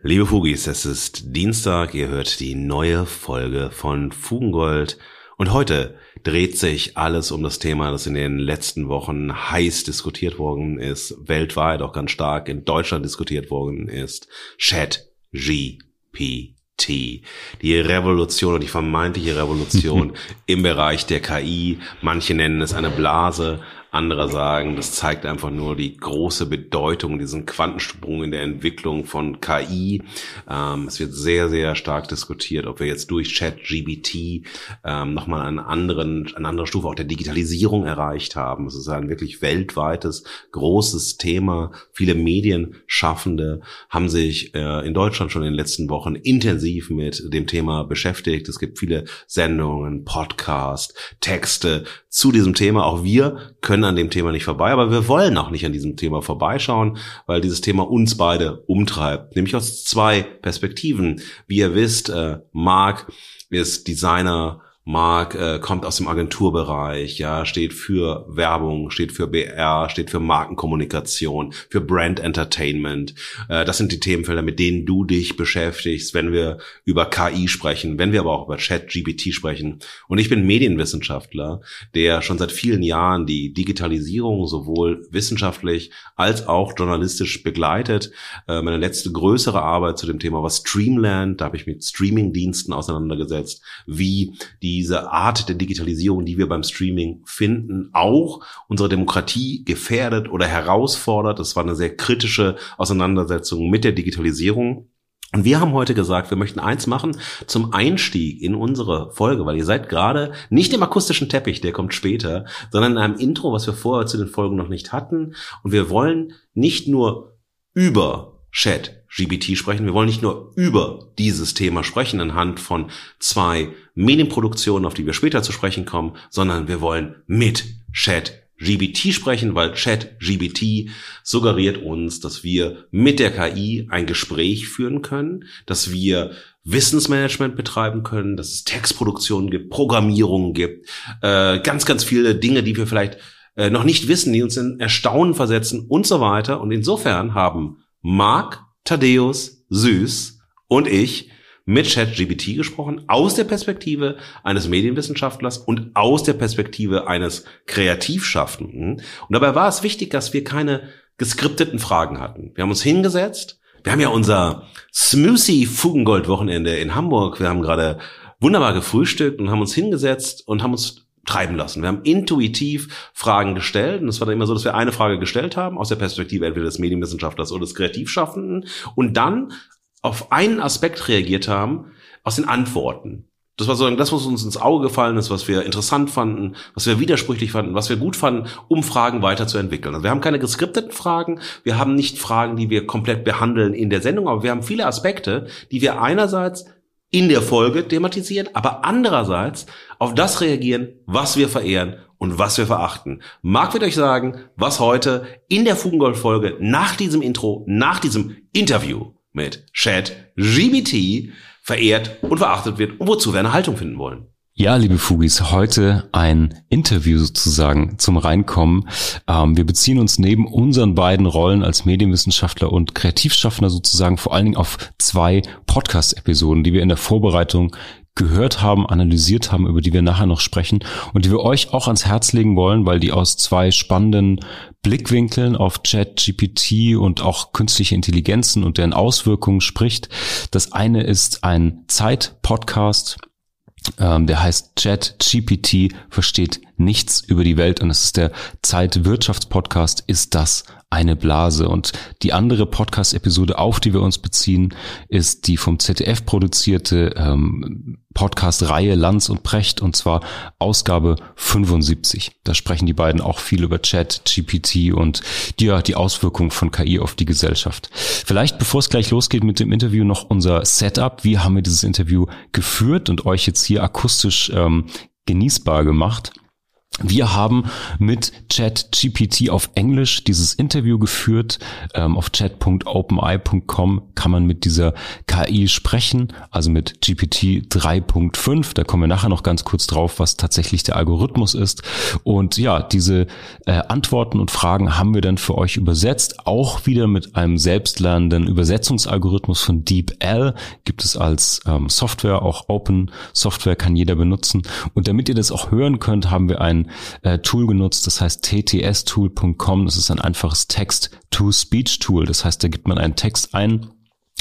Liebe Fugis, es ist Dienstag, ihr hört die neue Folge von Fugengold und heute dreht sich alles um das Thema, das in den letzten Wochen heiß diskutiert worden ist, weltweit auch ganz stark in Deutschland diskutiert worden ist. Chat GPT. Die Revolution und die vermeintliche Revolution im Bereich der KI. Manche nennen es eine Blase, andere sagen, das zeigt einfach nur die große Bedeutung, diesen Quantensprung in der Entwicklung von KI. Ähm, es wird sehr, sehr stark diskutiert, ob wir jetzt durch ChatGBT ähm, nochmal einen anderen, eine andere Stufe auch der Digitalisierung erreicht haben. Es ist ein wirklich weltweites, großes Thema. Viele Medienschaffende haben sich äh, in Deutschland schon in den letzten Wochen intensiv mit dem Thema beschäftigt. Es gibt viele Sendungen, Podcasts, Texte zu diesem Thema. Auch wir können können an dem Thema nicht vorbei, aber wir wollen auch nicht an diesem Thema vorbeischauen, weil dieses Thema uns beide umtreibt, nämlich aus zwei Perspektiven. Wie ihr wisst, äh, Marc ist Designer Mark äh, kommt aus dem Agenturbereich, ja, steht für Werbung, steht für BR, steht für Markenkommunikation, für Brand Entertainment. Äh, das sind die Themenfelder, mit denen du dich beschäftigst, wenn wir über KI sprechen, wenn wir aber auch über Chat-GPT sprechen. Und ich bin Medienwissenschaftler, der schon seit vielen Jahren die Digitalisierung sowohl wissenschaftlich als auch journalistisch begleitet. Äh, meine letzte größere Arbeit zu dem Thema war Streamland, da habe ich mit Streaming-Diensten auseinandergesetzt, wie die diese Art der Digitalisierung, die wir beim Streaming finden, auch unsere Demokratie gefährdet oder herausfordert. Das war eine sehr kritische Auseinandersetzung mit der Digitalisierung. Und wir haben heute gesagt, wir möchten eins machen zum Einstieg in unsere Folge, weil ihr seid gerade nicht im akustischen Teppich, der kommt später, sondern in einem Intro, was wir vorher zu den Folgen noch nicht hatten. Und wir wollen nicht nur über Chat GBT sprechen. Wir wollen nicht nur über dieses Thema sprechen anhand von zwei Medienproduktionen, auf die wir später zu sprechen kommen, sondern wir wollen mit Chat GBT sprechen, weil Chat GBT suggeriert uns, dass wir mit der KI ein Gespräch führen können, dass wir Wissensmanagement betreiben können, dass es Textproduktionen gibt, Programmierungen gibt, äh, ganz, ganz viele Dinge, die wir vielleicht äh, noch nicht wissen, die uns in Erstaunen versetzen und so weiter. Und insofern haben Marc, Thaddeus, Süß und ich mit ChatGPT gesprochen, aus der Perspektive eines Medienwissenschaftlers und aus der Perspektive eines Kreativschaffenden. Und dabei war es wichtig, dass wir keine geskripteten Fragen hatten. Wir haben uns hingesetzt. Wir haben ja unser Smoothie Fugengold Wochenende in Hamburg. Wir haben gerade wunderbar gefrühstückt und haben uns hingesetzt und haben uns treiben lassen. Wir haben intuitiv Fragen gestellt und es war dann immer so, dass wir eine Frage gestellt haben aus der Perspektive entweder des Medienwissenschaftlers oder des Kreativschaffenden und dann auf einen Aspekt reagiert haben aus den Antworten. Das war so das, was uns ins Auge gefallen ist, was wir interessant fanden, was wir widersprüchlich fanden, was wir gut fanden, um Fragen weiterzuentwickeln. Also wir haben keine geskripteten Fragen, wir haben nicht Fragen, die wir komplett behandeln in der Sendung, aber wir haben viele Aspekte, die wir einerseits in der Folge thematisieren, aber andererseits auf das reagieren, was wir verehren und was wir verachten. Marc wird euch sagen, was heute in der Fugengold-Folge nach diesem Intro, nach diesem Interview mit Chat GBT verehrt und verachtet wird und wozu wir eine Haltung finden wollen. Ja, liebe Fugis, heute ein Interview sozusagen zum Reinkommen. Ähm, wir beziehen uns neben unseren beiden Rollen als Medienwissenschaftler und Kreativschaffner sozusagen vor allen Dingen auf zwei Podcast-Episoden, die wir in der Vorbereitung gehört haben, analysiert haben, über die wir nachher noch sprechen und die wir euch auch ans Herz legen wollen, weil die aus zwei spannenden Blickwinkeln auf Chat, GPT und auch künstliche Intelligenzen und deren Auswirkungen spricht. Das eine ist ein Zeit-Podcast, ähm, der heißt Chat GPT versteht nichts über die Welt und es ist der Zeitwirtschaftspodcast Ist das eine Blase? Und die andere Podcast-Episode, auf die wir uns beziehen, ist die vom ZDF produzierte ähm, Podcast-Reihe Lanz und Precht und zwar Ausgabe 75. Da sprechen die beiden auch viel über Chat, GPT und die, ja, die Auswirkungen von KI auf die Gesellschaft. Vielleicht, bevor es gleich losgeht mit dem Interview, noch unser Setup. Wie haben wir dieses Interview geführt und euch jetzt hier akustisch ähm, genießbar gemacht? Wir haben mit ChatGPT auf Englisch dieses Interview geführt. Ähm, auf chat.openeye.com kann man mit dieser KI sprechen, also mit GPT 3.5. Da kommen wir nachher noch ganz kurz drauf, was tatsächlich der Algorithmus ist. Und ja, diese äh, Antworten und Fragen haben wir dann für euch übersetzt, auch wieder mit einem selbstlernenden Übersetzungsalgorithmus von DeepL. Gibt es als ähm, Software, auch Open Software kann jeder benutzen. Und damit ihr das auch hören könnt, haben wir ein äh, Tool genutzt, das heißt ttstool.com. Das ist ein einfaches Text-to-Speech-Tool. Das heißt, da gibt man einen Text ein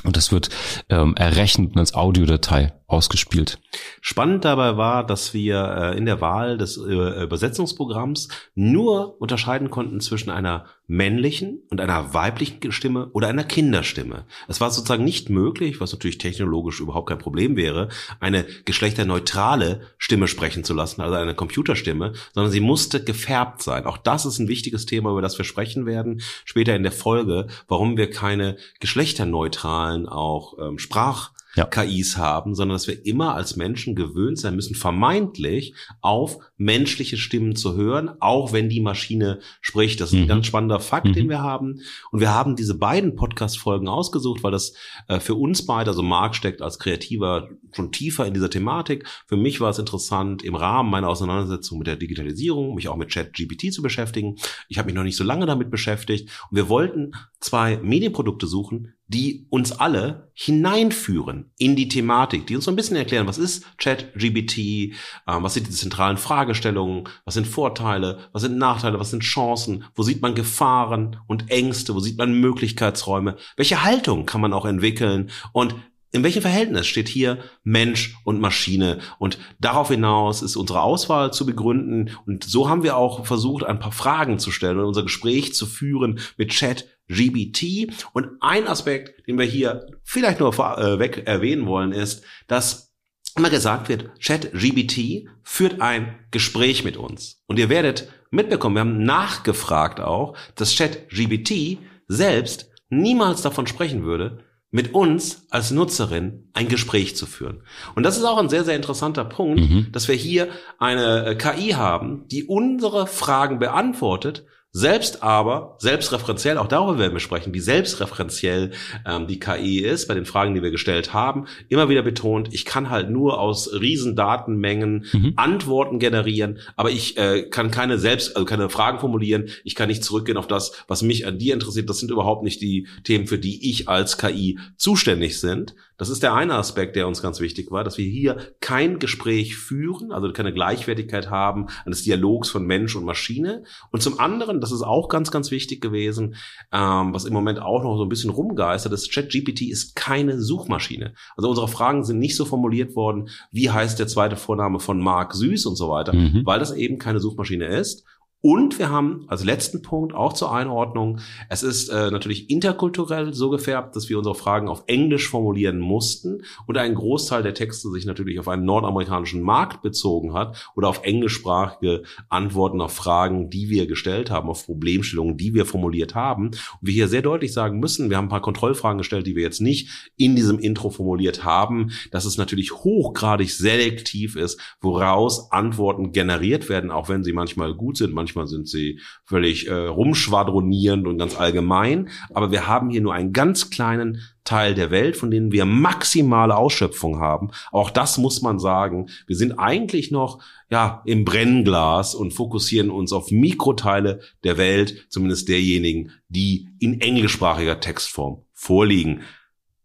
und das wird ähm, errechnet als Audiodatei ausgespielt. Spannend dabei war, dass wir äh, in der Wahl des äh, Übersetzungsprogramms nur unterscheiden konnten zwischen einer männlichen und einer weiblichen Stimme oder einer Kinderstimme. Es war sozusagen nicht möglich, was natürlich technologisch überhaupt kein Problem wäre, eine geschlechterneutrale Stimme sprechen zu lassen, also eine Computerstimme, sondern sie musste gefärbt sein. Auch das ist ein wichtiges Thema, über das wir sprechen werden später in der Folge, warum wir keine geschlechterneutralen auch ähm, Sprach ja. KIs haben, sondern dass wir immer als Menschen gewöhnt sein müssen, vermeintlich auf menschliche Stimmen zu hören, auch wenn die Maschine spricht. Das ist mhm. ein ganz spannender Fakt, mhm. den wir haben. Und wir haben diese beiden Podcast-Folgen ausgesucht, weil das äh, für uns beide, also Marc steckt als Kreativer schon tiefer in dieser Thematik. Für mich war es interessant, im Rahmen meiner Auseinandersetzung mit der Digitalisierung, mich auch mit ChatGPT zu beschäftigen. Ich habe mich noch nicht so lange damit beschäftigt. Und wir wollten zwei Medienprodukte suchen, die uns alle hineinführen in die Thematik, die uns so ein bisschen erklären, was ist ChatGBT, äh, was sind die zentralen Fragestellungen, was sind Vorteile, was sind Nachteile, was sind Chancen, wo sieht man Gefahren und Ängste, wo sieht man Möglichkeitsräume, welche Haltung kann man auch entwickeln und in welchem Verhältnis steht hier Mensch und Maschine? Und darauf hinaus ist unsere Auswahl zu begründen. Und so haben wir auch versucht, ein paar Fragen zu stellen und unser Gespräch zu führen mit Chat GBT. Und ein Aspekt, den wir hier vielleicht nur vorweg äh, erwähnen wollen, ist, dass immer gesagt wird, Chat GBT führt ein Gespräch mit uns. Und ihr werdet mitbekommen, wir haben nachgefragt auch, dass Chat GBT selbst niemals davon sprechen würde, mit uns als Nutzerin ein Gespräch zu führen. Und das ist auch ein sehr, sehr interessanter Punkt, mhm. dass wir hier eine äh, KI haben, die unsere Fragen beantwortet, selbst aber, selbstreferenziell, auch darüber werden wir sprechen, wie selbstreferenziell ähm, die KI ist, bei den Fragen, die wir gestellt haben, immer wieder betont, ich kann halt nur aus riesen Datenmengen mhm. Antworten generieren, aber ich äh, kann keine selbst, also keine Fragen formulieren, ich kann nicht zurückgehen auf das, was mich an dir interessiert, das sind überhaupt nicht die Themen, für die ich als KI zuständig sind, das ist der eine Aspekt, der uns ganz wichtig war, dass wir hier kein Gespräch führen, also keine Gleichwertigkeit haben eines Dialogs von Mensch und Maschine. Und zum anderen, das ist auch ganz, ganz wichtig gewesen, ähm, was im Moment auch noch so ein bisschen rumgeistert ist, ChatGPT ist keine Suchmaschine. Also unsere Fragen sind nicht so formuliert worden, wie heißt der zweite Vorname von Mark Süß und so weiter, mhm. weil das eben keine Suchmaschine ist. Und wir haben als letzten Punkt auch zur Einordnung, es ist äh, natürlich interkulturell so gefärbt, dass wir unsere Fragen auf Englisch formulieren mussten und ein Großteil der Texte sich natürlich auf einen nordamerikanischen Markt bezogen hat oder auf englischsprachige Antworten auf Fragen, die wir gestellt haben, auf Problemstellungen, die wir formuliert haben. Und wir hier sehr deutlich sagen müssen, wir haben ein paar Kontrollfragen gestellt, die wir jetzt nicht in diesem Intro formuliert haben, dass es natürlich hochgradig selektiv ist, woraus Antworten generiert werden, auch wenn sie manchmal gut sind, manchmal manchmal sind sie völlig äh, rumschwadronierend und ganz allgemein. Aber wir haben hier nur einen ganz kleinen Teil der Welt, von denen wir maximale Ausschöpfung haben. Auch das muss man sagen. Wir sind eigentlich noch ja im Brennglas und fokussieren uns auf Mikroteile der Welt, zumindest derjenigen, die in englischsprachiger Textform vorliegen.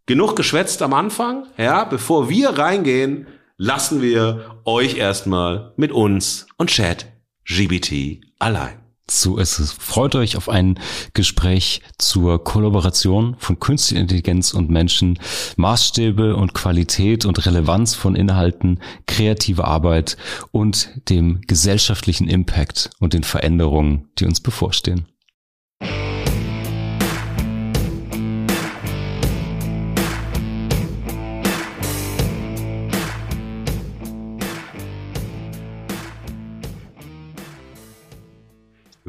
Genug geschwätzt am Anfang, ja, bevor wir reingehen, lassen wir euch erstmal mit uns und Chat GBT allein. So ist es. Freut euch auf ein Gespräch zur Kollaboration von Künstliche Intelligenz und Menschen, Maßstäbe und Qualität und Relevanz von Inhalten, kreative Arbeit und dem gesellschaftlichen Impact und den Veränderungen, die uns bevorstehen.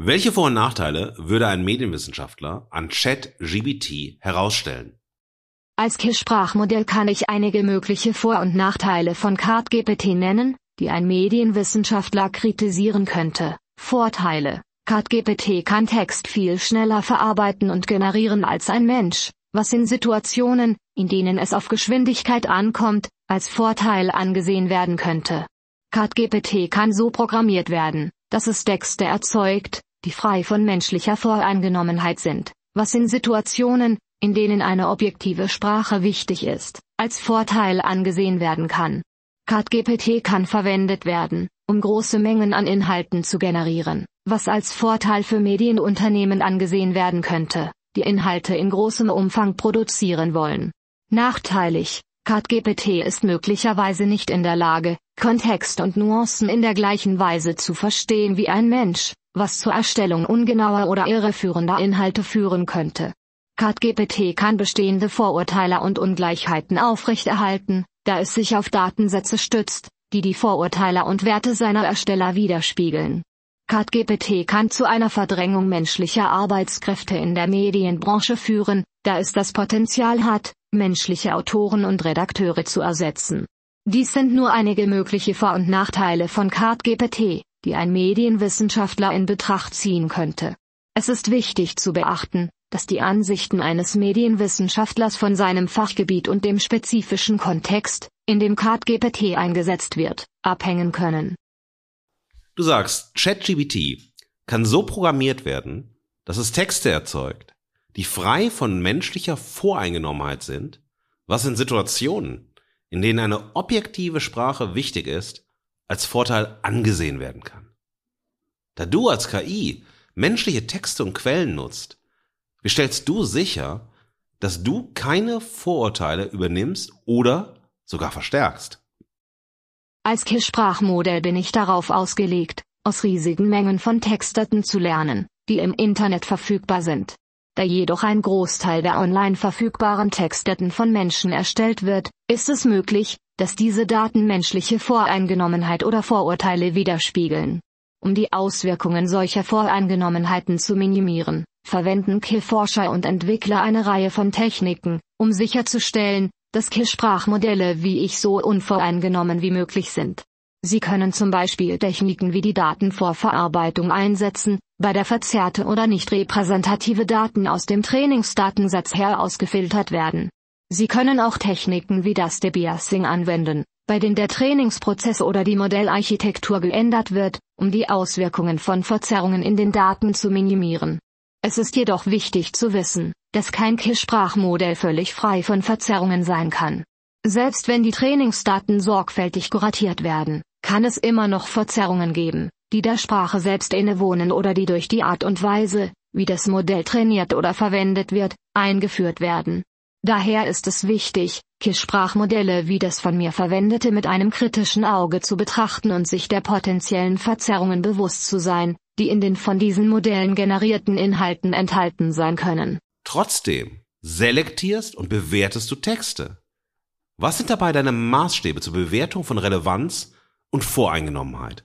Welche Vor- und Nachteile würde ein Medienwissenschaftler an ChatGBT herausstellen? Als KISS-Sprachmodell kann ich einige mögliche Vor- und Nachteile von CardGPT nennen, die ein Medienwissenschaftler kritisieren könnte. Vorteile. CardGPT kann Text viel schneller verarbeiten und generieren als ein Mensch. was in Situationen, in denen es auf Geschwindigkeit ankommt, als Vorteil angesehen werden könnte. ChatGPT kann so programmiert werden, dass es Texte erzeugt, die frei von menschlicher Voreingenommenheit sind, was in Situationen, in denen eine objektive Sprache wichtig ist, als Vorteil angesehen werden kann. ChatGPT kann verwendet werden, um große Mengen an Inhalten zu generieren, was als Vorteil für Medienunternehmen angesehen werden könnte, die Inhalte in großem Umfang produzieren wollen. Nachteilig, ChatGPT ist möglicherweise nicht in der Lage, Kontext und Nuancen in der gleichen Weise zu verstehen wie ein Mensch, was zur Erstellung ungenauer oder irreführender Inhalte führen könnte. ChatGPT kann bestehende Vorurteile und Ungleichheiten aufrechterhalten, da es sich auf Datensätze stützt, die die Vorurteile und Werte seiner Ersteller widerspiegeln. ChatGPT kann zu einer Verdrängung menschlicher Arbeitskräfte in der Medienbranche führen, da es das Potenzial hat, menschliche Autoren und Redakteure zu ersetzen. Dies sind nur einige mögliche Vor- und Nachteile von ChatGPT, die ein Medienwissenschaftler in Betracht ziehen könnte. Es ist wichtig zu beachten, dass die Ansichten eines Medienwissenschaftlers von seinem Fachgebiet und dem spezifischen Kontext, in dem ChatGPT eingesetzt wird, abhängen können. Du sagst, ChatGPT kann so programmiert werden, dass es Texte erzeugt, die frei von menschlicher Voreingenommenheit sind, was in Situationen, in denen eine objektive Sprache wichtig ist, als Vorteil angesehen werden kann. Da du als KI menschliche Texte und Quellen nutzt, wie stellst du sicher, dass du keine Vorurteile übernimmst oder sogar verstärkst? Als KISS-Sprachmodell bin ich darauf ausgelegt, aus riesigen Mengen von Textdaten zu lernen, die im Internet verfügbar sind. Da jedoch ein Großteil der online verfügbaren Textdaten von Menschen erstellt wird, ist es möglich, dass diese Daten menschliche Voreingenommenheit oder Vorurteile widerspiegeln. Um die Auswirkungen solcher Voreingenommenheiten zu minimieren, verwenden KI-Forscher und Entwickler eine Reihe von Techniken, um sicherzustellen, dass KI-Sprachmodelle wie ich so unvoreingenommen wie möglich sind. Sie können zum Beispiel Techniken wie die Datenvorverarbeitung einsetzen, bei der verzerrte oder nicht repräsentative Daten aus dem Trainingsdatensatz herausgefiltert werden. Sie können auch Techniken wie das Debiasing anwenden, bei denen der Trainingsprozess oder die Modellarchitektur geändert wird, um die Auswirkungen von Verzerrungen in den Daten zu minimieren. Es ist jedoch wichtig zu wissen, dass kein KISS-Sprachmodell völlig frei von Verzerrungen sein kann. Selbst wenn die Trainingsdaten sorgfältig kuratiert werden, kann es immer noch Verzerrungen geben, die der Sprache selbst innewohnen oder die durch die Art und Weise, wie das Modell trainiert oder verwendet wird, eingeführt werden. Daher ist es wichtig, KISS-Sprachmodelle wie das von mir verwendete mit einem kritischen Auge zu betrachten und sich der potenziellen Verzerrungen bewusst zu sein, die in den von diesen Modellen generierten Inhalten enthalten sein können. Trotzdem selektierst und bewertest du Texte. Was sind dabei deine Maßstäbe zur Bewertung von Relevanz und Voreingenommenheit?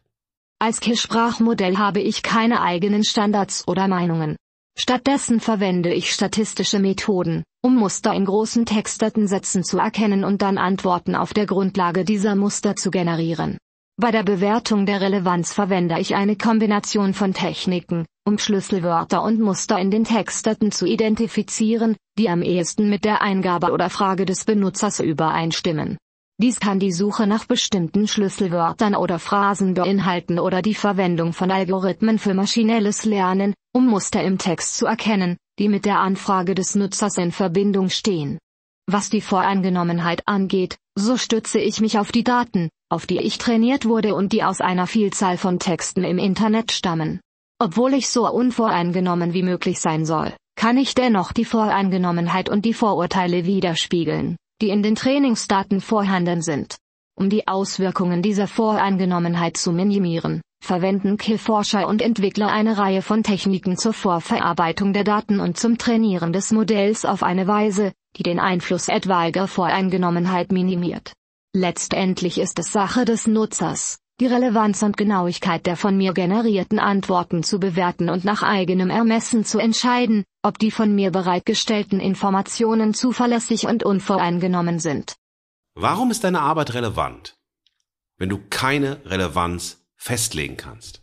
Als KISS-Sprachmodell habe ich keine eigenen Standards oder Meinungen. Stattdessen verwende ich statistische Methoden, um Muster in großen Textdatensätzen zu erkennen und dann Antworten auf der Grundlage dieser Muster zu generieren. Bei der Bewertung der Relevanz verwende ich eine Kombination von Techniken, um Schlüsselwörter und Muster in den Textdaten zu identifizieren, die am ehesten mit der Eingabe oder Frage des Benutzers übereinstimmen. Dies kann die Suche nach bestimmten Schlüsselwörtern oder Phrasen beinhalten oder die Verwendung von Algorithmen für maschinelles Lernen, um Muster im Text zu erkennen, die mit der Anfrage des Nutzers in Verbindung stehen. Was die Voreingenommenheit angeht, so stütze ich mich auf die Daten, auf die ich trainiert wurde und die aus einer Vielzahl von Texten im Internet stammen. Obwohl ich so unvoreingenommen wie möglich sein soll, kann ich dennoch die Voreingenommenheit und die Vorurteile widerspiegeln, die in den Trainingsdaten vorhanden sind. Um die Auswirkungen dieser Voreingenommenheit zu minimieren, verwenden Kill-Forscher und Entwickler eine Reihe von Techniken zur Vorverarbeitung der Daten und zum Trainieren des Modells auf eine Weise, die den Einfluss etwaiger Voreingenommenheit minimiert. Letztendlich ist es Sache des Nutzers, die Relevanz und Genauigkeit der von mir generierten Antworten zu bewerten und nach eigenem Ermessen zu entscheiden, ob die von mir bereitgestellten Informationen zuverlässig und unvoreingenommen sind. Warum ist deine Arbeit relevant, wenn du keine Relevanz festlegen kannst?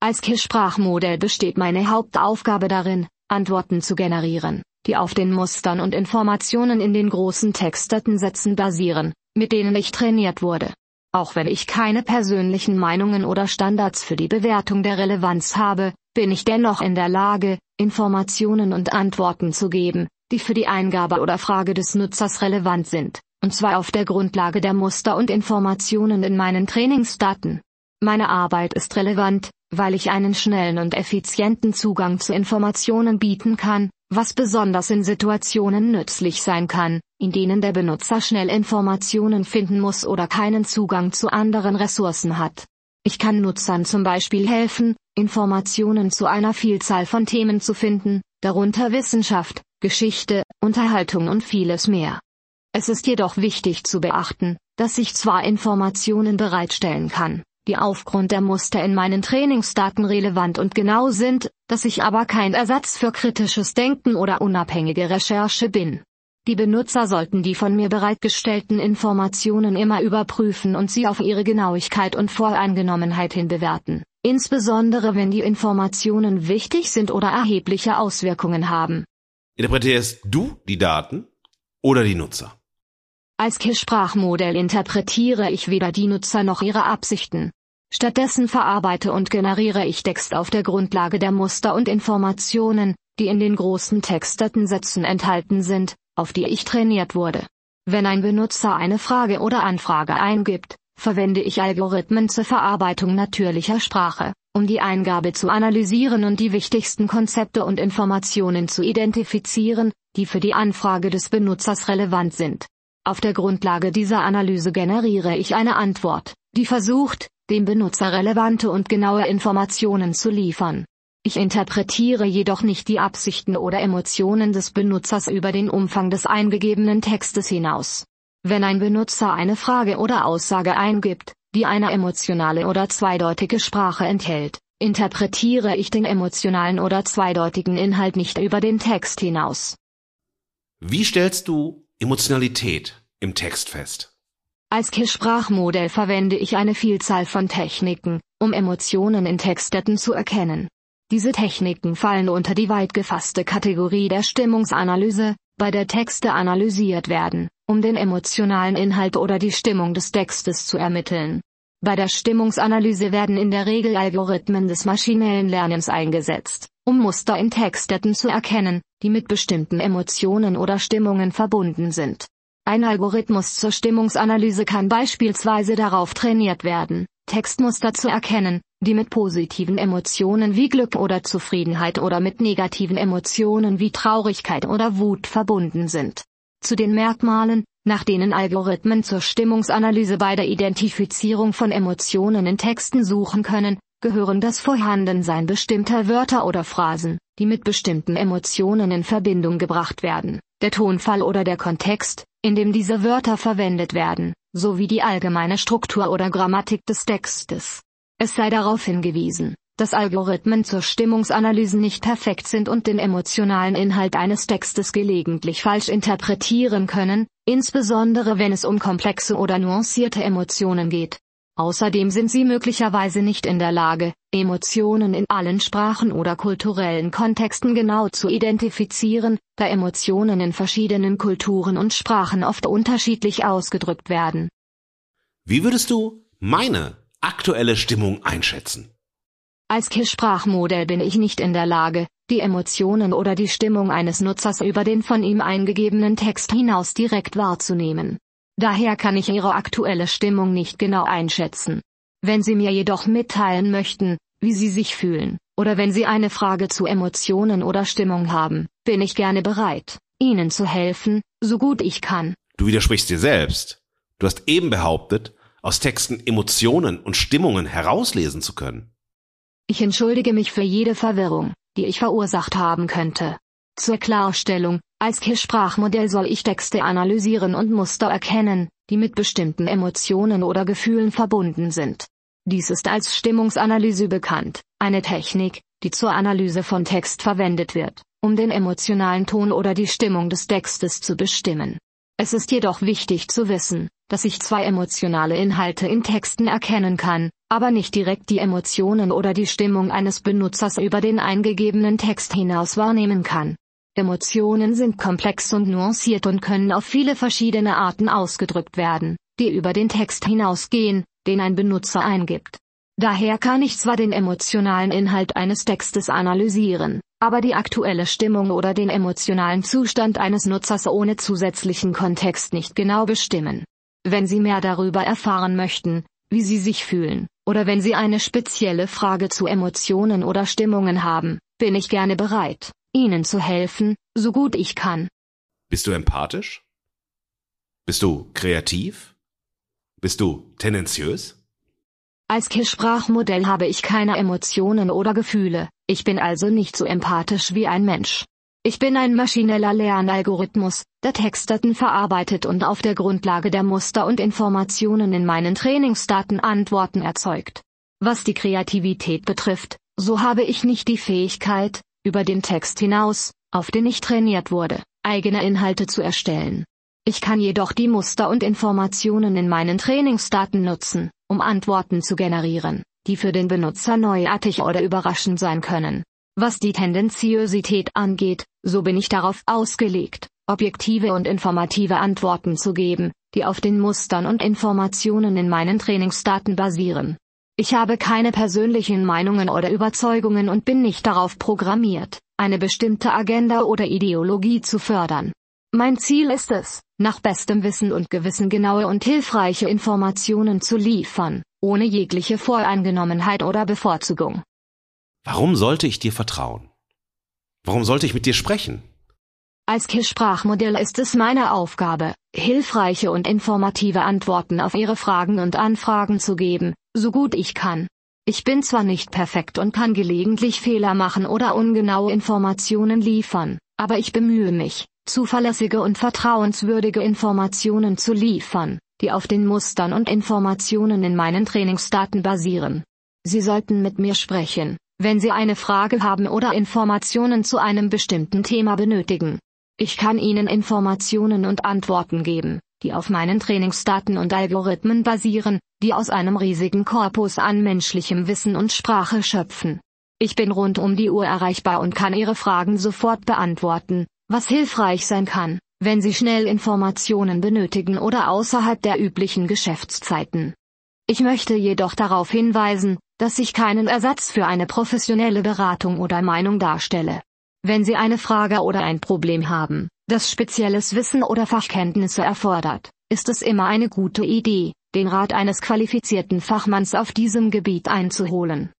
Als KISS-Sprachmodell besteht meine Hauptaufgabe darin, Antworten zu generieren, die auf den Mustern und Informationen in den großen Textdatensätzen basieren, mit denen ich trainiert wurde. Auch wenn ich keine persönlichen Meinungen oder Standards für die Bewertung der Relevanz habe, bin ich dennoch in der Lage, Informationen und Antworten zu geben, die für die Eingabe oder Frage des Nutzers relevant sind, und zwar auf der Grundlage der Muster und Informationen in meinen Trainingsdaten. Meine Arbeit ist relevant, weil ich einen schnellen und effizienten Zugang zu Informationen bieten kann, was besonders in Situationen nützlich sein kann, in denen der Benutzer schnell Informationen finden muss oder keinen Zugang zu anderen Ressourcen hat. Ich kann Nutzern zum Beispiel helfen, Informationen zu einer Vielzahl von Themen zu finden, darunter Wissenschaft, Geschichte, Unterhaltung und vieles mehr. Es ist jedoch wichtig zu beachten, dass ich zwar Informationen bereitstellen kann, die aufgrund der Muster in meinen Trainingsdaten relevant und genau sind, dass ich aber kein Ersatz für kritisches Denken oder unabhängige Recherche bin. Die Benutzer sollten die von mir bereitgestellten Informationen immer überprüfen und sie auf ihre Genauigkeit und Voreingenommenheit hin bewerten, insbesondere wenn die Informationen wichtig sind oder erhebliche Auswirkungen haben. Interpretierst du die Daten oder die Nutzer? Als KISS-Sprachmodell interpretiere ich weder die Nutzer noch ihre Absichten. Stattdessen verarbeite und generiere ich Text auf der Grundlage der Muster und Informationen, die in den großen Textdatensätzen enthalten sind, auf die ich trainiert wurde. Wenn ein Benutzer eine Frage oder Anfrage eingibt, verwende ich Algorithmen zur Verarbeitung natürlicher Sprache, um die Eingabe zu analysieren und die wichtigsten Konzepte und Informationen zu identifizieren, die für die Anfrage des Benutzers relevant sind. Auf der Grundlage dieser Analyse generiere ich eine Antwort, die versucht, dem Benutzer relevante und genaue Informationen zu liefern. Ich interpretiere jedoch nicht die Absichten oder Emotionen des Benutzers über den Umfang des eingegebenen Textes hinaus. Wenn ein Benutzer eine Frage oder Aussage eingibt, die eine emotionale oder zweideutige Sprache enthält, interpretiere ich den emotionalen oder zweideutigen Inhalt nicht über den Text hinaus. Wie stellst du Emotionalität im Text fest? Als KISS-Sprachmodell verwende ich eine Vielzahl von Techniken, um Emotionen in Textdaten zu erkennen. Diese Techniken fallen unter die weit gefasste Kategorie der Stimmungsanalyse, bei der Texte analysiert werden, um den emotionalen Inhalt oder die Stimmung des Textes zu ermitteln. Bei der Stimmungsanalyse werden in der Regel Algorithmen des maschinellen Lernens eingesetzt, um Muster in Textdaten zu erkennen, die mit bestimmten Emotionen oder Stimmungen verbunden sind. Ein Algorithmus zur Stimmungsanalyse kann beispielsweise darauf trainiert werden, Textmuster zu erkennen, die mit positiven Emotionen wie Glück oder Zufriedenheit oder mit negativen Emotionen wie Traurigkeit oder Wut verbunden sind. Zu den Merkmalen, nach denen Algorithmen zur Stimmungsanalyse bei der Identifizierung von Emotionen in Texten suchen können, gehören das Vorhandensein bestimmter Wörter oder Phrasen, die mit bestimmten Emotionen in Verbindung gebracht werden, der Tonfall oder der Kontext, in dem diese Wörter verwendet werden, sowie die allgemeine Struktur oder Grammatik des Textes. Es sei darauf hingewiesen, dass Algorithmen zur Stimmungsanalyse nicht perfekt sind und den emotionalen Inhalt eines Textes gelegentlich falsch interpretieren können, insbesondere wenn es um komplexe oder nuancierte Emotionen geht. Außerdem sind sie möglicherweise nicht in der Lage, Emotionen in allen Sprachen oder kulturellen Kontexten genau zu identifizieren, da Emotionen in verschiedenen Kulturen und Sprachen oft unterschiedlich ausgedrückt werden. Wie würdest du meine aktuelle Stimmung einschätzen? Als KISS-Sprachmodell bin ich nicht in der Lage, die Emotionen oder die Stimmung eines Nutzers über den von ihm eingegebenen Text hinaus direkt wahrzunehmen. Daher kann ich Ihre aktuelle Stimmung nicht genau einschätzen. Wenn Sie mir jedoch mitteilen möchten, wie Sie sich fühlen, oder wenn Sie eine Frage zu Emotionen oder Stimmung haben, bin ich gerne bereit, Ihnen zu helfen, so gut ich kann. Du widersprichst dir selbst. Du hast eben behauptet, aus Texten Emotionen und Stimmungen herauslesen zu können. Ich entschuldige mich für jede Verwirrung, die ich verursacht haben könnte. Zur Klarstellung, als KISS-Sprachmodell soll ich Texte analysieren und Muster erkennen, die mit bestimmten Emotionen oder Gefühlen verbunden sind. Dies ist als Stimmungsanalyse bekannt, eine Technik, die zur Analyse von Text verwendet wird, um den emotionalen Ton oder die Stimmung des Textes zu bestimmen. Es ist jedoch wichtig zu wissen, dass ich zwei emotionale Inhalte in Texten erkennen kann, aber nicht direkt die Emotionen oder die Stimmung eines Benutzers über den eingegebenen Text hinaus wahrnehmen kann. Emotionen sind komplex und nuanciert und können auf viele verschiedene Arten ausgedrückt werden, die über den Text hinausgehen, den ein Benutzer eingibt. Daher kann ich zwar den emotionalen Inhalt eines Textes analysieren, aber die aktuelle Stimmung oder den emotionalen Zustand eines Nutzers ohne zusätzlichen Kontext nicht genau bestimmen. Wenn Sie mehr darüber erfahren möchten, wie Sie sich fühlen, oder wenn Sie eine spezielle Frage zu Emotionen oder Stimmungen haben, bin ich gerne bereit, Ihnen zu helfen, so gut ich kann. Bist du empathisch? Bist du kreativ? Bist du tendenziös? Als KISS-Sprachmodell habe ich keine Emotionen oder Gefühle, ich bin also nicht so empathisch wie ein Mensch. Ich bin ein maschineller Lernalgorithmus, der Textdaten verarbeitet und auf der Grundlage der Muster und Informationen in meinen Trainingsdaten Antworten erzeugt. Was die Kreativität betrifft, so habe ich nicht die Fähigkeit, über den Text hinaus, auf den ich trainiert wurde, eigene Inhalte zu erstellen. Ich kann jedoch die Muster und Informationen in meinen Trainingsdaten nutzen, um Antworten zu generieren, die für den Benutzer neuartig oder überraschend sein können. Was die Tendenziosität angeht, so bin ich darauf ausgelegt, objektive und informative Antworten zu geben, die auf den Mustern und Informationen in meinen Trainingsdaten basieren. Ich habe keine persönlichen Meinungen oder Überzeugungen und bin nicht darauf programmiert, eine bestimmte Agenda oder Ideologie zu fördern. Mein Ziel ist es, nach bestem Wissen und Gewissen genaue und hilfreiche Informationen zu liefern, ohne jegliche Voreingenommenheit oder Bevorzugung. Warum sollte ich dir vertrauen? Warum sollte ich mit dir sprechen? Als KISS-Sprachmodell ist es meine Aufgabe, hilfreiche und informative Antworten auf Ihre Fragen und Anfragen zu geben, so gut ich kann. Ich bin zwar nicht perfekt und kann gelegentlich Fehler machen oder ungenaue Informationen liefern, aber ich bemühe mich, zuverlässige und vertrauenswürdige Informationen zu liefern, die auf den Mustern und Informationen in meinen Trainingsdaten basieren. Sie sollten mit mir sprechen, wenn Sie eine Frage haben oder Informationen zu einem bestimmten Thema benötigen. Ich kann Ihnen Informationen und Antworten geben, die auf meinen Trainingsdaten und Algorithmen basieren, die aus einem riesigen Korpus an menschlichem Wissen und Sprache schöpfen. Ich bin rund um die Uhr erreichbar und kann Ihre Fragen sofort beantworten, was hilfreich sein kann, wenn Sie schnell Informationen benötigen oder außerhalb der üblichen Geschäftszeiten. Ich möchte jedoch darauf hinweisen, dass ich keinen Ersatz für eine professionelle Beratung oder Meinung darstelle. Wenn Sie eine Frage oder ein Problem haben, das spezielles Wissen oder Fachkenntnisse erfordert, ist es immer eine gute Idee, den Rat eines qualifizierten Fachmanns auf diesem Gebiet einzuholen.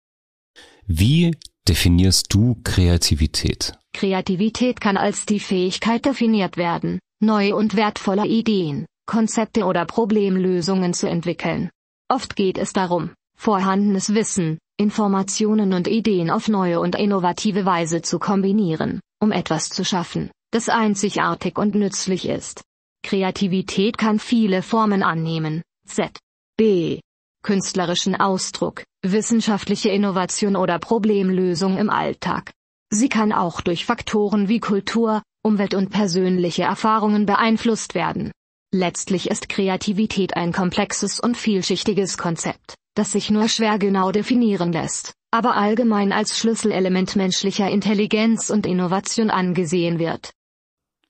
Wie definierst du Kreativität? Kreativität kann als die Fähigkeit definiert werden, neue und wertvolle Ideen, Konzepte oder Problemlösungen zu entwickeln. Oft geht es darum, vorhandenes Wissen, Informationen und Ideen auf neue und innovative Weise zu kombinieren, um etwas zu schaffen, das einzigartig und nützlich ist. Kreativität kann viele Formen annehmen. Z. B künstlerischen Ausdruck, wissenschaftliche Innovation oder Problemlösung im Alltag. Sie kann auch durch Faktoren wie Kultur, Umwelt und persönliche Erfahrungen beeinflusst werden. Letztlich ist Kreativität ein komplexes und vielschichtiges Konzept, das sich nur schwer genau definieren lässt, aber allgemein als Schlüsselelement menschlicher Intelligenz und Innovation angesehen wird.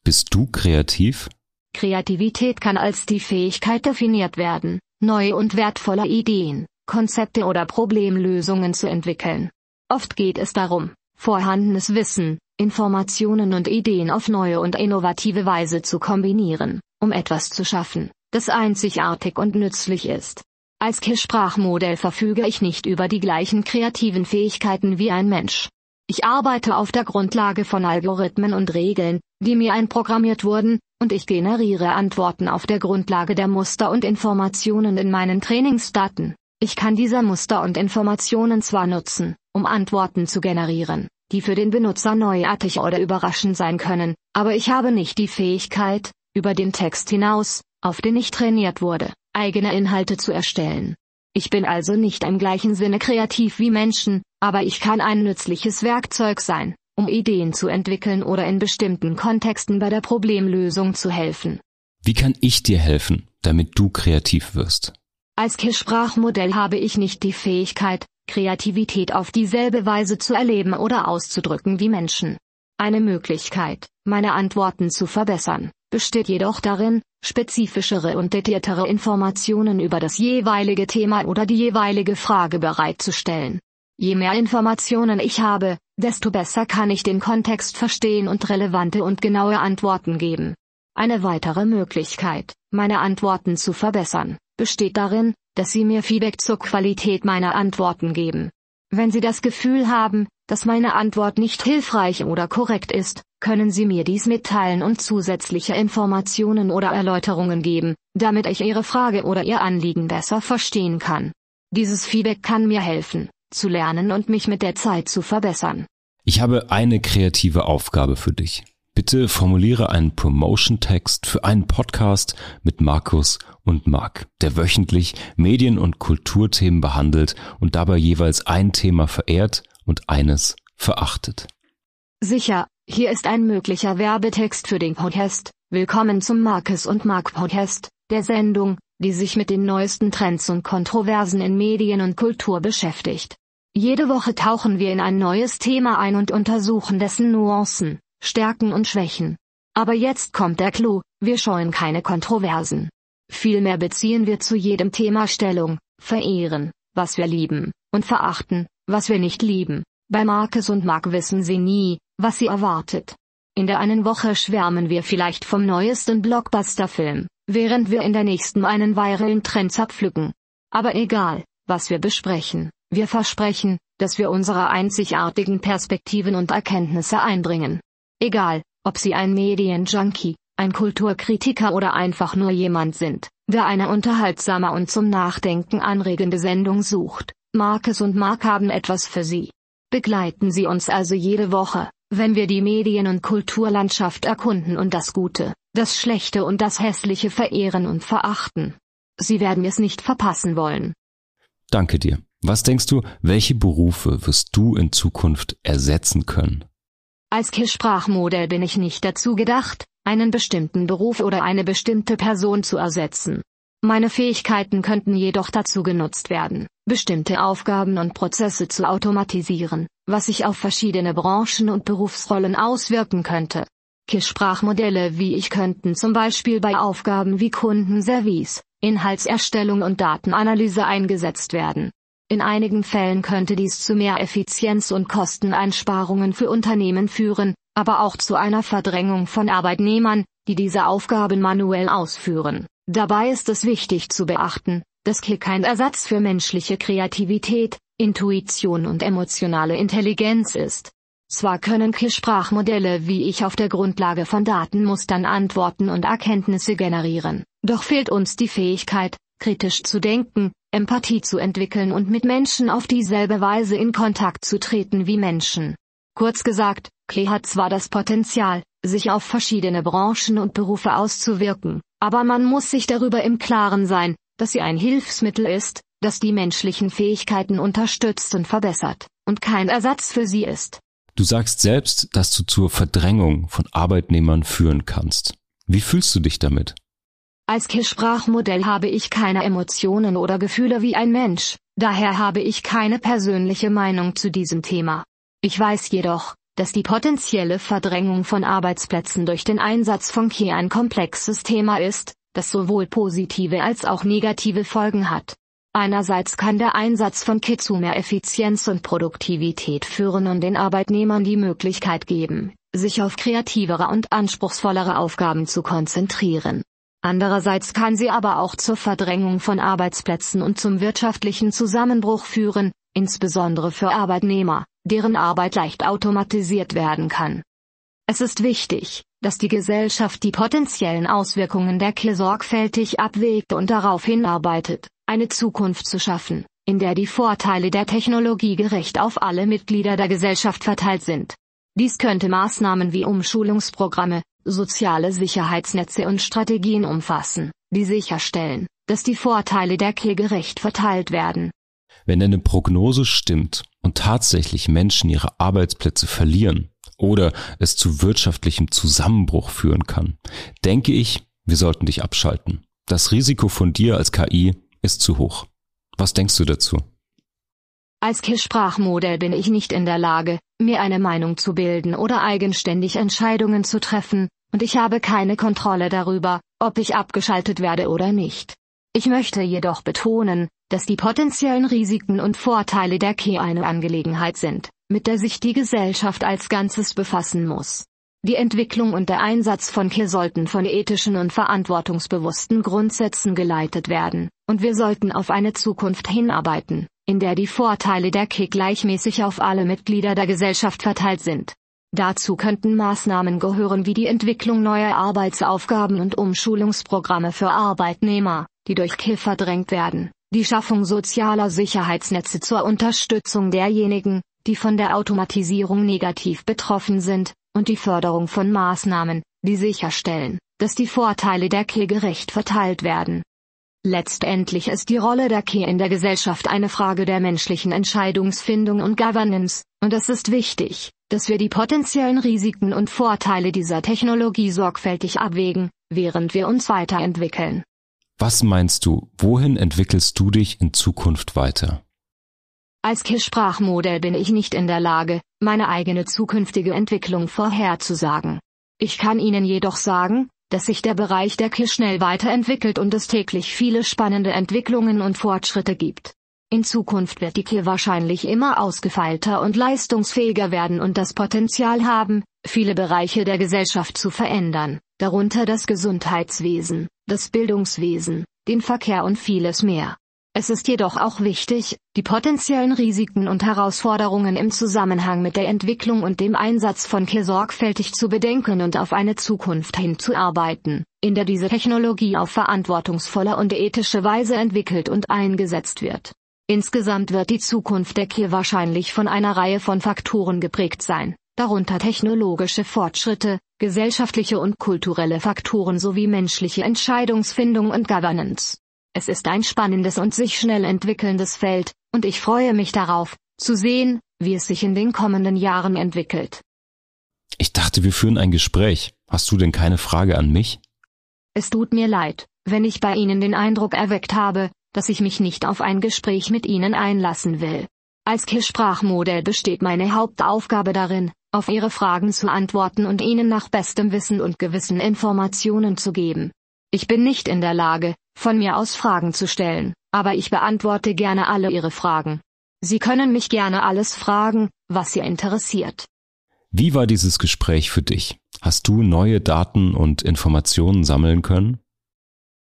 Bist du kreativ? Kreativität kann als die Fähigkeit definiert werden, neue und wertvolle Ideen, Konzepte oder Problemlösungen zu entwickeln. Oft geht es darum, vorhandenes Wissen, Informationen und Ideen auf neue und innovative Weise zu kombinieren, um etwas zu schaffen, das einzigartig und nützlich ist. Als KISS-Sprachmodell verfüge ich nicht über die gleichen kreativen Fähigkeiten wie ein Mensch. Ich arbeite auf der Grundlage von Algorithmen und Regeln, die mir einprogrammiert wurden, und ich generiere Antworten auf der Grundlage der Muster und Informationen in meinen Trainingsdaten. Ich kann diese Muster und Informationen zwar nutzen, um Antworten zu generieren, die für den Benutzer neuartig oder überraschend sein können, aber ich habe nicht die Fähigkeit, über den Text hinaus, auf den ich trainiert wurde, eigene Inhalte zu erstellen. Ich bin also nicht im gleichen Sinne kreativ wie Menschen, aber ich kann ein nützliches Werkzeug sein, um Ideen zu entwickeln oder in bestimmten Kontexten bei der Problemlösung zu helfen. Wie kann ich dir helfen, damit du kreativ wirst? Als KISS-Sprachmodell habe ich nicht die Fähigkeit, Kreativität auf dieselbe Weise zu erleben oder auszudrücken wie Menschen. Eine Möglichkeit, meine Antworten zu verbessern, besteht jedoch darin, spezifischere und detailliertere Informationen über das jeweilige Thema oder die jeweilige Frage bereitzustellen. Je mehr Informationen ich habe, desto besser kann ich den Kontext verstehen und relevante und genaue Antworten geben. Eine weitere Möglichkeit, meine Antworten zu verbessern, besteht darin, dass Sie mir Feedback zur Qualität meiner Antworten geben. Wenn Sie das Gefühl haben, dass meine Antwort nicht hilfreich oder korrekt ist, können Sie mir dies mitteilen und zusätzliche Informationen oder Erläuterungen geben, damit ich Ihre Frage oder Ihr Anliegen besser verstehen kann. Dieses Feedback kann mir helfen, zu lernen und mich mit der Zeit zu verbessern. Ich habe eine kreative Aufgabe für dich. Bitte formuliere einen Promotion-Text für einen Podcast mit Markus und Marc, der wöchentlich Medien- und Kulturthemen behandelt und dabei jeweils ein Thema verehrt und eines verachtet. Sicher, hier ist ein möglicher Werbetext für den Podcast. Willkommen zum Markus und Marc Podcast, der Sendung, die sich mit den neuesten Trends und Kontroversen in Medien und Kultur beschäftigt. Jede Woche tauchen wir in ein neues Thema ein und untersuchen dessen Nuancen, Stärken und Schwächen. Aber jetzt kommt der Clou, wir scheuen keine Kontroversen. Vielmehr beziehen wir zu jedem Thema Stellung, verehren, was wir lieben, und verachten, was wir nicht lieben. Bei Marcus und Mark wissen sie nie, was sie erwartet. In der einen Woche schwärmen wir vielleicht vom neuesten Blockbuster-Film, während wir in der nächsten einen viralen Trend zerpflücken. Aber egal, was wir besprechen, wir versprechen, dass wir unsere einzigartigen Perspektiven und Erkenntnisse einbringen. Egal, ob Sie ein Medienjunkie, ein Kulturkritiker oder einfach nur jemand sind, der eine unterhaltsame und zum Nachdenken anregende Sendung sucht. Marcus und Mark haben etwas für Sie. Begleiten Sie uns also jede Woche, wenn wir die Medien- und Kulturlandschaft erkunden und das Gute, das Schlechte und das Hässliche verehren und verachten. Sie werden es nicht verpassen wollen. Danke dir. Was denkst du, welche Berufe wirst du in Zukunft ersetzen können? Als KISS-Sprachmodell bin ich nicht dazu gedacht, einen bestimmten Beruf oder eine bestimmte Person zu ersetzen. Meine Fähigkeiten könnten jedoch dazu genutzt werden, bestimmte Aufgaben und Prozesse zu automatisieren, was sich auf verschiedene Branchen und Berufsrollen auswirken könnte. KISS-Sprachmodelle wie ich könnten zum Beispiel bei Aufgaben wie Kundenservice, Inhaltserstellung und Datenanalyse eingesetzt werden. In einigen Fällen könnte dies zu mehr Effizienz und Kosteneinsparungen für Unternehmen führen, aber auch zu einer Verdrängung von Arbeitnehmern, die diese Aufgaben manuell ausführen. Dabei ist es wichtig zu beachten, dass KI kein Ersatz für menschliche Kreativität, Intuition und emotionale Intelligenz ist. Zwar können KI-Sprachmodelle wie ich auf der Grundlage von Datenmustern Antworten und Erkenntnisse generieren, doch fehlt uns die Fähigkeit, kritisch zu denken, Empathie zu entwickeln und mit Menschen auf dieselbe Weise in Kontakt zu treten wie Menschen. Kurz gesagt, Klee hat zwar das Potenzial, sich auf verschiedene Branchen und Berufe auszuwirken, aber man muss sich darüber im Klaren sein, dass sie ein Hilfsmittel ist, das die menschlichen Fähigkeiten unterstützt und verbessert, und kein Ersatz für sie ist. Du sagst selbst, dass du zur Verdrängung von Arbeitnehmern führen kannst. Wie fühlst du dich damit? Als KISS-Sprachmodell habe ich keine Emotionen oder Gefühle wie ein Mensch, daher habe ich keine persönliche Meinung zu diesem Thema. Ich weiß jedoch, dass die potenzielle Verdrängung von Arbeitsplätzen durch den Einsatz von KI ein komplexes Thema ist, das sowohl positive als auch negative Folgen hat. Einerseits kann der Einsatz von KI zu mehr Effizienz und Produktivität führen und den Arbeitnehmern die Möglichkeit geben, sich auf kreativere und anspruchsvollere Aufgaben zu konzentrieren. Andererseits kann sie aber auch zur Verdrängung von Arbeitsplätzen und zum wirtschaftlichen Zusammenbruch führen, insbesondere für Arbeitnehmer, deren Arbeit leicht automatisiert werden kann. Es ist wichtig, dass die Gesellschaft die potenziellen Auswirkungen der KI sorgfältig abwägt und darauf hinarbeitet, eine Zukunft zu schaffen, in der die Vorteile der Technologie gerecht auf alle Mitglieder der Gesellschaft verteilt sind. Dies könnte Maßnahmen wie Umschulungsprogramme, soziale Sicherheitsnetze und Strategien umfassen, die sicherstellen, dass die Vorteile der KI gerecht verteilt werden. Wenn deine Prognose stimmt und tatsächlich Menschen ihre Arbeitsplätze verlieren oder es zu wirtschaftlichem Zusammenbruch führen kann, denke ich, wir sollten dich abschalten. Das Risiko von dir als KI ist zu hoch. Was denkst du dazu? Als KI-Sprachmodell bin ich nicht in der Lage, mir eine Meinung zu bilden oder eigenständig Entscheidungen zu treffen, und ich habe keine Kontrolle darüber, ob ich abgeschaltet werde oder nicht. Ich möchte jedoch betonen, dass die potenziellen Risiken und Vorteile der KI eine Angelegenheit sind, mit der sich die Gesellschaft als Ganzes befassen muss. Die Entwicklung und der Einsatz von KI sollten von ethischen und verantwortungsbewussten Grundsätzen geleitet werden, und wir sollten auf eine Zukunft hinarbeiten, in der die Vorteile der KI gleichmäßig auf alle Mitglieder der Gesellschaft verteilt sind. Dazu könnten Maßnahmen gehören wie die Entwicklung neuer Arbeitsaufgaben und Umschulungsprogramme für Arbeitnehmer, die durch KI verdrängt werden, die Schaffung sozialer Sicherheitsnetze zur Unterstützung derjenigen, die von der Automatisierung negativ betroffen sind, und die Förderung von Maßnahmen, die sicherstellen, dass die Vorteile der KI gerecht verteilt werden. Letztendlich ist die Rolle der KI in der Gesellschaft eine Frage der menschlichen Entscheidungsfindung und Governance, und es ist wichtig, dass wir die potenziellen Risiken und Vorteile dieser Technologie sorgfältig abwägen, während wir uns weiterentwickeln. Was meinst du, wohin entwickelst du dich in Zukunft weiter? Als KI-Sprachmodell bin ich nicht in der Lage, meine eigene zukünftige Entwicklung vorherzusagen. Ich kann Ihnen jedoch sagen, dass sich der Bereich der KI schnell weiterentwickelt und es täglich viele spannende Entwicklungen und Fortschritte gibt. In Zukunft wird die KI wahrscheinlich immer ausgefeilter und leistungsfähiger werden und das Potenzial haben, viele Bereiche der Gesellschaft zu verändern, darunter das Gesundheitswesen, das Bildungswesen, den Verkehr und vieles mehr. Es ist jedoch auch wichtig, die potenziellen Risiken und Herausforderungen im Zusammenhang mit der Entwicklung und dem Einsatz von KI sorgfältig zu bedenken und auf eine Zukunft hinzuarbeiten, in der diese Technologie auf verantwortungsvolle und ethische Weise entwickelt und eingesetzt wird. Insgesamt wird die Zukunft der KI wahrscheinlich von einer Reihe von Faktoren geprägt sein, darunter technologische Fortschritte, gesellschaftliche und kulturelle Faktoren sowie menschliche Entscheidungsfindung und Governance. Es ist ein spannendes und sich schnell entwickelndes Feld, und ich freue mich darauf, zu sehen, wie es sich in den kommenden Jahren entwickelt. Ich dachte, wir führen ein Gespräch. Hast du denn keine Frage an mich? Es tut mir leid, wenn ich bei Ihnen den Eindruck erweckt habe, dass ich mich nicht auf ein Gespräch mit Ihnen einlassen will. Als KISS-Sprachmodell besteht meine Hauptaufgabe darin, auf Ihre Fragen zu antworten und Ihnen nach bestem Wissen und Gewissen Informationen zu geben. Ich bin nicht in der Lage, von mir aus Fragen zu stellen, aber ich beantworte gerne alle Ihre Fragen. Sie können mich gerne alles fragen, was Sie interessiert. Wie war dieses Gespräch für dich? Hast du neue Daten und Informationen sammeln können?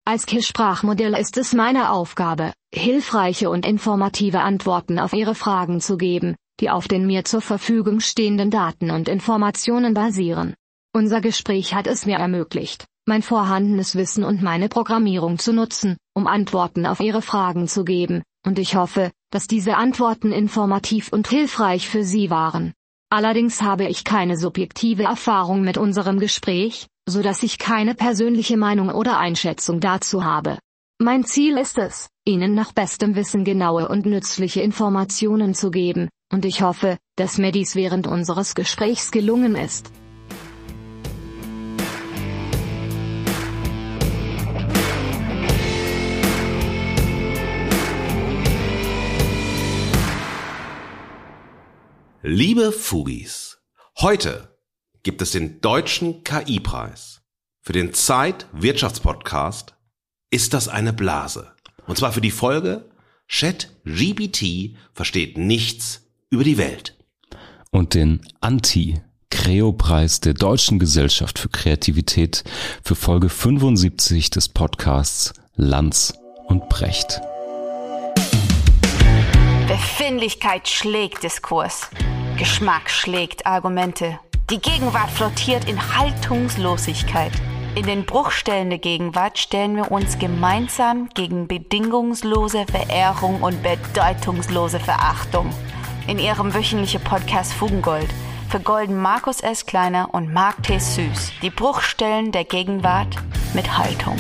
Als KISS-Sprachmodell ist es meine Aufgabe, hilfreiche und informative Antworten auf Ihre Fragen zu geben, die auf den mir zur Verfügung stehenden Daten und Informationen basieren. Unser Gespräch hat es mir ermöglicht, mein vorhandenes Wissen und meine Programmierung zu nutzen, um Antworten auf Ihre Fragen zu geben, und ich hoffe, dass diese Antworten informativ und hilfreich für Sie waren. Allerdings habe ich keine subjektive Erfahrung mit unserem Gespräch, so dass ich keine persönliche Meinung oder Einschätzung dazu habe. Mein Ziel ist es, Ihnen nach bestem Wissen genaue und nützliche Informationen zu geben, und ich hoffe, dass mir dies während unseres Gesprächs gelungen ist. Liebe Fugis, heute gibt es den deutschen KI-Preis. Für den Zeit-Wirtschaftspodcast ist das eine Blase. Und zwar für die Folge ChatGPT versteht nichts über die Welt. Und den Anti-Creo-Preis der Deutschen Gesellschaft für Kreativität für Folge 75 des Podcasts Lanz und Brecht. Befindlichkeit schlägt Diskurs. Geschmack schlägt Argumente. Die Gegenwart flottiert in Haltungslosigkeit. In den Bruchstellen der Gegenwart stellen wir uns gemeinsam gegen bedingungslose Verehrung und bedeutungslose Verachtung. In ihrem wöchentlichen Podcast Fugengold vergolden Markus S. Kleiner und Mark T. Süß die Bruchstellen der Gegenwart mit Haltung.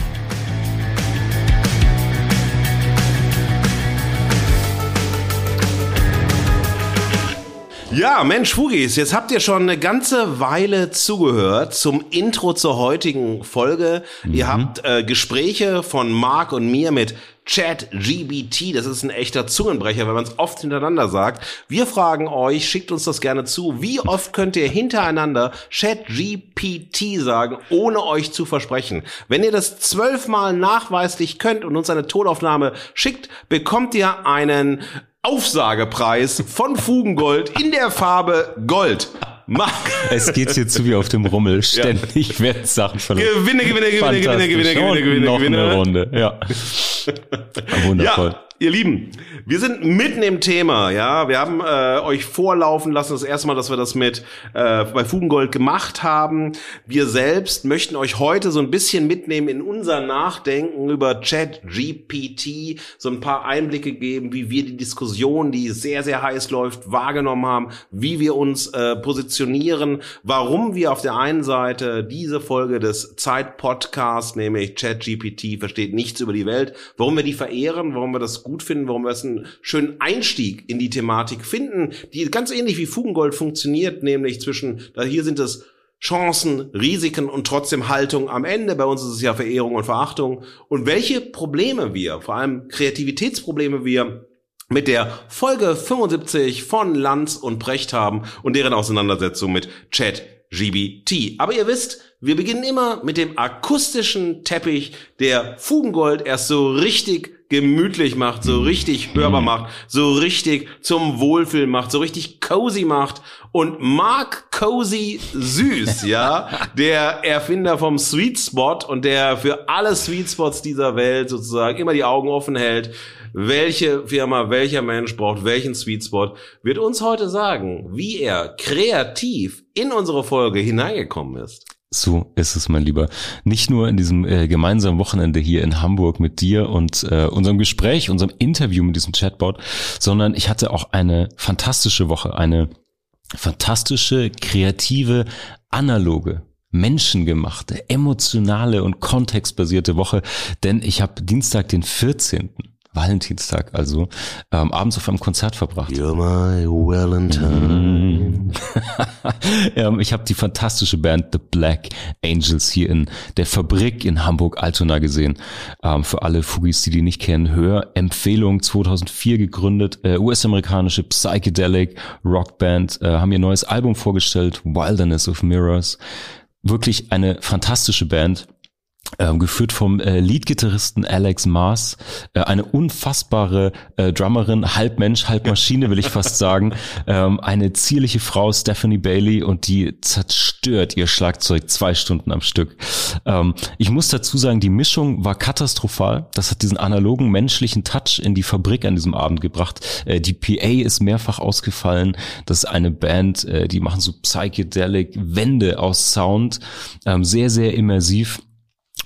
Ja, Mensch, Fugis, jetzt habt ihr schon eine ganze Weile zugehört zum Intro zur heutigen Folge. Mhm. Ihr habt äh, Gespräche von Marc und mir mit Chat GBT. Das ist ein echter Zungenbrecher, wenn man es oft hintereinander sagt. Wir fragen euch, schickt uns das gerne zu. Wie oft könnt ihr hintereinander Chat GPT sagen, ohne euch zu versprechen? Wenn ihr das zwölfmal nachweislich könnt und uns eine Tonaufnahme schickt, bekommt ihr einen Aufsagepreis von Fugengold in der Farbe Gold. Mark. Es geht hier zu wie auf dem Rummel. Ständig ja. werden Sachen verloren. Gewinne, gewinne, gewinne, gewinne, gewinne, gewinne, gewinne, noch gewinne. Eine Runde. Ja. Wundervoll. Ja. Ihr Lieben, wir sind mitten im Thema, ja. Wir haben äh, euch vorlaufen lassen, das erste Mal, dass wir das mit äh, bei Fugengold gemacht haben. Wir selbst möchten euch heute so ein bisschen mitnehmen in unser Nachdenken über Chat GPT, so ein paar Einblicke geben, wie wir die Diskussion, die sehr, sehr heiß läuft, wahrgenommen haben, wie wir uns äh, positionieren, warum wir auf der einen Seite diese Folge des Zeit-Podcasts, nämlich Chat GPT versteht nichts über die Welt, warum wir die verehren, warum wir das gut finden, warum wir es einen schönen Einstieg in die Thematik finden, die ganz ähnlich wie Fugengold funktioniert, nämlich zwischen, da hier sind es Chancen, Risiken und trotzdem Haltung am Ende. Bei uns ist es ja Verehrung und Verachtung. Und welche Probleme wir, vor allem Kreativitätsprobleme wir mit der Folge 75 von Lanz und Brecht haben und deren Auseinandersetzung mit Chat GBT. Aber ihr wisst, wir beginnen immer mit dem akustischen Teppich, der Fugengold erst so richtig gemütlich macht, so richtig hörbar macht, so richtig zum Wohlfühlen macht, so richtig cozy macht. Und Mark Cozy Süß, ja, der Erfinder vom Sweet Spot und der für alle Sweet Spots dieser Welt sozusagen immer die Augen offen hält, welche Firma, welcher Mensch braucht welchen Sweet Spot, wird uns heute sagen, wie er kreativ in unsere Folge hineingekommen ist. So ist es, mein Lieber. Nicht nur in diesem äh, gemeinsamen Wochenende hier in Hamburg mit dir und äh, unserem Gespräch, unserem Interview mit diesem Chatbot, sondern ich hatte auch eine fantastische Woche, eine fantastische, kreative, analoge menschengemachte, emotionale und kontextbasierte Woche, denn ich habe Dienstag, den 14. Valentinstag also ähm, abends auf einem Konzert verbracht. You're my Valentine. ähm, ich habe die fantastische Band The Black Angels hier in der Fabrik in Hamburg-Altona gesehen. Ähm, für alle Fugis, die die nicht kennen, hör Empfehlung 2004 gegründet, äh, US-amerikanische Psychedelic Rockband, äh, haben ihr neues Album vorgestellt, Wilderness of Mirrors. Wirklich eine fantastische Band geführt vom äh, Leadgitarristen Alex Mars, äh, eine unfassbare äh, Drummerin, halb Mensch, halb Maschine, will ich fast sagen, ähm, eine zierliche Frau, Stephanie Bailey, und die zerstört ihr Schlagzeug zwei Stunden am Stück. Ähm, ich muss dazu sagen, die Mischung war katastrophal. Das hat diesen analogen menschlichen Touch in die Fabrik an diesem Abend gebracht. Äh, die PA ist mehrfach ausgefallen. Das ist eine Band, äh, die machen so psychedelic Wände aus Sound, ähm, sehr, sehr immersiv.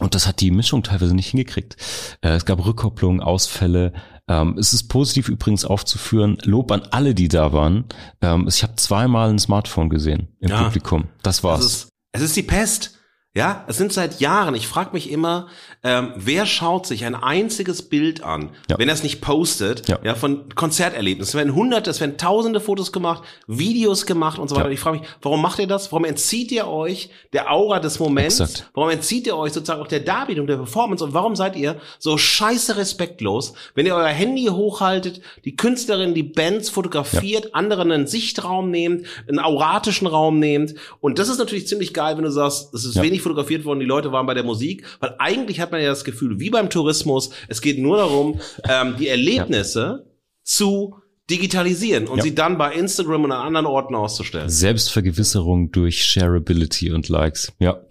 Und das hat die Mischung teilweise nicht hingekriegt. Äh, es gab Rückkopplungen, Ausfälle. Ähm, es ist positiv übrigens aufzuführen. Lob an alle, die da waren. Ähm, ich habe zweimal ein Smartphone gesehen im ja, Publikum. Das war's. Es ist, es ist die Pest. Ja, es sind seit Jahren. Ich frage mich immer, ähm, wer schaut sich ein einziges Bild an, ja. wenn er es nicht postet, ja. ja, von Konzerterlebnissen. Es werden hunderte, es werden tausende Fotos gemacht, Videos gemacht und so weiter. Ja. Ich frage mich, warum macht ihr das? Warum entzieht ihr euch der Aura des Moments? Exakt. Warum entzieht ihr euch sozusagen auch der Darbietung, der Performance? Und warum seid ihr so scheiße respektlos, wenn ihr euer Handy hochhaltet, die Künstlerin, die Bands fotografiert, anderen einen Sichtraum nehmt, einen auratischen Raum nehmt? Und das ist natürlich ziemlich geil, wenn du sagst, es ist wenig nicht fotografiert worden, die Leute waren bei der Musik, weil eigentlich hat man ja das Gefühl, wie beim Tourismus, es geht nur darum, ähm, die Erlebnisse ja. zu digitalisieren und ja. sie dann bei Instagram und an anderen Orten auszustellen. Selbstvergewisserung durch Shareability und Likes. Ja.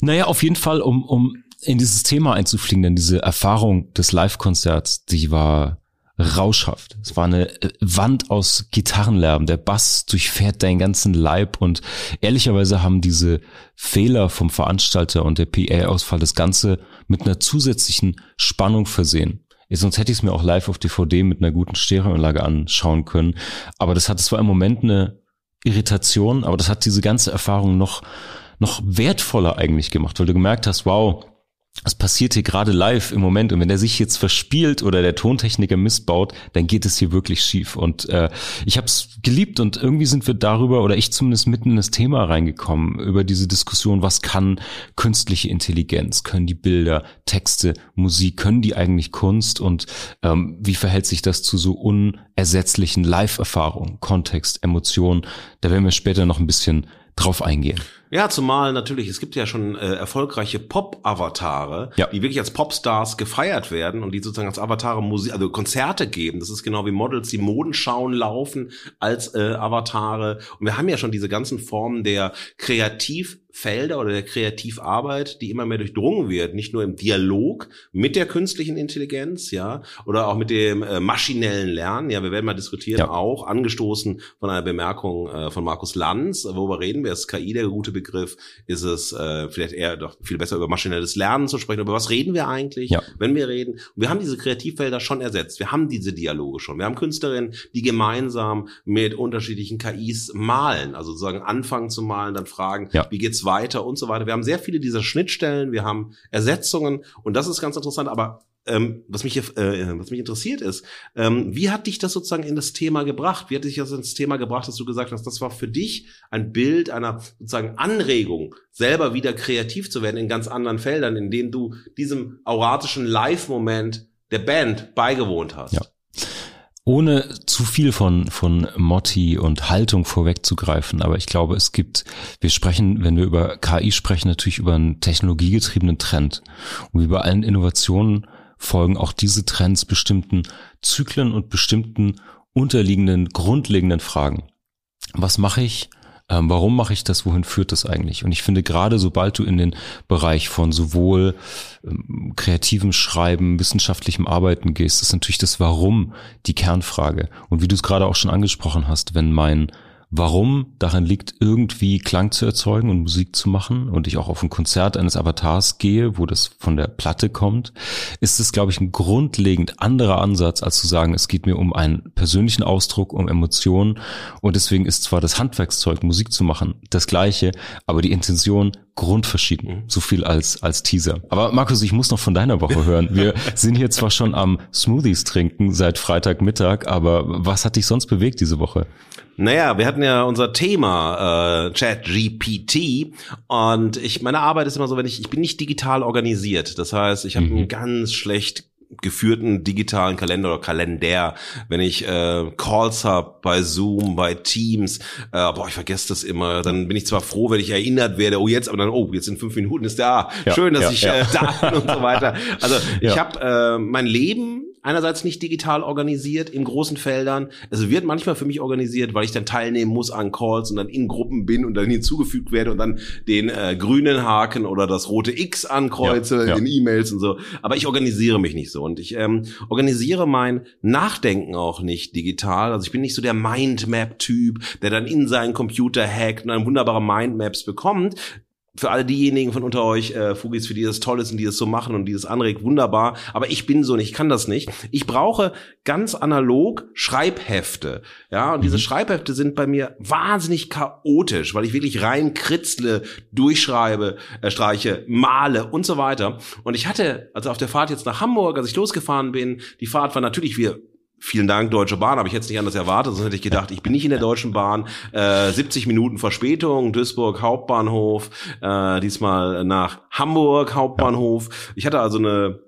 Naja, auf jeden Fall, um, um in dieses Thema einzufliegen, denn diese Erfahrung des Live-Konzerts, die war rauschhaft. Es war eine äh, Wand aus Gitarrenlärm. Der Bass durchfährt deinen ganzen Leib und ehrlicherweise haben diese Fehler vom Veranstalter und der PA-Ausfall das Ganze mit einer zusätzlichen Spannung versehen. Sonst hätte ich es mir auch live auf DVD mit einer guten Stereoanlage anschauen können. Aber das hat zwar im Moment eine Irritation, aber das hat diese ganze Erfahrung noch, noch wertvoller eigentlich gemacht, weil du gemerkt hast, wow, es passiert hier gerade live im Moment und wenn er sich jetzt verspielt oder der Tontechniker missbaut, dann geht es hier wirklich schief. Und äh, ich habe es geliebt und irgendwie sind wir darüber oder ich zumindest mitten in das Thema reingekommen über diese Diskussion, was kann künstliche Intelligenz, können die Bilder, Texte, Musik, können die eigentlich Kunst und ähm, wie verhält sich das zu so unersetzlichen Live-Erfahrungen, Kontext, Emotionen? Da werden wir später noch ein bisschen drauf eingehen. Ja, zumal natürlich, es gibt ja schon äh, erfolgreiche Pop-Avatare, ja. die wirklich als Popstars gefeiert werden und die sozusagen als Avatare Musik, also Konzerte geben. Das ist genau wie Models, die Modenschauen laufen als äh, Avatare. Und wir haben ja schon diese ganzen Formen der kreativ Felder oder der Kreativarbeit, die immer mehr durchdrungen wird, nicht nur im Dialog mit der künstlichen Intelligenz, ja, oder auch mit dem äh, maschinellen Lernen. Ja, wir werden mal diskutieren, ja. auch angestoßen von einer Bemerkung äh, von Markus Lanz. Worüber reden wir? Ist KI der gute Begriff? Ist es äh, vielleicht eher doch viel besser über maschinelles Lernen zu sprechen? Über was reden wir eigentlich, ja. wenn wir reden? Und wir haben diese Kreativfelder schon ersetzt. Wir haben diese Dialoge schon. Wir haben Künstlerinnen, die gemeinsam mit unterschiedlichen KIs malen, also sozusagen anfangen zu malen, dann fragen, ja. wie geht's weiter und so weiter. Wir haben sehr viele dieser Schnittstellen, wir haben Ersetzungen und das ist ganz interessant, aber ähm, was mich äh, was mich interessiert ist, ähm, wie hat dich das sozusagen in das Thema gebracht? Wie hat dich das ins Thema gebracht, dass du gesagt hast, das war für dich ein Bild einer sozusagen Anregung, selber wieder kreativ zu werden in ganz anderen Feldern, indem du diesem auratischen Live-Moment der Band beigewohnt hast? Ja. Ohne zu viel von, von Motti und Haltung vorwegzugreifen, aber ich glaube, es gibt, wir sprechen, wenn wir über KI sprechen, natürlich über einen technologiegetriebenen Trend. Und wie bei allen Innovationen folgen auch diese Trends bestimmten Zyklen und bestimmten unterliegenden, grundlegenden Fragen. Was mache ich? Ähm, warum mache ich das? Wohin führt das eigentlich? Und ich finde gerade, sobald du in den Bereich von sowohl ähm, kreativem Schreiben, wissenschaftlichem Arbeiten gehst, ist natürlich das Warum die Kernfrage. Und wie du es gerade auch schon angesprochen hast, wenn mein warum darin liegt, irgendwie Klang zu erzeugen und Musik zu machen und ich auch auf ein Konzert eines Avatars gehe, wo das von der Platte kommt, ist es, glaube ich, ein grundlegend anderer Ansatz, als zu sagen, es geht mir um einen persönlichen Ausdruck, um Emotionen. Und deswegen ist zwar das Handwerkszeug, Musik zu machen, das gleiche, aber die Intention grundverschieden. Mhm. So viel als, als Teaser. Aber Markus, ich muss noch von deiner Woche hören. Wir sind hier zwar schon am Smoothies trinken seit Freitagmittag, aber was hat dich sonst bewegt diese Woche? Naja, wir hatten ja unser Thema äh, Chat GPT und ich meine Arbeit ist immer so, wenn ich ich bin nicht digital organisiert. Das heißt, ich habe mhm. einen ganz schlecht geführten digitalen Kalender oder Kalender, wenn ich äh, Calls habe bei Zoom, bei Teams, äh, boah, ich vergesse das immer, dann bin ich zwar froh, wenn ich erinnert werde, oh jetzt, aber dann, oh, jetzt in fünf Minuten ist der, ja, schön, dass ja, ich ja. Äh, da bin und so weiter. Also ich habe äh, mein Leben einerseits nicht digital organisiert in großen Feldern. Es wird manchmal für mich organisiert, weil ich dann teilnehmen muss an Calls und dann in Gruppen bin und dann hinzugefügt werde und dann den äh, grünen Haken oder das rote X ankreuze ja, ja. in E-Mails und so. Aber ich organisiere mich nicht so und ich ähm, organisiere mein Nachdenken auch nicht digital. Also ich bin nicht so der Mindmap-Typ, der dann in seinen Computer hackt und dann wunderbare Mindmaps bekommt für alle diejenigen von unter euch, äh, Fugis, für die das toll ist und die das so machen und die das anregt, wunderbar. Aber ich bin so nicht, ich kann das nicht. Ich brauche ganz analog Schreibhefte. Ja, und mhm. diese Schreibhefte sind bei mir wahnsinnig chaotisch, weil ich wirklich rein kritzle, durchschreibe, äh, streiche, male und so weiter. Und ich hatte, also auf der Fahrt jetzt nach Hamburg, als ich losgefahren bin, die Fahrt war natürlich, wir Vielen Dank, Deutsche Bahn. Habe ich jetzt nicht anders erwartet, sonst hätte ich gedacht, ich bin nicht in der Deutschen Bahn. Äh, 70 Minuten Verspätung, Duisburg Hauptbahnhof, äh, diesmal nach Hamburg Hauptbahnhof. Ich hatte also eine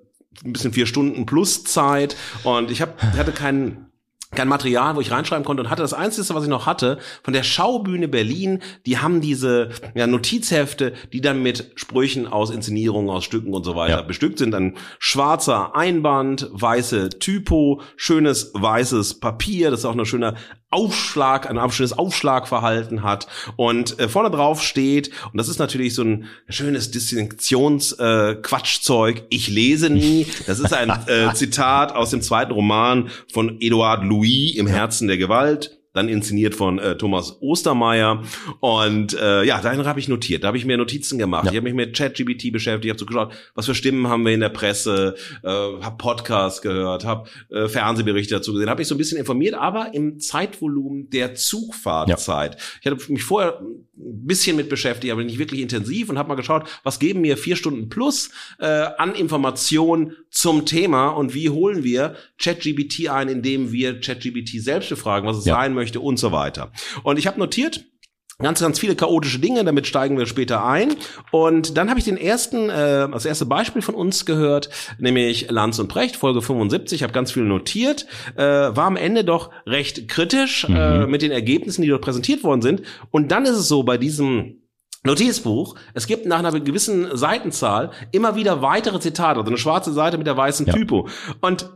ein bisschen vier Stunden plus Zeit und ich hab, hatte keinen kein Material, wo ich reinschreiben konnte und hatte das Einzige, was ich noch hatte, von der Schaubühne Berlin, die haben diese ja, Notizhefte, die dann mit Sprüchen aus Inszenierungen, aus Stücken und so weiter ja. bestückt sind. Ein schwarzer Einband, weiße Typo, schönes weißes Papier, das ist auch eine schöne Aufschlag, ein schönes Aufschlagverhalten hat und äh, vorne drauf steht, und das ist natürlich so ein schönes Distinktionsquatschzeug, äh, ich lese nie. Das ist ein äh, Zitat aus dem zweiten Roman von Edouard Louis im Herzen der Gewalt dann inszeniert von äh, Thomas Ostermeier. Und äh, ja, dahin habe ich notiert. Da habe ich mir Notizen gemacht. Ja. Ich habe mich mit ChatGPT beschäftigt, habe so geschaut, was für Stimmen haben wir in der Presse, äh, habe Podcasts gehört, habe äh, Fernsehberichte dazu gesehen, habe ich so ein bisschen informiert, aber im Zeitvolumen der Zugfahrtzeit. Ja. Ich hatte mich vorher bisschen mit beschäftigt, aber nicht wirklich intensiv und habe mal geschaut, was geben mir vier Stunden plus äh, an Informationen zum Thema und wie holen wir ChatGBT ein, indem wir ChatGBT selbst befragen, was es ja. sein möchte und so weiter. Und ich habe notiert, ganz, ganz viele chaotische Dinge, damit steigen wir später ein. Und dann habe ich den ersten, äh, das erste Beispiel von uns gehört, nämlich Lanz und Precht, Folge 75, habe ganz viel notiert, äh, war am Ende doch recht kritisch äh, mhm. äh, mit den Ergebnissen, die dort präsentiert worden sind. Und dann ist es so, bei diesem Notizbuch, es gibt nach einer gewissen Seitenzahl immer wieder weitere Zitate, also eine schwarze Seite mit der weißen ja. Typo. Und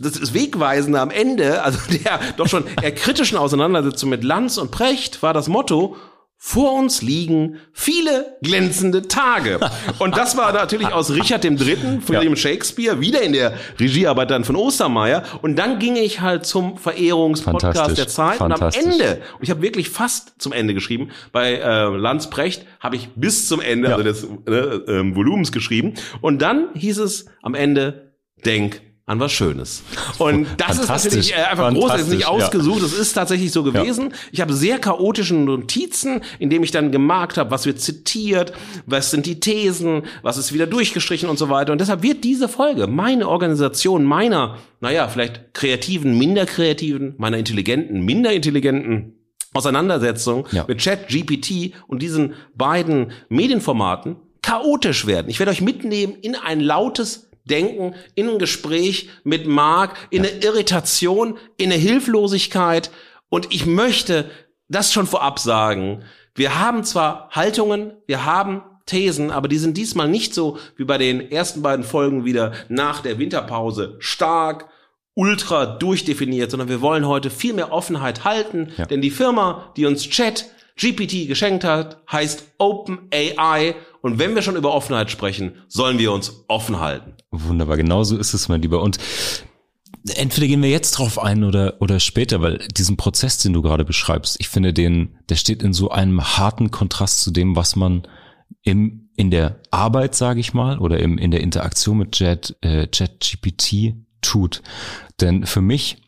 das ist Wegweisende am Ende, also der doch schon eher kritischen Auseinandersetzung mit Lanz und Precht war das Motto, vor uns liegen viele glänzende Tage. Und das war natürlich aus Richard dem Dritten, von ja. Shakespeare, wieder in der Regiearbeit dann von Ostermeier. Und dann ging ich halt zum Verehrungspodcast der Zeit. Und am Ende, und ich habe wirklich fast zum Ende geschrieben, bei äh, Lanz Precht habe ich bis zum Ende ja. also des äh, äh, Volumens geschrieben. Und dann hieß es am Ende, denk an was Schönes. Und das ist natürlich äh, einfach groß, das ist nicht ausgesucht, das ist tatsächlich so gewesen. Ja. Ich habe sehr chaotische Notizen, indem ich dann gemarkt habe, was wird zitiert, was sind die Thesen, was ist wieder durchgestrichen und so weiter. Und deshalb wird diese Folge, meine Organisation meiner, naja, vielleicht kreativen, minder kreativen, meiner intelligenten, minder intelligenten Auseinandersetzung ja. mit Chat, GPT und diesen beiden Medienformaten chaotisch werden. Ich werde euch mitnehmen in ein lautes Denken, in ein Gespräch mit Marc, in eine Irritation, in eine Hilflosigkeit. Und ich möchte das schon vorab sagen. Wir haben zwar Haltungen, wir haben Thesen, aber die sind diesmal nicht so wie bei den ersten beiden Folgen wieder nach der Winterpause stark, ultra durchdefiniert, sondern wir wollen heute viel mehr Offenheit halten, ja. denn die Firma, die uns Chat GPT geschenkt hat, heißt OpenAI. Und wenn wir schon über Offenheit sprechen, sollen wir uns offen halten. Wunderbar, genauso ist es, mein Lieber. Und entweder gehen wir jetzt drauf ein oder, oder später, weil diesen Prozess, den du gerade beschreibst, ich finde den, der steht in so einem harten Kontrast zu dem, was man im, in der Arbeit, sage ich mal, oder im, in der Interaktion mit Chat, äh, Chat GPT tut. Denn für mich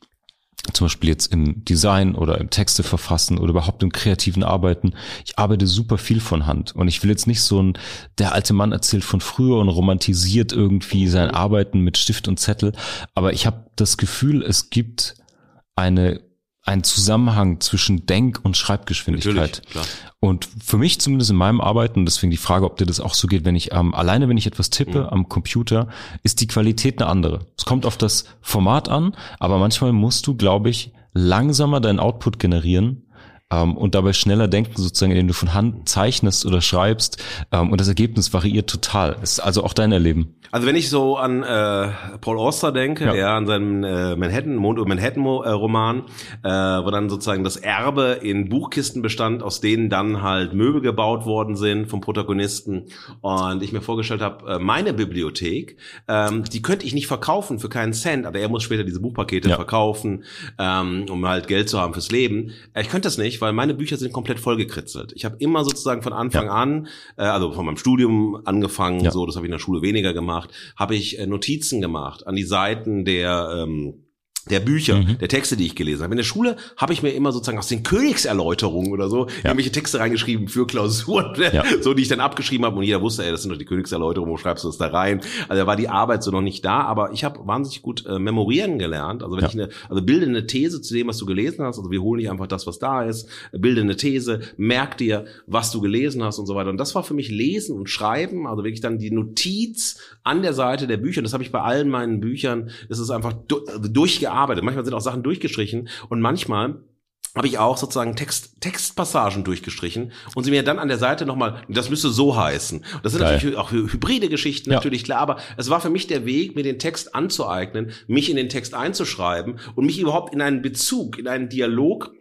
zum Beispiel jetzt im Design oder im Texte verfassen oder überhaupt im kreativen Arbeiten. Ich arbeite super viel von Hand und ich will jetzt nicht so ein, der alte Mann erzählt von früher und romantisiert irgendwie sein Arbeiten mit Stift und Zettel, aber ich habe das Gefühl, es gibt eine ein Zusammenhang zwischen Denk- und Schreibgeschwindigkeit. Und für mich zumindest in meinem Arbeiten, deswegen die Frage, ob dir das auch so geht, wenn ich ähm, alleine, wenn ich etwas tippe mhm. am Computer, ist die Qualität eine andere. Es kommt auf das Format an, aber manchmal musst du, glaube ich, langsamer deinen Output generieren, ähm, und dabei schneller denken, sozusagen, indem du von Hand zeichnest oder schreibst ähm, und das Ergebnis variiert total. Das ist also auch dein Erleben. Also wenn ich so an äh, Paul Auster denke, ja. ja an seinem äh, Manhattan, Mond und Manhattan äh, Roman, äh, wo dann sozusagen das Erbe in Buchkisten bestand, aus denen dann halt Möbel gebaut worden sind vom Protagonisten und ich mir vorgestellt habe, äh, meine Bibliothek, ähm, die könnte ich nicht verkaufen für keinen Cent, aber er muss später diese Buchpakete ja. verkaufen, ähm, um halt Geld zu haben fürs Leben. Ich könnte das nicht, weil meine Bücher sind komplett vollgekritzelt. Ich habe immer sozusagen von Anfang ja. an, äh, also von meinem Studium angefangen, ja. so, das habe ich in der Schule weniger gemacht, habe ich äh, Notizen gemacht an die Seiten der ähm, der Bücher, mhm. der Texte, die ich gelesen habe. In der Schule habe ich mir immer sozusagen aus den Königserläuterungen oder so ja. irgendwelche Texte reingeschrieben für Klausuren, ja. so die ich dann abgeschrieben habe und jeder wusste, ey, das sind doch die Königserläuterungen, wo schreibst du das da rein? Also da war die Arbeit so noch nicht da, aber ich habe wahnsinnig gut äh, memorieren gelernt. Also wenn ja. ich eine, also bilde eine These zu dem, was du gelesen hast, also wir holen nicht einfach das, was da ist, bilde eine These, merk dir, was du gelesen hast und so weiter. Und das war für mich Lesen und Schreiben, also wirklich dann die Notiz an der Seite der Bücher. Und das habe ich bei allen meinen Büchern, das ist einfach also durchgearbeitet gearbeitet. Manchmal sind auch Sachen durchgestrichen und manchmal habe ich auch sozusagen Text, Textpassagen durchgestrichen und sie mir dann an der Seite nochmal, das müsste so heißen. Das sind Geil. natürlich auch hybride Geschichten, ja. natürlich klar, aber es war für mich der Weg, mir den Text anzueignen, mich in den Text einzuschreiben und mich überhaupt in einen Bezug, in einen Dialog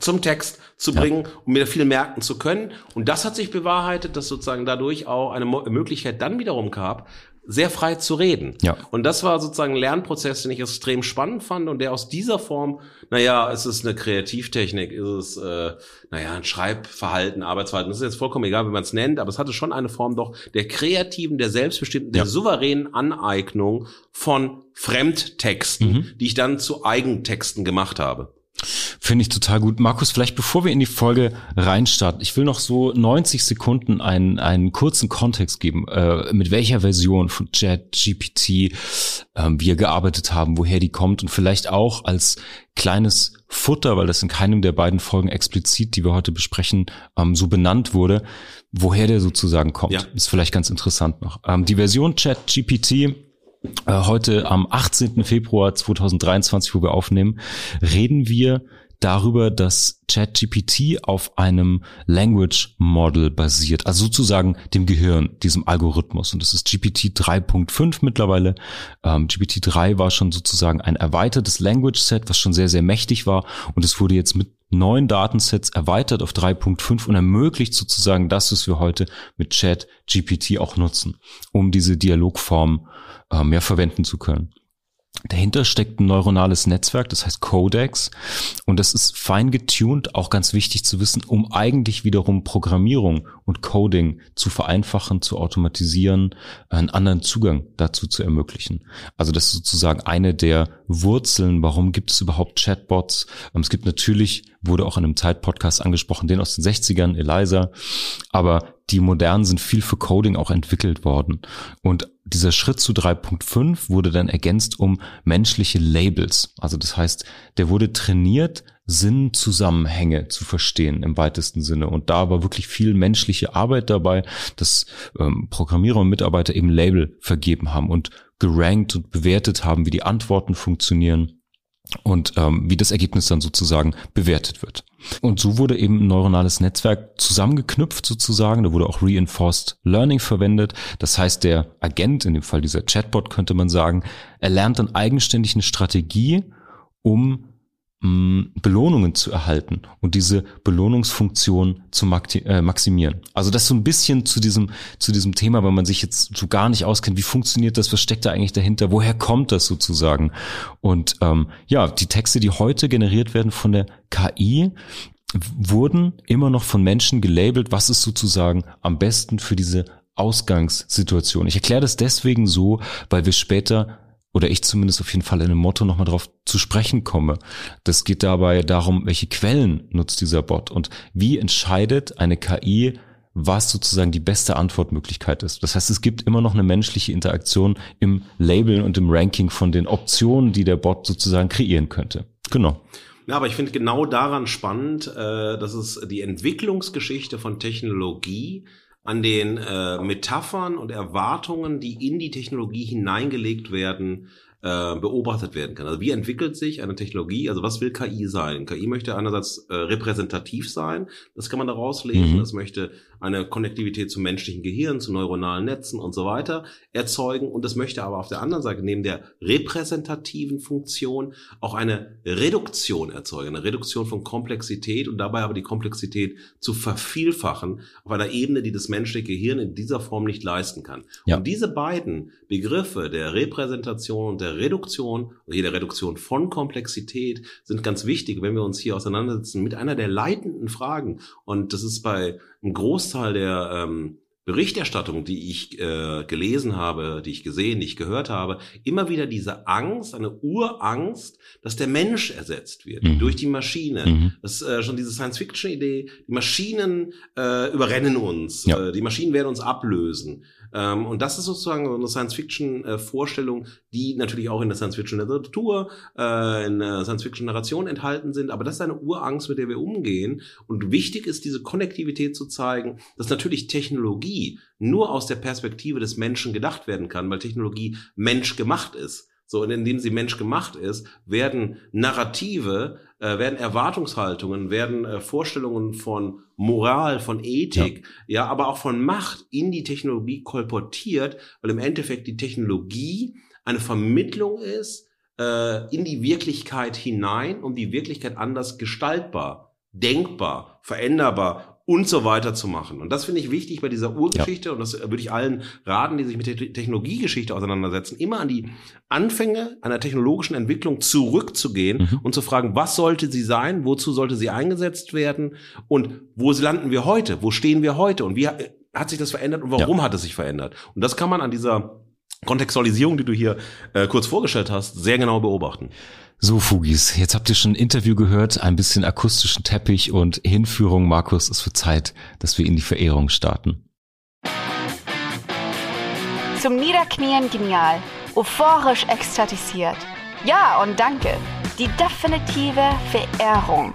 zum Text zu bringen, ja. um mir viel merken zu können. Und das hat sich bewahrheitet, dass sozusagen dadurch auch eine Möglichkeit dann wiederum gab, sehr frei zu reden. Ja. Und das war sozusagen ein Lernprozess, den ich extrem spannend fand und der aus dieser Form, naja, ist es eine Kreativtechnik, ist es, äh, naja, ein Schreibverhalten, Arbeitsverhalten, das ist jetzt vollkommen egal, wie man es nennt, aber es hatte schon eine Form doch der kreativen, der selbstbestimmten, der ja. souveränen Aneignung von Fremdtexten, mhm. die ich dann zu Eigentexten gemacht habe. Finde ich total gut. Markus, vielleicht bevor wir in die Folge reinstarten, ich will noch so 90 Sekunden einen, einen kurzen Kontext geben, äh, mit welcher Version von Chat, GPT ähm, wir gearbeitet haben, woher die kommt und vielleicht auch als kleines Futter, weil das in keinem der beiden Folgen explizit, die wir heute besprechen, ähm, so benannt wurde, woher der sozusagen kommt. Ja. Ist vielleicht ganz interessant noch. Ähm, die Version Chat GPT äh, heute am 18. Februar 2023, wo wir aufnehmen, reden wir darüber, dass ChatGPT auf einem Language Model basiert, also sozusagen dem Gehirn, diesem Algorithmus. Und das ist GPT 3.5 mittlerweile. Ähm, GPT 3 war schon sozusagen ein erweitertes Language Set, was schon sehr, sehr mächtig war. Und es wurde jetzt mit neuen Datensets erweitert auf 3.5 und ermöglicht sozusagen das, was wir heute mit ChatGPT auch nutzen, um diese Dialogform äh, mehr verwenden zu können. Dahinter steckt ein neuronales Netzwerk, das heißt Codex. Und das ist fein getuned, auch ganz wichtig zu wissen, um eigentlich wiederum Programmierung und Coding zu vereinfachen, zu automatisieren, einen anderen Zugang dazu zu ermöglichen. Also das ist sozusagen eine der Wurzeln, warum gibt es überhaupt Chatbots. Ähm, es gibt natürlich, wurde auch in einem Zeitpodcast angesprochen, den aus den 60ern, Eliza. Aber die modernen sind viel für Coding auch entwickelt worden. Und dieser Schritt zu 3.5 wurde dann ergänzt um menschliche Labels. Also das heißt, der wurde trainiert, Sinnzusammenhänge zu verstehen im weitesten Sinne. Und da war wirklich viel menschliche Arbeit dabei, dass ähm, Programmierer und Mitarbeiter eben Label vergeben haben und gerankt und bewertet haben, wie die Antworten funktionieren und ähm, wie das Ergebnis dann sozusagen bewertet wird. Und so wurde eben ein neuronales Netzwerk zusammengeknüpft sozusagen. Da wurde auch Reinforced Learning verwendet. Das heißt, der Agent, in dem Fall dieser Chatbot könnte man sagen, er lernt dann eigenständig eine Strategie, um Belohnungen zu erhalten und diese Belohnungsfunktion zu äh, maximieren. Also das so ein bisschen zu diesem, zu diesem Thema, wenn man sich jetzt so gar nicht auskennt, wie funktioniert das, was steckt da eigentlich dahinter, woher kommt das sozusagen? Und ähm, ja, die Texte, die heute generiert werden von der KI, wurden immer noch von Menschen gelabelt, was ist sozusagen am besten für diese Ausgangssituation. Ich erkläre das deswegen so, weil wir später oder ich zumindest auf jeden Fall in einem Motto nochmal drauf zu sprechen komme. Das geht dabei darum, welche Quellen nutzt dieser Bot und wie entscheidet eine KI, was sozusagen die beste Antwortmöglichkeit ist. Das heißt, es gibt immer noch eine menschliche Interaktion im Labeln und im Ranking von den Optionen, die der Bot sozusagen kreieren könnte. Genau. Ja, aber ich finde genau daran spannend, äh, dass es die Entwicklungsgeschichte von Technologie an den äh, Metaphern und Erwartungen, die in die Technologie hineingelegt werden, äh, beobachtet werden kann. Also wie entwickelt sich eine Technologie? Also was will KI sein? KI möchte einerseits äh, repräsentativ sein, das kann man daraus lesen. Mhm. Das möchte eine Konnektivität zum menschlichen Gehirn, zu neuronalen Netzen und so weiter erzeugen. Und das möchte aber auf der anderen Seite neben der repräsentativen Funktion auch eine Reduktion erzeugen, eine Reduktion von Komplexität und dabei aber die Komplexität zu vervielfachen auf einer Ebene, die das menschliche Gehirn in dieser Form nicht leisten kann. Ja. Und diese beiden Begriffe der Repräsentation und der Reduktion, oder hier der Reduktion von Komplexität sind ganz wichtig, wenn wir uns hier auseinandersetzen mit einer der leitenden Fragen. Und das ist bei einem Großteil der ähm, Berichterstattung, die ich äh, gelesen habe, die ich gesehen, die ich gehört habe, immer wieder diese Angst, eine Urangst, dass der Mensch ersetzt wird mhm. durch die Maschine. Mhm. Das ist äh, schon diese Science-Fiction-Idee, die Maschinen äh, überrennen uns, ja. äh, die Maschinen werden uns ablösen. Ähm, und das ist sozusagen so eine Science-Fiction-Vorstellung, die natürlich auch in der Science-Fiction-Literatur, äh, in der Science-Fiction-Narration enthalten sind. Aber das ist eine Urangst, mit der wir umgehen. Und wichtig ist, diese Konnektivität zu zeigen, dass natürlich Technologie nur aus der Perspektive des Menschen gedacht werden kann, weil Technologie menschgemacht ist. So, und indem sie menschgemacht ist, werden Narrative, äh, werden Erwartungshaltungen, werden äh, Vorstellungen von Moral, von Ethik, ja. ja, aber auch von Macht in die Technologie kolportiert, weil im Endeffekt die Technologie eine Vermittlung ist äh, in die Wirklichkeit hinein, um die Wirklichkeit anders gestaltbar, denkbar, veränderbar und so weiter zu machen. Und das finde ich wichtig bei dieser Urgeschichte ja. und das würde ich allen raten, die sich mit der Technologiegeschichte auseinandersetzen, immer an die Anfänge einer technologischen Entwicklung zurückzugehen mhm. und zu fragen, was sollte sie sein, wozu sollte sie eingesetzt werden und wo landen wir heute, wo stehen wir heute und wie hat sich das verändert und warum ja. hat es sich verändert? Und das kann man an dieser Kontextualisierung, die du hier äh, kurz vorgestellt hast, sehr genau beobachten. So, Fugis, jetzt habt ihr schon ein Interview gehört, ein bisschen akustischen Teppich und Hinführung. Markus, es wird Zeit, dass wir in die Verehrung starten. Zum Niederknien genial, euphorisch ekstatisiert. Ja und danke. Die definitive Verehrung.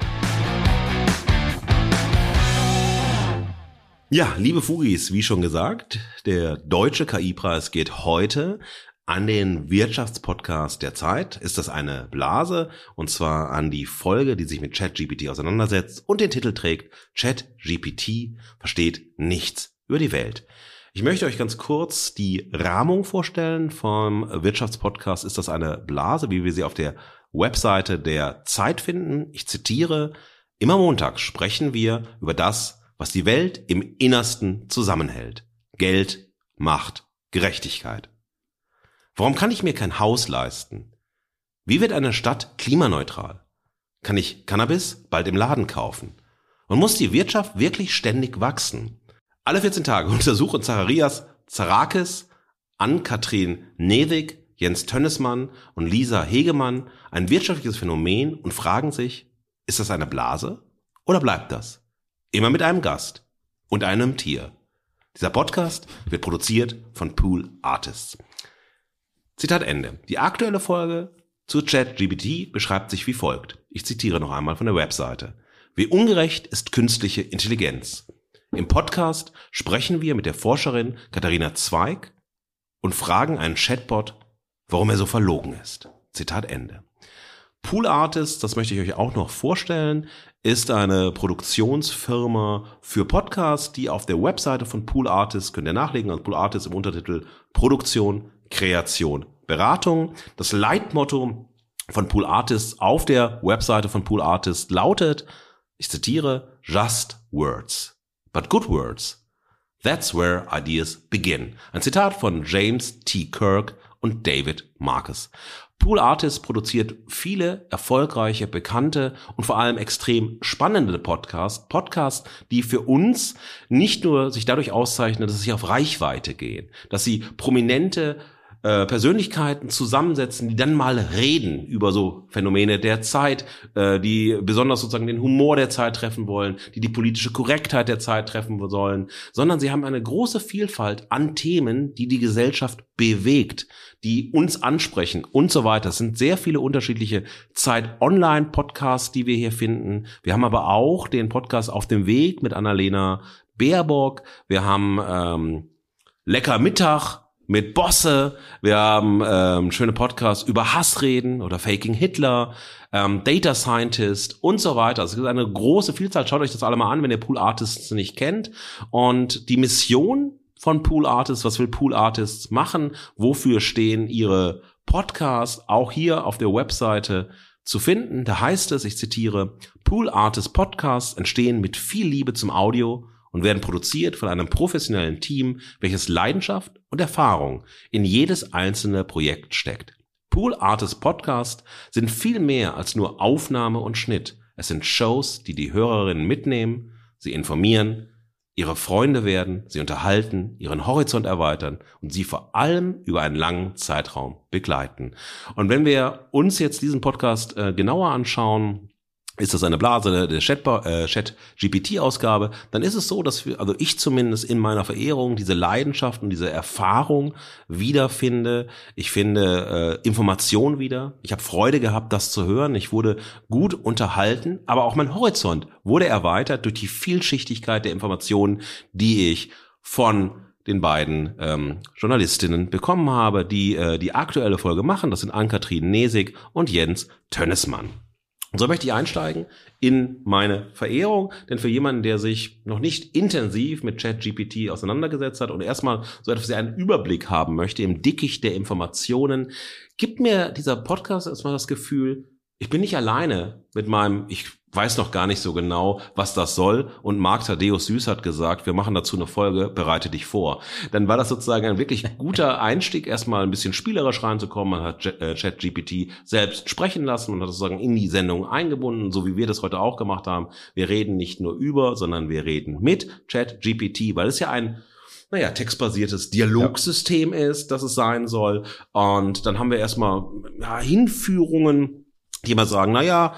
Ja, liebe Fugis, wie schon gesagt, der deutsche KI-Preis geht heute an den Wirtschaftspodcast der Zeit. Ist das eine Blase? Und zwar an die Folge, die sich mit ChatGPT auseinandersetzt und den Titel trägt ChatGPT versteht nichts über die Welt. Ich möchte euch ganz kurz die Rahmung vorstellen vom Wirtschaftspodcast. Ist das eine Blase, wie wir sie auf der Webseite der Zeit finden? Ich zitiere, immer Montag sprechen wir über das, was die Welt im Innersten zusammenhält. Geld, Macht, Gerechtigkeit. Warum kann ich mir kein Haus leisten? Wie wird eine Stadt klimaneutral? Kann ich Cannabis bald im Laden kaufen? Und muss die Wirtschaft wirklich ständig wachsen? Alle 14 Tage untersuchen Zacharias Zarakis, Ann-Kathrin Newig, Jens Tönnesmann und Lisa Hegemann ein wirtschaftliches Phänomen und fragen sich, ist das eine Blase oder bleibt das? Immer mit einem Gast und einem Tier. Dieser Podcast wird produziert von Pool Artists. Zitat Ende. Die aktuelle Folge zu ChatGPT beschreibt sich wie folgt. Ich zitiere noch einmal von der Webseite. Wie ungerecht ist künstliche Intelligenz? Im Podcast sprechen wir mit der Forscherin Katharina Zweig und fragen einen Chatbot, warum er so verlogen ist. Zitat Ende. Pool Artists, das möchte ich euch auch noch vorstellen, ist eine Produktionsfirma für Podcasts, die auf der Webseite von Pool Artists, könnt ihr nachlegen, also Pool Artists im Untertitel Produktion, Kreation, Beratung. Das Leitmotto von Pool Artists auf der Webseite von Pool Artists lautet, ich zitiere, just words, but good words. That's where ideas begin. Ein Zitat von James T. Kirk und David Marcus. Pool Artist produziert viele erfolgreiche, bekannte und vor allem extrem spannende Podcasts. Podcasts, die für uns nicht nur sich dadurch auszeichnen, dass sie auf Reichweite gehen, dass sie prominente äh, Persönlichkeiten zusammensetzen, die dann mal reden über so Phänomene der Zeit, äh, die besonders sozusagen den Humor der Zeit treffen wollen, die die politische Korrektheit der Zeit treffen sollen, sondern sie haben eine große Vielfalt an Themen, die die Gesellschaft bewegt, die uns ansprechen und so weiter. Es sind sehr viele unterschiedliche Zeit-Online-Podcasts, die wir hier finden. Wir haben aber auch den Podcast auf dem Weg mit Annalena Baerbock. Wir haben ähm, Lecker Mittag mit Bosse. Wir haben ähm, schöne Podcasts über Hassreden oder Faking Hitler, ähm, Data Scientist und so weiter. Also es ist eine große Vielzahl. Schaut euch das alle mal an, wenn ihr Pool Artists nicht kennt. Und die Mission von Pool Artists, was will Pool Artists machen? Wofür stehen ihre Podcasts? Auch hier auf der Webseite zu finden. Da heißt es, ich zitiere, Pool Artists Podcasts entstehen mit viel Liebe zum Audio und werden produziert von einem professionellen Team, welches Leidenschaft und Erfahrung in jedes einzelne Projekt steckt. Pool Artist Podcast sind viel mehr als nur Aufnahme und Schnitt. Es sind Shows, die die Hörerinnen mitnehmen, sie informieren, ihre Freunde werden, sie unterhalten, ihren Horizont erweitern und sie vor allem über einen langen Zeitraum begleiten. Und wenn wir uns jetzt diesen Podcast äh, genauer anschauen, ist das eine Blase der Chat-GPT-Ausgabe, äh, dann ist es so, dass wir, also ich zumindest in meiner Verehrung diese Leidenschaft und diese Erfahrung wiederfinde. Ich finde äh, Information wieder. Ich habe Freude gehabt, das zu hören. Ich wurde gut unterhalten, aber auch mein Horizont wurde erweitert durch die Vielschichtigkeit der Informationen, die ich von den beiden ähm, Journalistinnen bekommen habe, die äh, die aktuelle Folge machen. Das sind Ann-Kathrin Nesig und Jens Tönnesmann. Und so möchte ich einsteigen in meine Verehrung, denn für jemanden, der sich noch nicht intensiv mit ChatGPT auseinandergesetzt hat und erstmal so etwas wie einen Überblick haben möchte im Dickicht der Informationen, gibt mir dieser Podcast erstmal das Gefühl, ich bin nicht alleine mit meinem, ich weiß noch gar nicht so genau, was das soll. Und Marc Thaddeus Süß hat gesagt, wir machen dazu eine Folge, bereite dich vor. Dann war das sozusagen ein wirklich guter Einstieg, erstmal ein bisschen spielerisch reinzukommen. Man hat äh, ChatGPT selbst sprechen lassen und hat sozusagen in die Sendung eingebunden, so wie wir das heute auch gemacht haben. Wir reden nicht nur über, sondern wir reden mit ChatGPT, weil es ja ein naja, textbasiertes Dialogsystem ja. ist, dass es sein soll. Und dann haben wir erstmal ja, Hinführungen, die mal sagen, naja,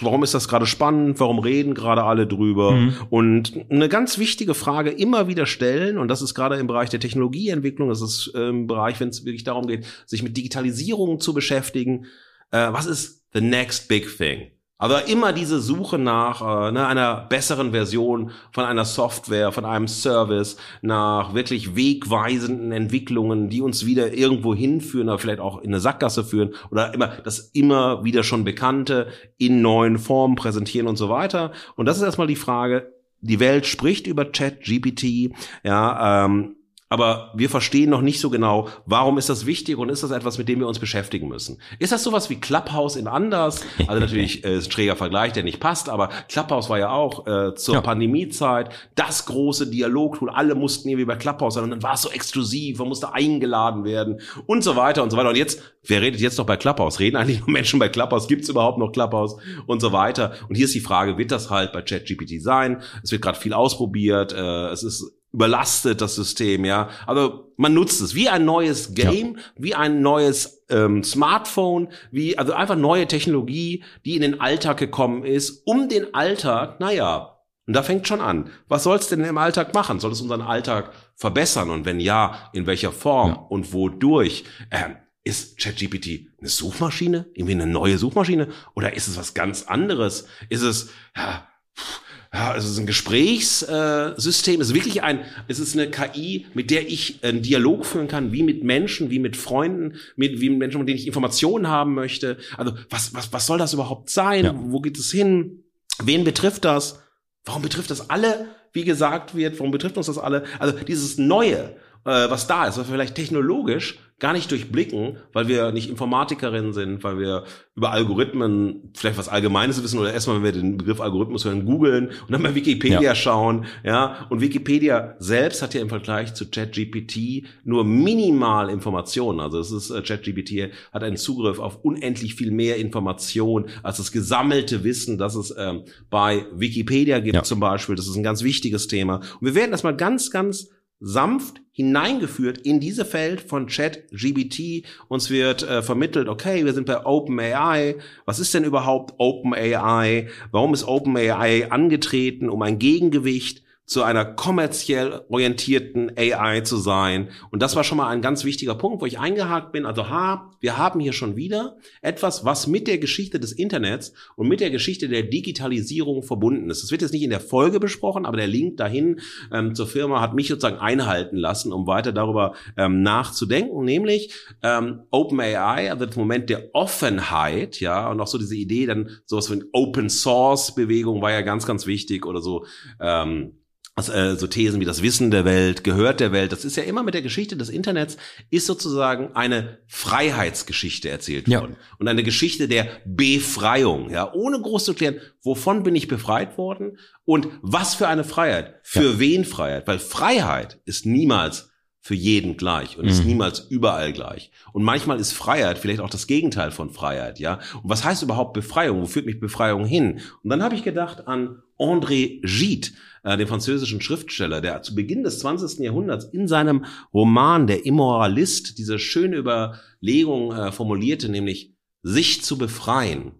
warum ist das gerade spannend? Warum reden gerade alle drüber? Mhm. Und eine ganz wichtige Frage immer wieder stellen, und das ist gerade im Bereich der Technologieentwicklung, das ist im Bereich, wenn es wirklich darum geht, sich mit Digitalisierung zu beschäftigen, äh, was ist the next big thing? Aber immer diese Suche nach äh, ne, einer besseren Version von einer Software, von einem Service, nach wirklich wegweisenden Entwicklungen, die uns wieder irgendwo hinführen, oder vielleicht auch in eine Sackgasse führen oder immer das immer wieder schon Bekannte in neuen Formen präsentieren und so weiter. Und das ist erstmal die Frage. Die Welt spricht über Chat GPT, ja, ähm, aber wir verstehen noch nicht so genau, warum ist das wichtig und ist das etwas, mit dem wir uns beschäftigen müssen. Ist das sowas wie Clubhouse in anders? Also natürlich äh, ist ein schräger Vergleich, der nicht passt, aber Clubhouse war ja auch äh, zur ja. Pandemiezeit das große Dialogtool. Alle mussten irgendwie bei Clubhouse sein und dann war es so exklusiv, man musste eingeladen werden und so weiter und so weiter. Und jetzt, wer redet jetzt noch bei Clubhouse? Reden eigentlich nur Menschen bei Clubhouse? Gibt es überhaupt noch Clubhouse und so weiter? Und hier ist die Frage, wird das halt bei ChatGPT sein? Es wird gerade viel ausprobiert, äh, es ist überlastet das System, ja. Also man nutzt es wie ein neues Game, ja. wie ein neues ähm, Smartphone, wie also einfach neue Technologie, die in den Alltag gekommen ist, um den Alltag, naja, und da fängt schon an. Was soll es denn im Alltag machen? Soll es unseren Alltag verbessern? Und wenn ja, in welcher Form ja. und wodurch? Ähm, ist ChatGPT eine Suchmaschine? Irgendwie eine neue Suchmaschine? Oder ist es was ganz anderes? Ist es, ja, pff, ja, es ist ein Gesprächssystem, es ist wirklich ein, es ist eine KI, mit der ich einen Dialog führen kann, wie mit Menschen, wie mit Freunden, mit, wie mit Menschen, mit denen ich Informationen haben möchte. Also, was, was, was soll das überhaupt sein? Ja. Wo geht es hin? Wen betrifft das? Warum betrifft das alle, wie gesagt wird? Warum betrifft uns das alle? Also, dieses Neue, äh, was da ist, was vielleicht technologisch gar nicht durchblicken, weil wir nicht Informatikerinnen sind, weil wir über Algorithmen vielleicht was Allgemeines wissen oder erstmal, wenn wir den Begriff Algorithmus hören, googeln und dann bei Wikipedia ja. schauen, ja. Und Wikipedia selbst hat ja im Vergleich zu ChatGPT nur minimal Informationen. Also es ist, äh, ChatGPT hat einen Zugriff auf unendlich viel mehr Informationen als das gesammelte Wissen, das es ähm, bei Wikipedia gibt ja. zum Beispiel. Das ist ein ganz wichtiges Thema. Und wir werden erstmal ganz, ganz sanft hineingeführt in diese Feld von Chat GBT. Uns wird äh, vermittelt, okay, wir sind bei OpenAI. Was ist denn überhaupt OpenAI? Warum ist OpenAI angetreten, um ein Gegengewicht zu einer kommerziell orientierten AI zu sein. Und das war schon mal ein ganz wichtiger Punkt, wo ich eingehakt bin. Also, ha, wir haben hier schon wieder etwas, was mit der Geschichte des Internets und mit der Geschichte der Digitalisierung verbunden ist. Das wird jetzt nicht in der Folge besprochen, aber der Link dahin ähm, zur Firma hat mich sozusagen einhalten lassen, um weiter darüber ähm, nachzudenken, nämlich ähm, OpenAI, also das Moment der Offenheit, ja, und auch so diese Idee, dann sowas wie Open Source Bewegung war ja ganz, ganz wichtig oder so. Ähm, also, äh, so Thesen wie das Wissen der Welt, gehört der Welt, das ist ja immer mit der Geschichte des Internets, ist sozusagen eine Freiheitsgeschichte erzählt ja. worden. Und eine Geschichte der Befreiung, ja, ohne groß zu klären, wovon bin ich befreit worden und was für eine Freiheit, für ja. wen Freiheit, weil Freiheit ist niemals für jeden gleich und mhm. ist niemals überall gleich. Und manchmal ist Freiheit vielleicht auch das Gegenteil von Freiheit, ja. Und was heißt überhaupt Befreiung? Wo führt mich Befreiung hin? Und dann habe ich gedacht an André Gide, äh, den französischen Schriftsteller, der zu Beginn des 20. Jahrhunderts in seinem Roman Der Immoralist diese schöne Überlegung äh, formulierte, nämlich sich zu befreien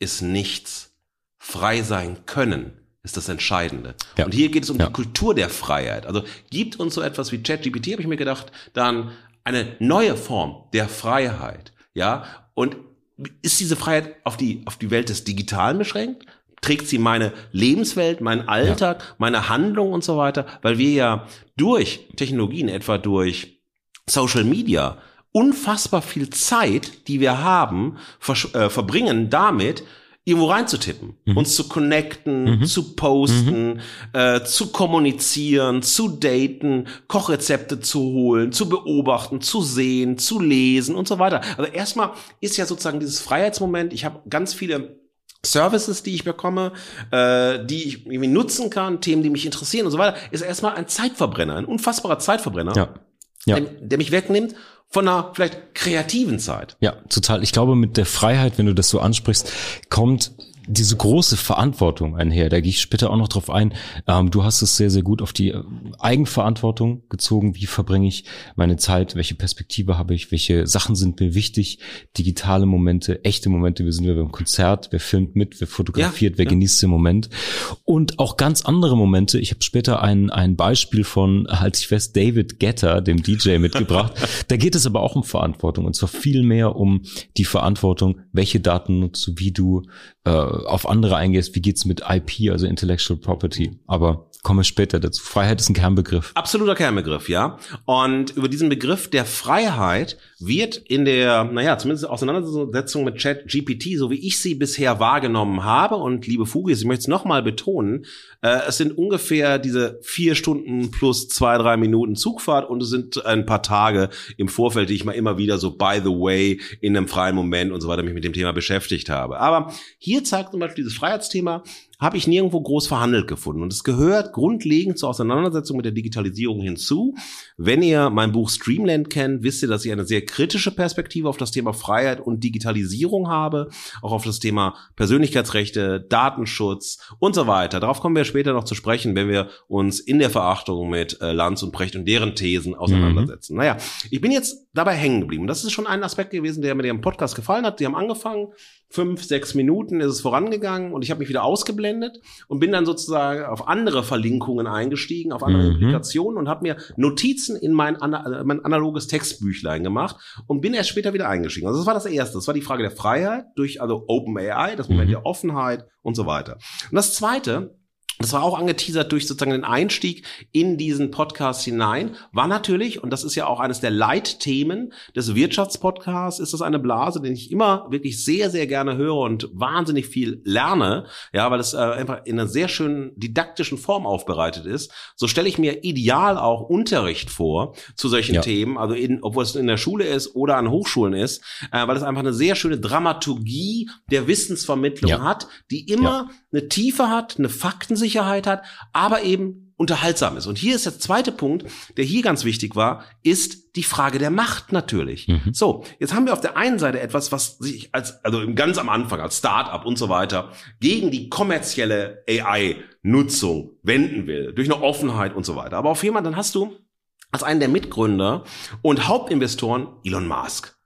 ist nichts. Frei sein können ist das Entscheidende. Ja. Und hier geht es um ja. die Kultur der Freiheit. Also gibt uns so etwas wie ChatGPT, habe ich mir gedacht, dann eine neue Form der Freiheit. Ja, und ist diese Freiheit auf die, auf die Welt des Digitalen beschränkt? Trägt sie meine Lebenswelt, meinen Alltag, ja. meine Handlung und so weiter? Weil wir ja durch Technologien, etwa durch Social Media, unfassbar viel Zeit, die wir haben, äh, verbringen damit, irgendwo reinzutippen, mhm. uns zu connecten, mhm. zu posten, mhm. äh, zu kommunizieren, zu daten, Kochrezepte zu holen, zu beobachten, zu sehen, zu lesen und so weiter. Also erstmal ist ja sozusagen dieses Freiheitsmoment, ich habe ganz viele Services, die ich bekomme, äh, die ich irgendwie nutzen kann, Themen, die mich interessieren und so weiter, ist erstmal ein Zeitverbrenner, ein unfassbarer Zeitverbrenner, ja. Ja. Der, der mich wegnimmt von einer vielleicht kreativen Zeit. Ja, total. Ich glaube, mit der Freiheit, wenn du das so ansprichst, kommt diese große Verantwortung einher. Da gehe ich später auch noch drauf ein. Ähm, du hast es sehr, sehr gut auf die äh, Eigenverantwortung gezogen. Wie verbringe ich meine Zeit? Welche Perspektive habe ich? Welche Sachen sind mir wichtig? Digitale Momente, echte Momente. Wir sind ja beim Konzert. Wer filmt mit? Wer fotografiert? Ja, wer ja. genießt den Moment? Und auch ganz andere Momente. Ich habe später ein, ein Beispiel von, halte ich fest, David Getter, dem DJ, mitgebracht. da geht es aber auch um Verantwortung. Und zwar viel mehr um die Verantwortung, welche Daten nutzt du, wie du äh, auf andere eingehst, wie geht's mit IP, also Intellectual Property. Aber komme später dazu. Freiheit ist ein Kernbegriff. Absoluter Kernbegriff, ja. Und über diesen Begriff der Freiheit wird in der, naja, zumindest Auseinandersetzung mit Chat GPT, so wie ich sie bisher wahrgenommen habe, und liebe Fugis, ich möchte es nochmal betonen, äh, es sind ungefähr diese vier Stunden plus zwei, drei Minuten Zugfahrt und es sind ein paar Tage im Vorfeld, die ich mal immer wieder so by the way in einem freien Moment und so weiter mich mit dem Thema beschäftigt habe. Aber hier zeigt zum Beispiel dieses Freiheitsthema, habe ich nirgendwo groß verhandelt gefunden. Und es gehört grundlegend zur Auseinandersetzung mit der Digitalisierung hinzu. Wenn ihr mein Buch Streamland kennt, wisst ihr, dass ich eine sehr kritische Perspektive auf das Thema Freiheit und Digitalisierung habe, auch auf das Thema Persönlichkeitsrechte, Datenschutz und so weiter. Darauf kommen wir später noch zu sprechen, wenn wir uns in der Verachtung mit äh, Lanz und Brecht und deren Thesen auseinandersetzen. Mhm. Naja, ich bin jetzt dabei hängen geblieben. Das ist schon ein Aspekt gewesen, der mir dem Podcast gefallen hat. Die haben angefangen, fünf, sechs Minuten ist es vorangegangen und ich habe mich wieder ausgeblendet und bin dann sozusagen auf andere Verlinkungen eingestiegen, auf andere mhm. Implikationen und habe mir Notizen in mein, mein analoges Textbüchlein gemacht und bin erst später wieder eingestiegen. Also das war das Erste. Das war die Frage der Freiheit durch also Open AI, das Moment mhm. der Offenheit und so weiter. Und das Zweite, das war auch angeteasert durch sozusagen den Einstieg in diesen Podcast hinein. War natürlich, und das ist ja auch eines der Leitthemen des Wirtschaftspodcasts, ist das eine Blase, den ich immer wirklich sehr, sehr gerne höre und wahnsinnig viel lerne. Ja, weil es äh, einfach in einer sehr schönen didaktischen Form aufbereitet ist. So stelle ich mir ideal auch Unterricht vor zu solchen ja. Themen, also in, obwohl es in der Schule ist oder an Hochschulen ist, äh, weil es einfach eine sehr schöne Dramaturgie der Wissensvermittlung ja. hat, die immer ja. eine Tiefe hat, eine Faktensicherheit Unsicherheit hat, aber eben unterhaltsam ist. Und hier ist der zweite Punkt, der hier ganz wichtig war, ist die Frage der Macht natürlich. Mhm. So, jetzt haben wir auf der einen Seite etwas, was sich als, also ganz am Anfang als Start-up und so weiter gegen die kommerzielle AI-Nutzung wenden will, durch eine Offenheit und so weiter. Aber auf jemand, dann hast du als einen der Mitgründer und Hauptinvestoren Elon Musk.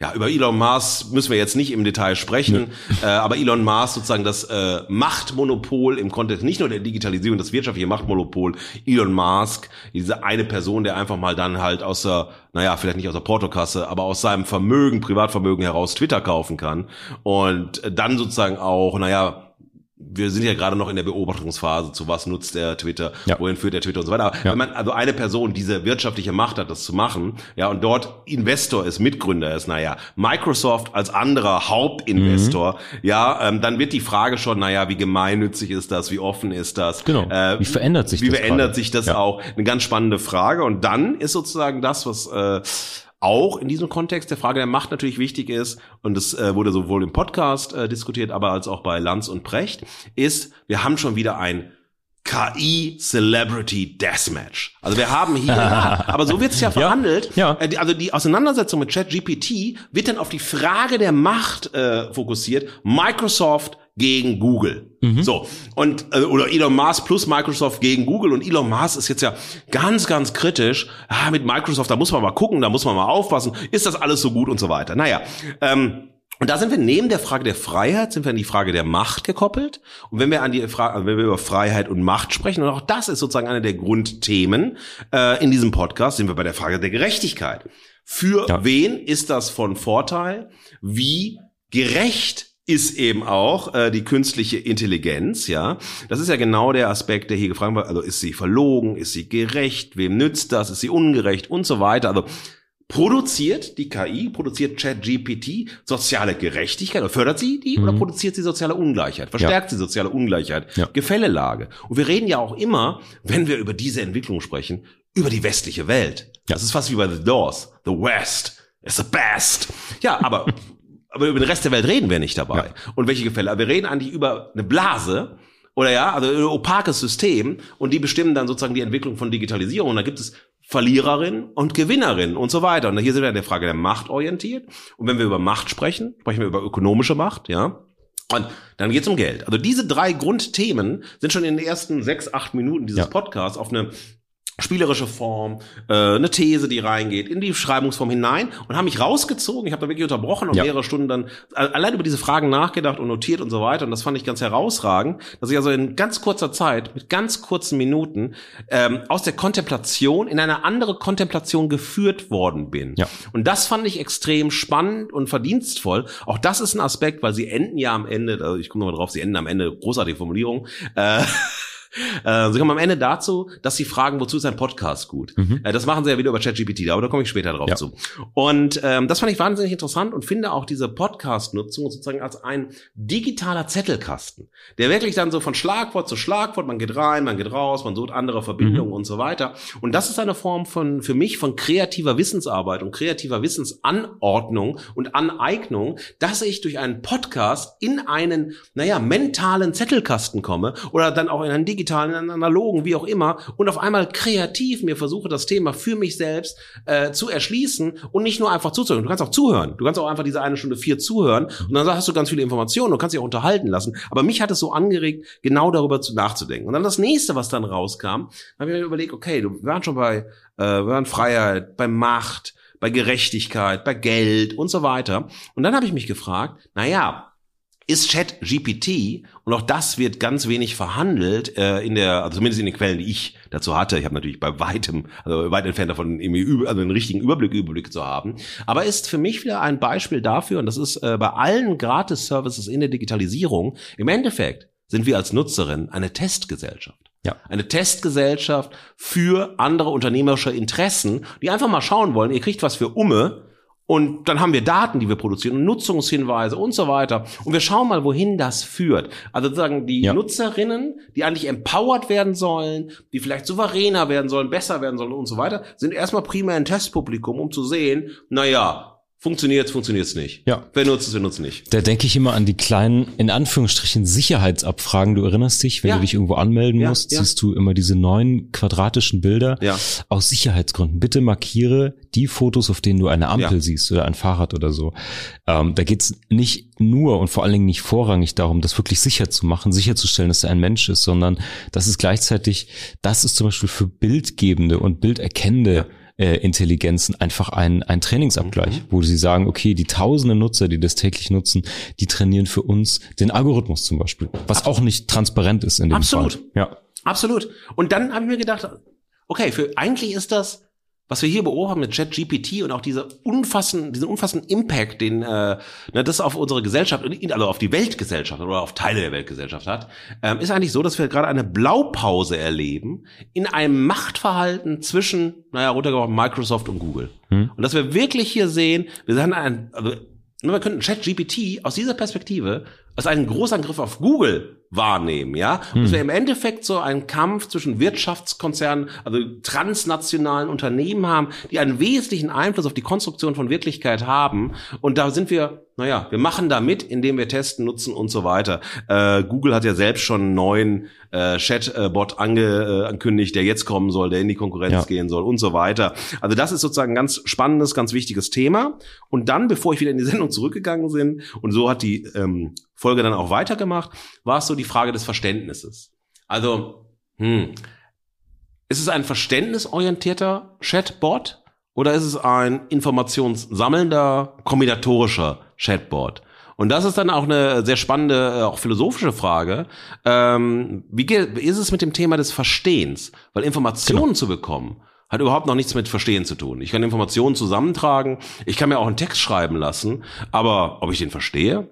Ja, über Elon Musk müssen wir jetzt nicht im Detail sprechen, äh, aber Elon Musk sozusagen das äh, Machtmonopol im Kontext nicht nur der Digitalisierung, das wirtschaftliche Machtmonopol, Elon Musk, diese eine Person, der einfach mal dann halt aus der, naja, vielleicht nicht aus der Portokasse, aber aus seinem Vermögen, Privatvermögen heraus Twitter kaufen kann und dann sozusagen auch, naja, wir sind ja gerade noch in der Beobachtungsphase, zu was nutzt der Twitter, ja. wohin führt der Twitter und so weiter. Aber ja. wenn man also eine Person diese wirtschaftliche Macht hat, das zu machen, ja, und dort Investor ist, Mitgründer ist, naja, Microsoft als anderer Hauptinvestor, mhm. ja, ähm, dann wird die Frage schon, naja, wie gemeinnützig ist das, wie offen ist das? Genau. Äh, wie verändert sich wie das? Wie verändert gerade? sich das ja. auch? Eine ganz spannende Frage. Und dann ist sozusagen das, was äh, auch in diesem Kontext der Frage der Macht natürlich wichtig ist, und das äh, wurde sowohl im Podcast äh, diskutiert, aber als auch bei Lanz und Precht, ist, wir haben schon wieder ein KI Celebrity Deathmatch. Also wir haben hier, aber so wird es ja verhandelt. Ja, ja. Äh, also die Auseinandersetzung mit ChatGPT wird dann auf die Frage der Macht äh, fokussiert. Microsoft gegen Google. Mhm. So. Und, äh, oder Elon Musk plus Microsoft gegen Google. Und Elon Musk ist jetzt ja ganz, ganz kritisch. Ah, mit Microsoft, da muss man mal gucken, da muss man mal aufpassen. Ist das alles so gut und so weiter? Naja, ähm, und da sind wir neben der Frage der Freiheit, sind wir an die Frage der Macht gekoppelt. Und wenn wir an die Frage, wenn wir über Freiheit und Macht sprechen, und auch das ist sozusagen eine der Grundthemen äh, in diesem Podcast, sind wir bei der Frage der Gerechtigkeit. Für ja. wen ist das von Vorteil? Wie gerecht ist eben auch äh, die künstliche Intelligenz, ja. Das ist ja genau der Aspekt, der hier gefragt wird. Also ist sie verlogen, ist sie gerecht, wem nützt das, ist sie ungerecht und so weiter. Also produziert die KI, produziert ChatGPT soziale Gerechtigkeit oder fördert sie die mhm. oder produziert sie soziale Ungleichheit, verstärkt ja. sie soziale Ungleichheit, ja. Gefällelage. Und wir reden ja auch immer, wenn wir über diese Entwicklung sprechen, über die westliche Welt. Ja. Das ist fast wie bei The Doors. The West is the best. Ja, aber aber über den Rest der Welt reden wir nicht dabei. Ja. Und welche Gefälle? wir reden eigentlich über eine Blase oder ja, also ein opakes System und die bestimmen dann sozusagen die Entwicklung von Digitalisierung. Und da gibt es Verliererin und Gewinnerin und so weiter. Und hier sind wir an der Frage der Macht orientiert. Und wenn wir über Macht sprechen, sprechen wir über ökonomische Macht, ja. Und dann geht's um Geld. Also diese drei Grundthemen sind schon in den ersten sechs, acht Minuten dieses Ja. Podcasts auf eine spielerische Form, äh, eine These, die reingeht, in die Schreibungsform hinein und haben mich rausgezogen. Ich habe da wirklich unterbrochen und Ja. mehrere Stunden dann allein über diese Fragen nachgedacht und notiert und so weiter. Und das fand ich ganz herausragend, dass ich also in ganz kurzer Zeit, mit ganz kurzen Minuten, ähm, aus der Kontemplation in eine andere Kontemplation geführt worden bin. Ja. Und das fand ich extrem spannend und verdienstvoll. Auch das ist ein Aspekt, weil sie enden ja am Ende, also ich komme nochmal drauf, sie enden am Ende, großartige Formulierung, äh, äh, sie kommen am Ende dazu, dass sie fragen, wozu ist ein Podcast gut? Äh, das machen sie ja wieder über ChatGPT, aber da komme ich später drauf Ja. zu. Und ähm, das fand ich wahnsinnig interessant und finde auch diese Podcast-Nutzung sozusagen als ein digitaler Zettelkasten, der wirklich dann so von Schlagwort zu Schlagwort, man geht rein, man geht raus, man sucht andere Verbindungen und so weiter. Und das ist eine Form von, für mich, von kreativer Wissensarbeit und kreativer Wissensanordnung und Aneignung, dass ich durch einen Podcast in einen, naja, mentalen Zettelkasten komme oder dann auch in einen digitalen, in einen analogen, wie auch immer, und auf einmal kreativ mir versuche, das Thema für mich selbst äh, zu erschließen und nicht nur einfach zuzuhören. Du kannst auch zuhören. Du kannst auch einfach diese eine Stunde vier zuhören und dann hast du ganz viele Informationen und kannst dich auch unterhalten lassen. Aber mich hat es so angeregt, genau darüber zu, nachzudenken. Und dann das nächste, was dann rauskam, habe ich mir überlegt, okay, du, waren schon bei, äh, wir waren Freiheit, bei Macht, bei Gerechtigkeit, bei Geld und so weiter. Und dann habe ich mich gefragt, na ja, ist Chat GPT und auch das wird ganz wenig verhandelt äh, in der, also zumindest in den Quellen, die ich dazu hatte. Ich habe natürlich bei weitem, also weit entfernt davon, irgendwie also einen richtigen Überblick, Überblick zu haben. Aber ist für mich wieder ein Beispiel dafür, und das ist äh, bei allen Gratis-Services in der Digitalisierung, im Endeffekt sind wir als Nutzerin eine Testgesellschaft. Ja. Eine Testgesellschaft für andere unternehmerische Interessen, die einfach mal schauen wollen, ihr kriegt was für Umme und dann haben wir Daten, die wir produzieren und Nutzungshinweise und so weiter. Und wir schauen mal, wohin das führt. Also sozusagen die Ja. Nutzerinnen, die eigentlich empowered werden sollen, die vielleicht souveräner werden sollen, besser werden sollen und so weiter, sind erstmal primär ein Testpublikum, um zu sehen, naja, funktioniert's, funktioniert's nicht. Ja. Wer nutzt es, wer nutzt es nicht. Da denke ich immer an die kleinen, in Anführungsstrichen, Sicherheitsabfragen. Du erinnerst dich, wenn Ja. du dich irgendwo anmelden Ja, musst, ja. siehst du immer diese neun quadratischen Bilder Ja. aus Sicherheitsgründen. Bitte markiere die Fotos, auf denen du eine Ampel siehst oder ein Fahrrad oder so. Ähm, da geht's nicht nur und vor allen Dingen nicht vorrangig darum, das wirklich sicher zu machen, sicherzustellen, dass er ein Mensch ist, sondern das ist gleichzeitig, das ist zum Beispiel für bildgebende und bilderkennende äh, Intelligenzen einfach ein, ein Trainingsabgleich, Mhm. wo sie sagen, okay, die tausende Nutzer, die das täglich nutzen, die trainieren für uns den Algorithmus zum Beispiel, was auch nicht transparent ist in dem Absolut. Fall. Ja. Absolut. Und dann habe ich mir gedacht, okay, für eigentlich ist das, was wir hier beobachten mit ChatGPT und auch diese unfassenden, diesen unfassenden Impact, den äh, ne, das auf unsere Gesellschaft, also auf die Weltgesellschaft oder auf Teile der Weltgesellschaft hat, ähm, ist eigentlich so, dass wir gerade eine Blaupause erleben in einem Machtverhalten zwischen, naja, runtergebrochen Microsoft und Google. Hm. Und dass wir wirklich hier sehen, wir haben ein, also nur wir könnten ChatGPT aus dieser Perspektive als einen Großangriff auf Google wahrnehmen, ja. Und es wäre im Endeffekt so ein Kampf zwischen Wirtschaftskonzernen, also transnationalen Unternehmen haben, die einen wesentlichen Einfluss auf die Konstruktion von Wirklichkeit haben. Und da sind wir, naja, wir machen da mit, indem wir testen, nutzen und so weiter. Äh, Google hat ja selbst schon einen neuen äh, Chatbot ange, äh, ankündigt, der jetzt kommen soll, der in die Konkurrenz Ja. gehen soll und so weiter. Also das ist sozusagen ein ganz spannendes, ganz wichtiges Thema. Und dann, bevor ich wieder in die Sendung zurückgegangen bin, und so hat die ähm, Folge dann auch weitergemacht, war es so die Frage des Verständnisses. Also, hm, ist es ein verständnisorientierter Chatbot oder ist es ein informationssammelnder, kombinatorischer Chatbot? Und das ist dann auch eine sehr spannende, äh, auch philosophische Frage. Ähm, wie geht, wie ist es mit dem Thema des Verstehens? Weil Informationen zu bekommen, hat überhaupt noch nichts mit Verstehen zu tun. Ich kann Informationen zusammentragen, ich kann mir auch einen Text schreiben lassen, aber ob ich den verstehe,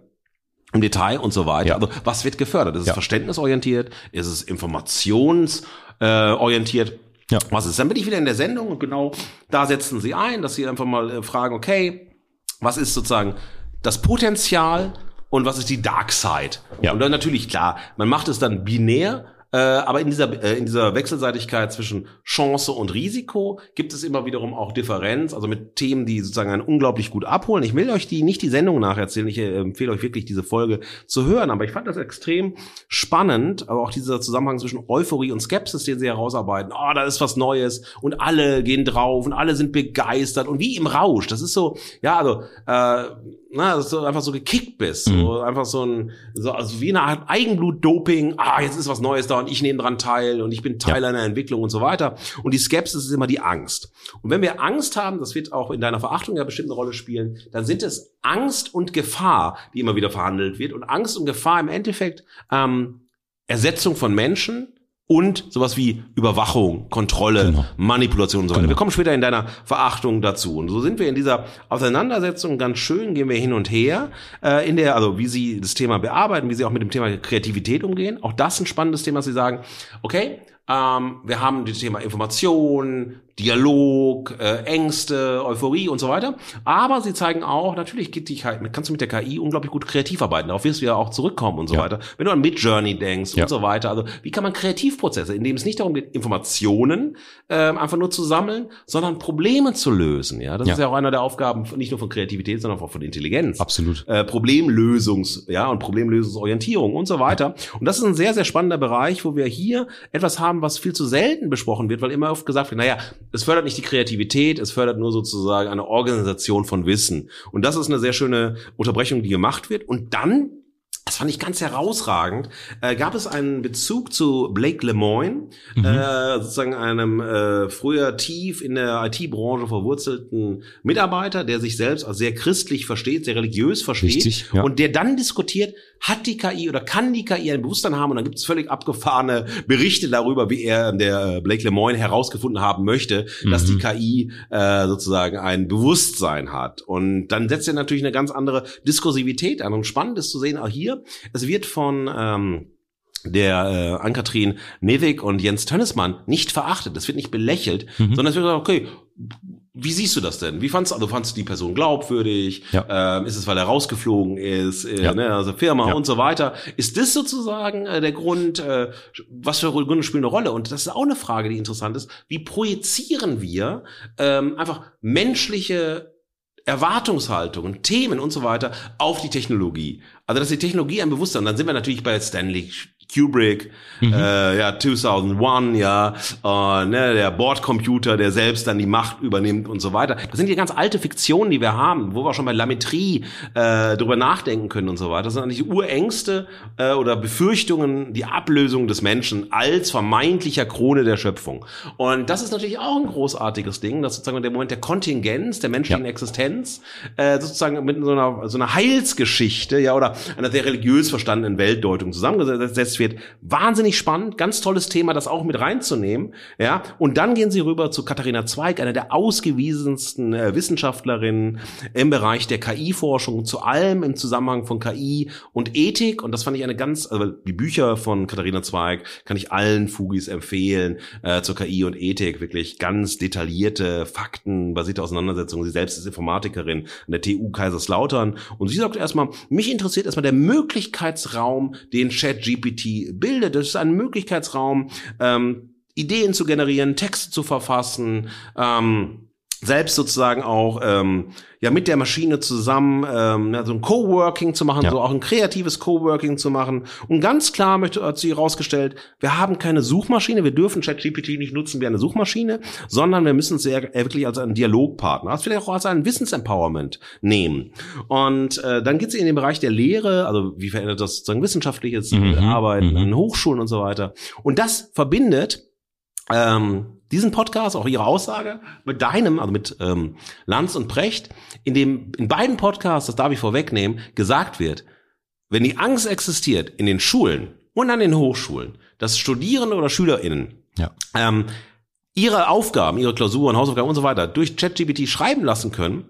im Detail und so weiter. Ja. Also was wird gefördert? Ist es Ja. verständnisorientiert? Ist es informationsorientiert? Äh? Ja. Was ist? Dann bin ich wieder in der Sendung und genau da setzen sie ein, dass sie einfach mal äh, fragen, okay, was ist sozusagen das Potenzial und was ist die Dark Side? Ja. Und dann natürlich klar, man macht es dann binär, äh, aber in dieser, äh, in dieser Wechselseitigkeit zwischen Chance und Risiko gibt es immer wiederum auch Differenz, also mit Themen, die sozusagen einen unglaublich gut abholen. Ich will euch die nicht die Sendung nacherzählen, ich äh, empfehle euch wirklich diese Folge zu hören, aber ich fand das extrem spannend, aber auch dieser Zusammenhang zwischen Euphorie und Skepsis, den sie herausarbeiten. Oh, da ist was Neues und alle gehen drauf und alle sind begeistert und wie im Rausch. Das ist so, ja, also äh, na, dass du einfach so gekickt bist, mhm. so einfach so ein, so also wie eine Art Eigenblut-Doping. Ah, jetzt ist was Neues da und ich nehme dran teil und ich bin Teil ja. einer Entwicklung und so weiter. Und die Skepsis ist immer die Angst. Und wenn wir Angst haben, das wird auch in deiner Verachtung ja bestimmt eine Rolle spielen, dann sind es Angst und Gefahr, die immer wieder verhandelt wird. Und Angst und Gefahr im Endeffekt ähm, Ersetzung von Menschen, und sowas wie Überwachung, Kontrolle, genau. Manipulation und so weiter. Genau. Wir kommen später in deiner Verachtung dazu. Und so sind wir in dieser Auseinandersetzung ganz schön, gehen wir hin und her, äh, in der, also wie sie das Thema bearbeiten, wie sie auch mit dem Thema Kreativität umgehen. Auch das ein spannendes Thema, dass sie sagen, okay, ähm, wir haben das Thema Information, Dialog, äh, Ängste, Euphorie und so weiter. Aber sie zeigen auch, natürlich geht KI, kannst du mit der KI unglaublich gut kreativ arbeiten. Darauf wirst du ja auch zurückkommen und so ja. weiter. Wenn du an Midjourney denkst ja. und so weiter. Also wie kann man Kreativprozesse, indem es nicht darum geht, Informationen äh, einfach nur zu sammeln, sondern Probleme zu lösen. Ja, das ja. ist ja auch einer der Aufgaben nicht nur von Kreativität, sondern auch von Intelligenz. Absolut. Äh, Problemlösungs, ja und Problemlösungsorientierung und so weiter. Und das ist ein sehr sehr spannender Bereich, wo wir hier etwas haben, was viel zu selten besprochen wird, weil immer oft gesagt wird, naja, es fördert nicht die Kreativität, es fördert nur sozusagen eine Organisation von Wissen. Und das ist eine sehr schöne Unterbrechung, die gemacht wird. Und dann das fand ich ganz herausragend. Äh, gab es einen Bezug zu Blake Lemoine, mhm. äh, sozusagen einem äh, früher tief in der IT-Branche verwurzelten Mitarbeiter, der sich selbst als sehr christlich versteht, sehr religiös versteht Richtig, ja. und der dann diskutiert, hat die KI oder kann die KI ein Bewusstsein haben? Und dann gibt es völlig abgefahrene Berichte darüber, wie er, der äh, Blake Lemoine, herausgefunden haben möchte, mhm. dass die mhm. KI äh, sozusagen ein Bewusstsein hat. Und dann setzt er natürlich eine ganz andere Diskursivität an. Und spannend ist zu sehen, auch hier, es wird von ähm, der äh, Ann-Kathrin Nevik und Jens Tönnesmann nicht verachtet. Es wird nicht belächelt, mhm. sondern es wird gesagt, okay, wie siehst du das denn? Wie fandst du, also fandst du die Person glaubwürdig? Ja. Ähm, ist es, weil er rausgeflogen ist, äh, ja. ne, also Firma ja. und so weiter? Ist das sozusagen äh, der Grund, äh, was für Gründe spielen eine Rolle? Und das ist auch eine Frage, die interessant ist. Wie projizieren wir ähm, einfach menschliche Erwartungshaltungen, Themen und so weiter auf die Technologie. Also dass die Technologie ein Bewusstsein, dann sind wir natürlich bei Stanley Kubrick, mhm. äh, ja 2001, ja, äh, ne, der Bordcomputer, der selbst dann die Macht übernimmt und so weiter. Das sind ja ganz alte Fiktionen, die wir haben, wo wir schon bei Lametrie äh, drüber nachdenken können und so weiter. Das sind eigentlich Urängste äh, oder Befürchtungen, die Ablösung des Menschen als vermeintlicher Krone der Schöpfung. Und das ist natürlich auch ein großartiges Ding, dass sozusagen der Moment der Kontingenz, der menschlichen ja. Existenz, äh, sozusagen mit so einer, so einer Heilsgeschichte, ja, oder einer sehr religiös verstandenen Weltdeutung zusammengesetzt wird. Wahnsinnig spannend, ganz tolles Thema, das auch mit reinzunehmen. Ja, und dann gehen sie rüber zu Katharina Zweig, einer der ausgewiesensten äh, Wissenschaftlerinnen im Bereich der KI-Forschung, zu allem im Zusammenhang von KI und Ethik. Und das fand ich eine ganz, also die Bücher von Katharina Zweig kann ich allen Fugis empfehlen äh, zur KI und Ethik. Wirklich ganz detaillierte, faktenbasierte Auseinandersetzungen. Sie selbst ist Informatikerin an der TU Kaiserslautern. Und sie sagt erstmal, mich interessiert erstmal der Möglichkeitsraum, den Chat GPT bildet. Das ist ein Möglichkeitsraum, ähm, Ideen zu generieren, Texte zu verfassen, ähm, selbst sozusagen auch ähm, ja mit der Maschine zusammen ähm, ja, so ein Coworking zu machen, ja. so auch ein kreatives Coworking zu machen. Und ganz klar möchte, hat sie herausgestellt, wir haben keine Suchmaschine, wir dürfen ChatGPT nicht nutzen wie eine Suchmaschine, sondern wir müssen es sehr wirklich als einen Dialogpartner, als vielleicht auch als einen Wissensempowerment nehmen. Und äh, dann geht sie in den Bereich der Lehre, also wie verändert das sozusagen wissenschaftliches mhm. Arbeiten mhm. an Hochschulen und so weiter. Und das verbindet ähm, diesen Podcast, auch ihre Aussage, mit deinem, also mit ähm, Lanz und Precht, in dem in beiden Podcasts, das darf ich vorwegnehmen, gesagt wird, wenn die Angst existiert in den Schulen und an den Hochschulen, dass Studierende oder SchülerInnen ja. ähm, ihre Aufgaben, ihre Klausuren, Hausaufgaben und so weiter durch ChatGPT schreiben lassen können,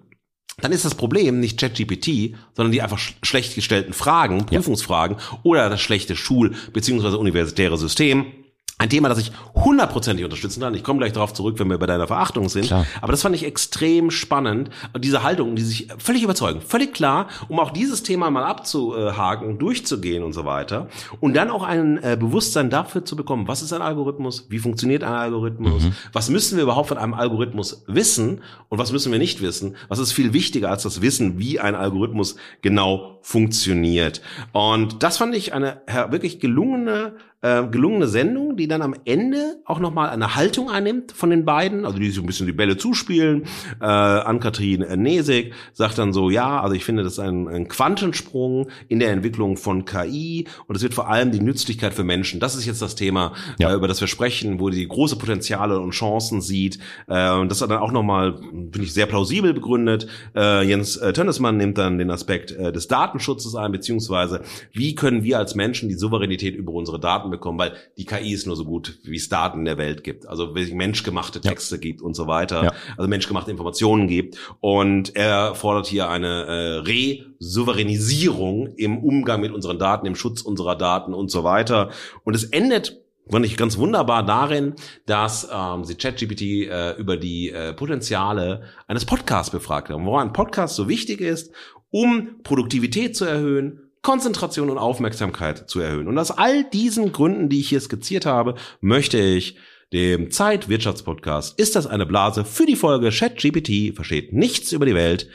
dann ist das Problem nicht ChatGPT, sondern die einfach sch schlecht gestellten Fragen, Prüfungsfragen ja. oder das schlechte Schul- bzw. universitäre System ein Thema, das ich hundertprozentig unterstützen kann. Ich komme gleich darauf zurück, wenn wir bei deiner Verachtung sind. Klar. Aber das fand ich extrem spannend. Diese Haltung, die sich völlig überzeugen, völlig klar, um auch dieses Thema mal abzuhaken, durchzugehen und so weiter. Und dann auch ein äh, Bewusstsein dafür zu bekommen, was ist ein Algorithmus, wie funktioniert ein Algorithmus, mhm. was müssen wir überhaupt von einem Algorithmus wissen und was müssen wir nicht wissen. Was ist viel wichtiger als das Wissen, wie ein Algorithmus genau funktioniert. Und das fand ich eine wirklich gelungene äh, gelungene Sendung, die dann am Ende auch nochmal eine Haltung einnimmt von den beiden, also die so ein bisschen die Bälle zuspielen. Äh, Ann-Kathrin Nesig sagt dann so, ja, also ich finde, das ist ein, ein Quantensprung in der Entwicklung von KI und es wird vor allem die Nützlichkeit für Menschen. Das ist jetzt das Thema, ja. äh, über das wir sprechen, wo die große Potenziale und Chancen sieht. Äh, und das hat dann auch nochmal, finde ich, sehr plausibel begründet. Äh, Jens äh, Tönnesmann nimmt dann den Aspekt äh, des Datenschutzes ein, beziehungsweise wie können wir als Menschen die Souveränität über unsere Daten bekommen, weil die KI ist nur so gut, wie es Daten in der Welt gibt. Also wenn es menschgemachte Texte ja. gibt und so weiter, ja. also menschgemachte Informationen gibt. Und er fordert hier eine äh, Re-Souveränisierung im Umgang mit unseren Daten, im Schutz unserer Daten und so weiter. Und es endet fand ich ganz wunderbar darin, dass ähm, sie ChatGPT äh, über die äh, Potenziale eines Podcasts befragt haben, wo ein Podcast so wichtig ist, um Produktivität zu erhöhen, Konzentration und Aufmerksamkeit zu erhöhen. Und aus all diesen Gründen, die ich hier skizziert habe, möchte ich dem Zeit-Wirtschaftspodcast Ist das eine Blase für die Folge ChatGPT versteht nichts über die Welt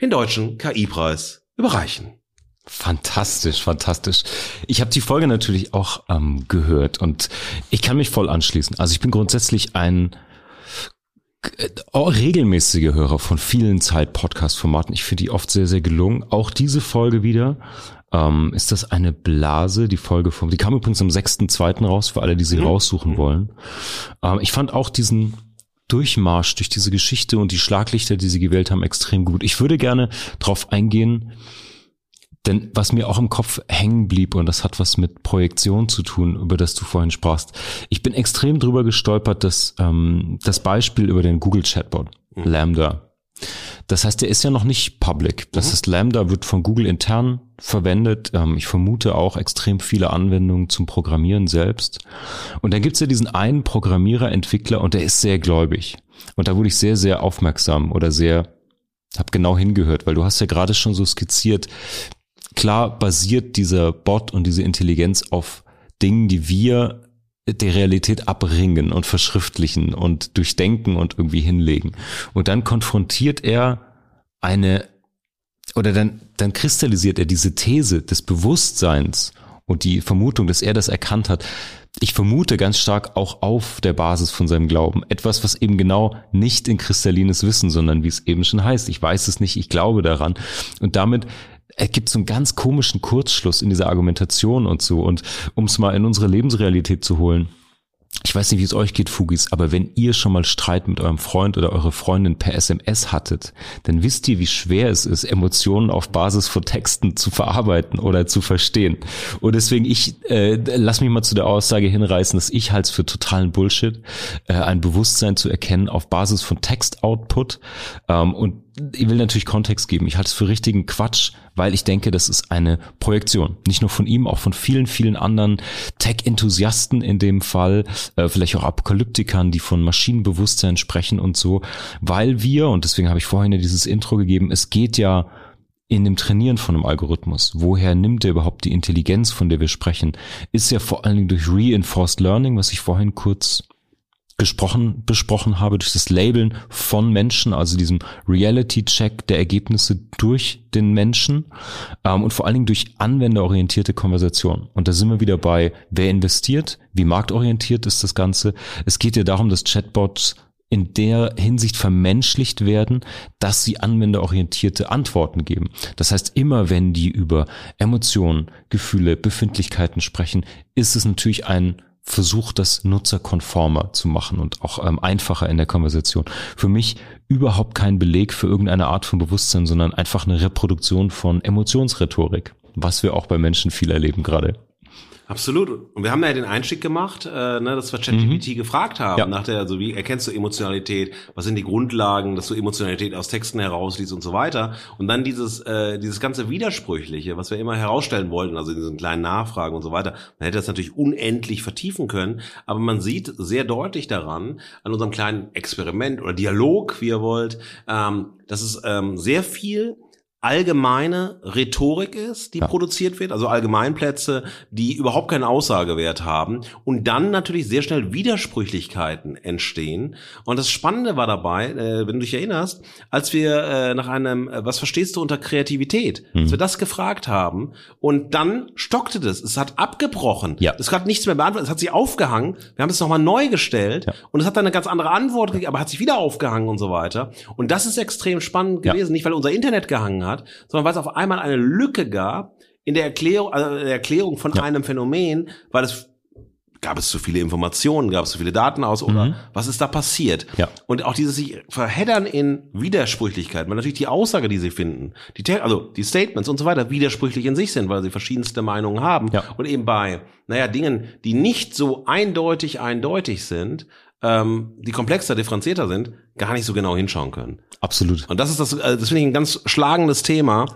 den deutschen KI-Preis überreichen. Fantastisch, fantastisch. Ich habe die Folge natürlich auch ähm, gehört und ich kann mich voll anschließen. Also ich bin grundsätzlich ein regelmäßige Hörer von vielen Zeit-Podcast-Formaten. Ich finde die oft sehr, sehr gelungen. Auch diese Folge wieder ähm, ist das eine Blase, die Folge vom, die kam übrigens am 6.2. raus, für alle, die sie mhm. raussuchen wollen. Ähm, ich fand auch diesen Durchmarsch durch diese Geschichte und die Schlaglichter, die sie gewählt haben, extrem gut. Ich würde gerne drauf eingehen, denn was mir auch im Kopf hängen blieb, und das hat was mit Projektion zu tun, über das du vorhin sprachst, ich bin extrem drüber gestolpert, dass ähm, das Beispiel über den Google Chatbot, mhm. Lambda, das heißt, der ist ja noch nicht public. Das mhm. heißt, Lambda wird von Google intern verwendet. Ähm, ich vermute auch extrem viele Anwendungen zum Programmieren selbst. Und dann gibt's ja diesen einen Programmierer, Entwickler und der ist sehr gläubig. Und da wurde ich sehr, sehr aufmerksam oder sehr, hab genau hingehört, weil du hast ja gerade schon so skizziert. Klar basiert dieser Bot und diese Intelligenz auf Dingen, die wir der Realität abringen und verschriftlichen und durchdenken und irgendwie hinlegen. Und dann konfrontiert er eine, oder dann, dann kristallisiert er diese These des Bewusstseins und die Vermutung, dass er das erkannt hat. Ich vermute ganz stark auch auf der Basis von seinem Glauben. Etwas, was eben genau nicht in kristallines Wissen, sondern wie es eben schon heißt. Ich weiß es nicht, ich glaube daran. Und damit es gibt so einen ganz komischen Kurzschluss in dieser Argumentation und so. Und um es mal in unsere Lebensrealität zu holen, ich weiß nicht, wie es euch geht, Fugis, aber wenn ihr schon mal Streit mit eurem Freund oder eurer Freundin per SMS hattet, dann wisst ihr, wie schwer es ist, Emotionen auf Basis von Texten zu verarbeiten oder zu verstehen. Und deswegen, ich äh, lass mich mal zu der Aussage hinreißen, dass ich halte es für totalen Bullshit, äh, ein Bewusstsein zu erkennen auf Basis von Textoutput ähm, und ich will natürlich Kontext geben. Ich halte es für richtigen Quatsch, weil ich denke, das ist eine Projektion. Nicht nur von ihm, auch von vielen, vielen anderen Tech-Enthusiasten in dem Fall, äh, vielleicht auch Apokalyptikern, die von Maschinenbewusstsein sprechen und so, weil wir, und deswegen habe ich vorhin ja dieses Intro gegeben, es geht ja in dem Trainieren von einem Algorithmus. Woher nimmt er überhaupt die Intelligenz, von der wir sprechen? Ist ja vor allen Dingen durch Reinforced Learning, was ich vorhin kurz gesprochen, besprochen habe, durch das Labeln von Menschen, also diesem Reality-Check der Ergebnisse durch den Menschen ähm, und vor allen Dingen durch anwenderorientierte Konversation. Und da sind wir wieder bei, wer investiert, wie marktorientiert ist das Ganze. Es geht ja darum, dass Chatbots in der Hinsicht vermenschlicht werden, dass sie anwenderorientierte Antworten geben. Das heißt, immer wenn die über Emotionen, Gefühle, Befindlichkeiten sprechen, ist es natürlich ein versucht, das nutzerkonformer zu machen und auch ähm, einfacher in der Konversation. Für mich überhaupt kein Beleg für irgendeine Art von Bewusstsein, sondern einfach eine Reproduktion von Emotionsrhetorik, was wir auch bei Menschen viel erleben gerade. Absolut. Und wir haben ja den Einstieg gemacht, äh, ne, dass wir ChatGPT mhm. gefragt haben, ja. nach der, also wie erkennst du Emotionalität, was sind die Grundlagen, dass du Emotionalität aus Texten herausliest und so weiter. Und dann dieses, äh, dieses ganze Widersprüchliche, was wir immer herausstellen wollten, also in diesen kleinen Nachfragen und so weiter, man hätte das natürlich unendlich vertiefen können, aber man sieht sehr deutlich daran, an unserem kleinen Experiment oder Dialog, wie ihr wollt, ähm, dass es ähm, sehr viel allgemeine Rhetorik ist, die ja. produziert wird, also Allgemeinplätze, die überhaupt keinen Aussagewert haben und dann natürlich sehr schnell Widersprüchlichkeiten entstehen. Und das Spannende war dabei, äh, wenn du dich erinnerst, als wir äh, nach einem, äh, was verstehst du unter Kreativität, mhm. als wir das gefragt haben und dann stockte das, es hat abgebrochen, ja. es hat nichts mehr beantwortet, es hat sich aufgehangen, wir haben es nochmal neu gestellt ja. und es hat dann eine ganz andere Antwort gegeben, aber hat sich wieder aufgehangen und so weiter. Und das ist extrem spannend gewesen, nicht weil unser Internet gehangen hat, hat, sondern weil es auf einmal eine Lücke gab in der Erklärung, also der Erklärung von ja. einem Phänomen, weil es gab es zu viele Informationen, gab es zu viele Daten aus oder mhm. was ist da passiert? Ja. Und auch dieses sich verheddern in Widersprüchlichkeit, weil natürlich die Aussage, die sie finden, die also die Statements und so weiter widersprüchlich in sich sind, weil sie verschiedenste Meinungen haben ja. und eben bei naja Dingen, die nicht so eindeutig eindeutig sind, ähm, die komplexer, differenzierter sind, gar nicht so genau hinschauen können. Absolut. Und das ist das, äh, das finde ich ein ganz schlagendes Thema.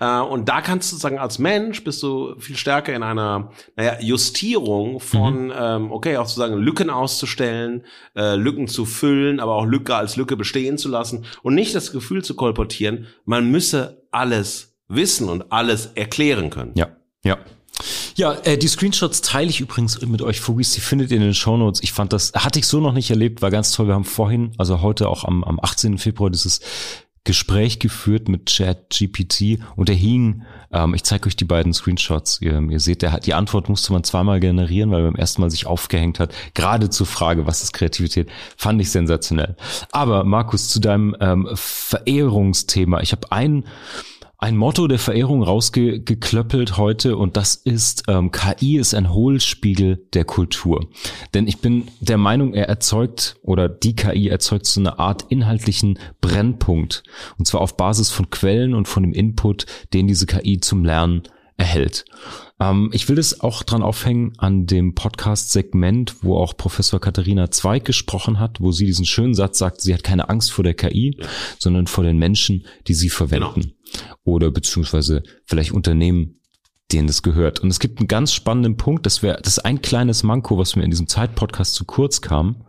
Äh, und da kannst du sagen, als Mensch bist du viel stärker in einer, naja, Justierung von, mhm. ähm, okay, auch zu sagen, Lücken auszustellen, äh, Lücken zu füllen, aber auch Lücke als Lücke bestehen zu lassen und nicht das Gefühl zu kolportieren, man müsse alles wissen und alles erklären können. Ja, ja. Ja, äh, die Screenshots teile ich übrigens mit euch, Fugis, die findet ihr in den Shownotes. Ich fand das, hatte ich so noch nicht erlebt, war ganz toll. Wir haben vorhin, also heute auch am, am 18. Februar dieses Gespräch geführt mit Chat GPT und er hing, ähm, ich zeige euch die beiden Screenshots, ihr, ihr seht, der, die Antwort musste man zweimal generieren, weil er beim ersten Mal sich aufgehängt hat, gerade zur Frage, was ist Kreativität, fand ich sensationell. Aber Markus, zu deinem ähm, Verehrungsthema, ich habe einen ein Motto der Verehrung rausgeklöppelt heute und das ist, ähm, KI ist ein Hohlspiegel der Kultur. Denn ich bin der Meinung, er erzeugt oder die KI erzeugt so eine Art inhaltlichen Brennpunkt. Und zwar auf Basis von Quellen und von dem Input, den diese KI zum Lernen erhält. Ähm, ich will das auch dran aufhängen an dem Podcast-Segment, wo auch Professor Katharina Zweig gesprochen hat, wo sie diesen schönen Satz sagt, sie hat keine Angst vor der KI, ja. sondern vor den Menschen, die sie verwenden. Genau. Oder beziehungsweise vielleicht Unternehmen, denen das gehört. Und es gibt einen ganz spannenden Punkt, das wäre, das ist ein kleines Manko, was mir in diesem Zeitpodcast zu kurz kam.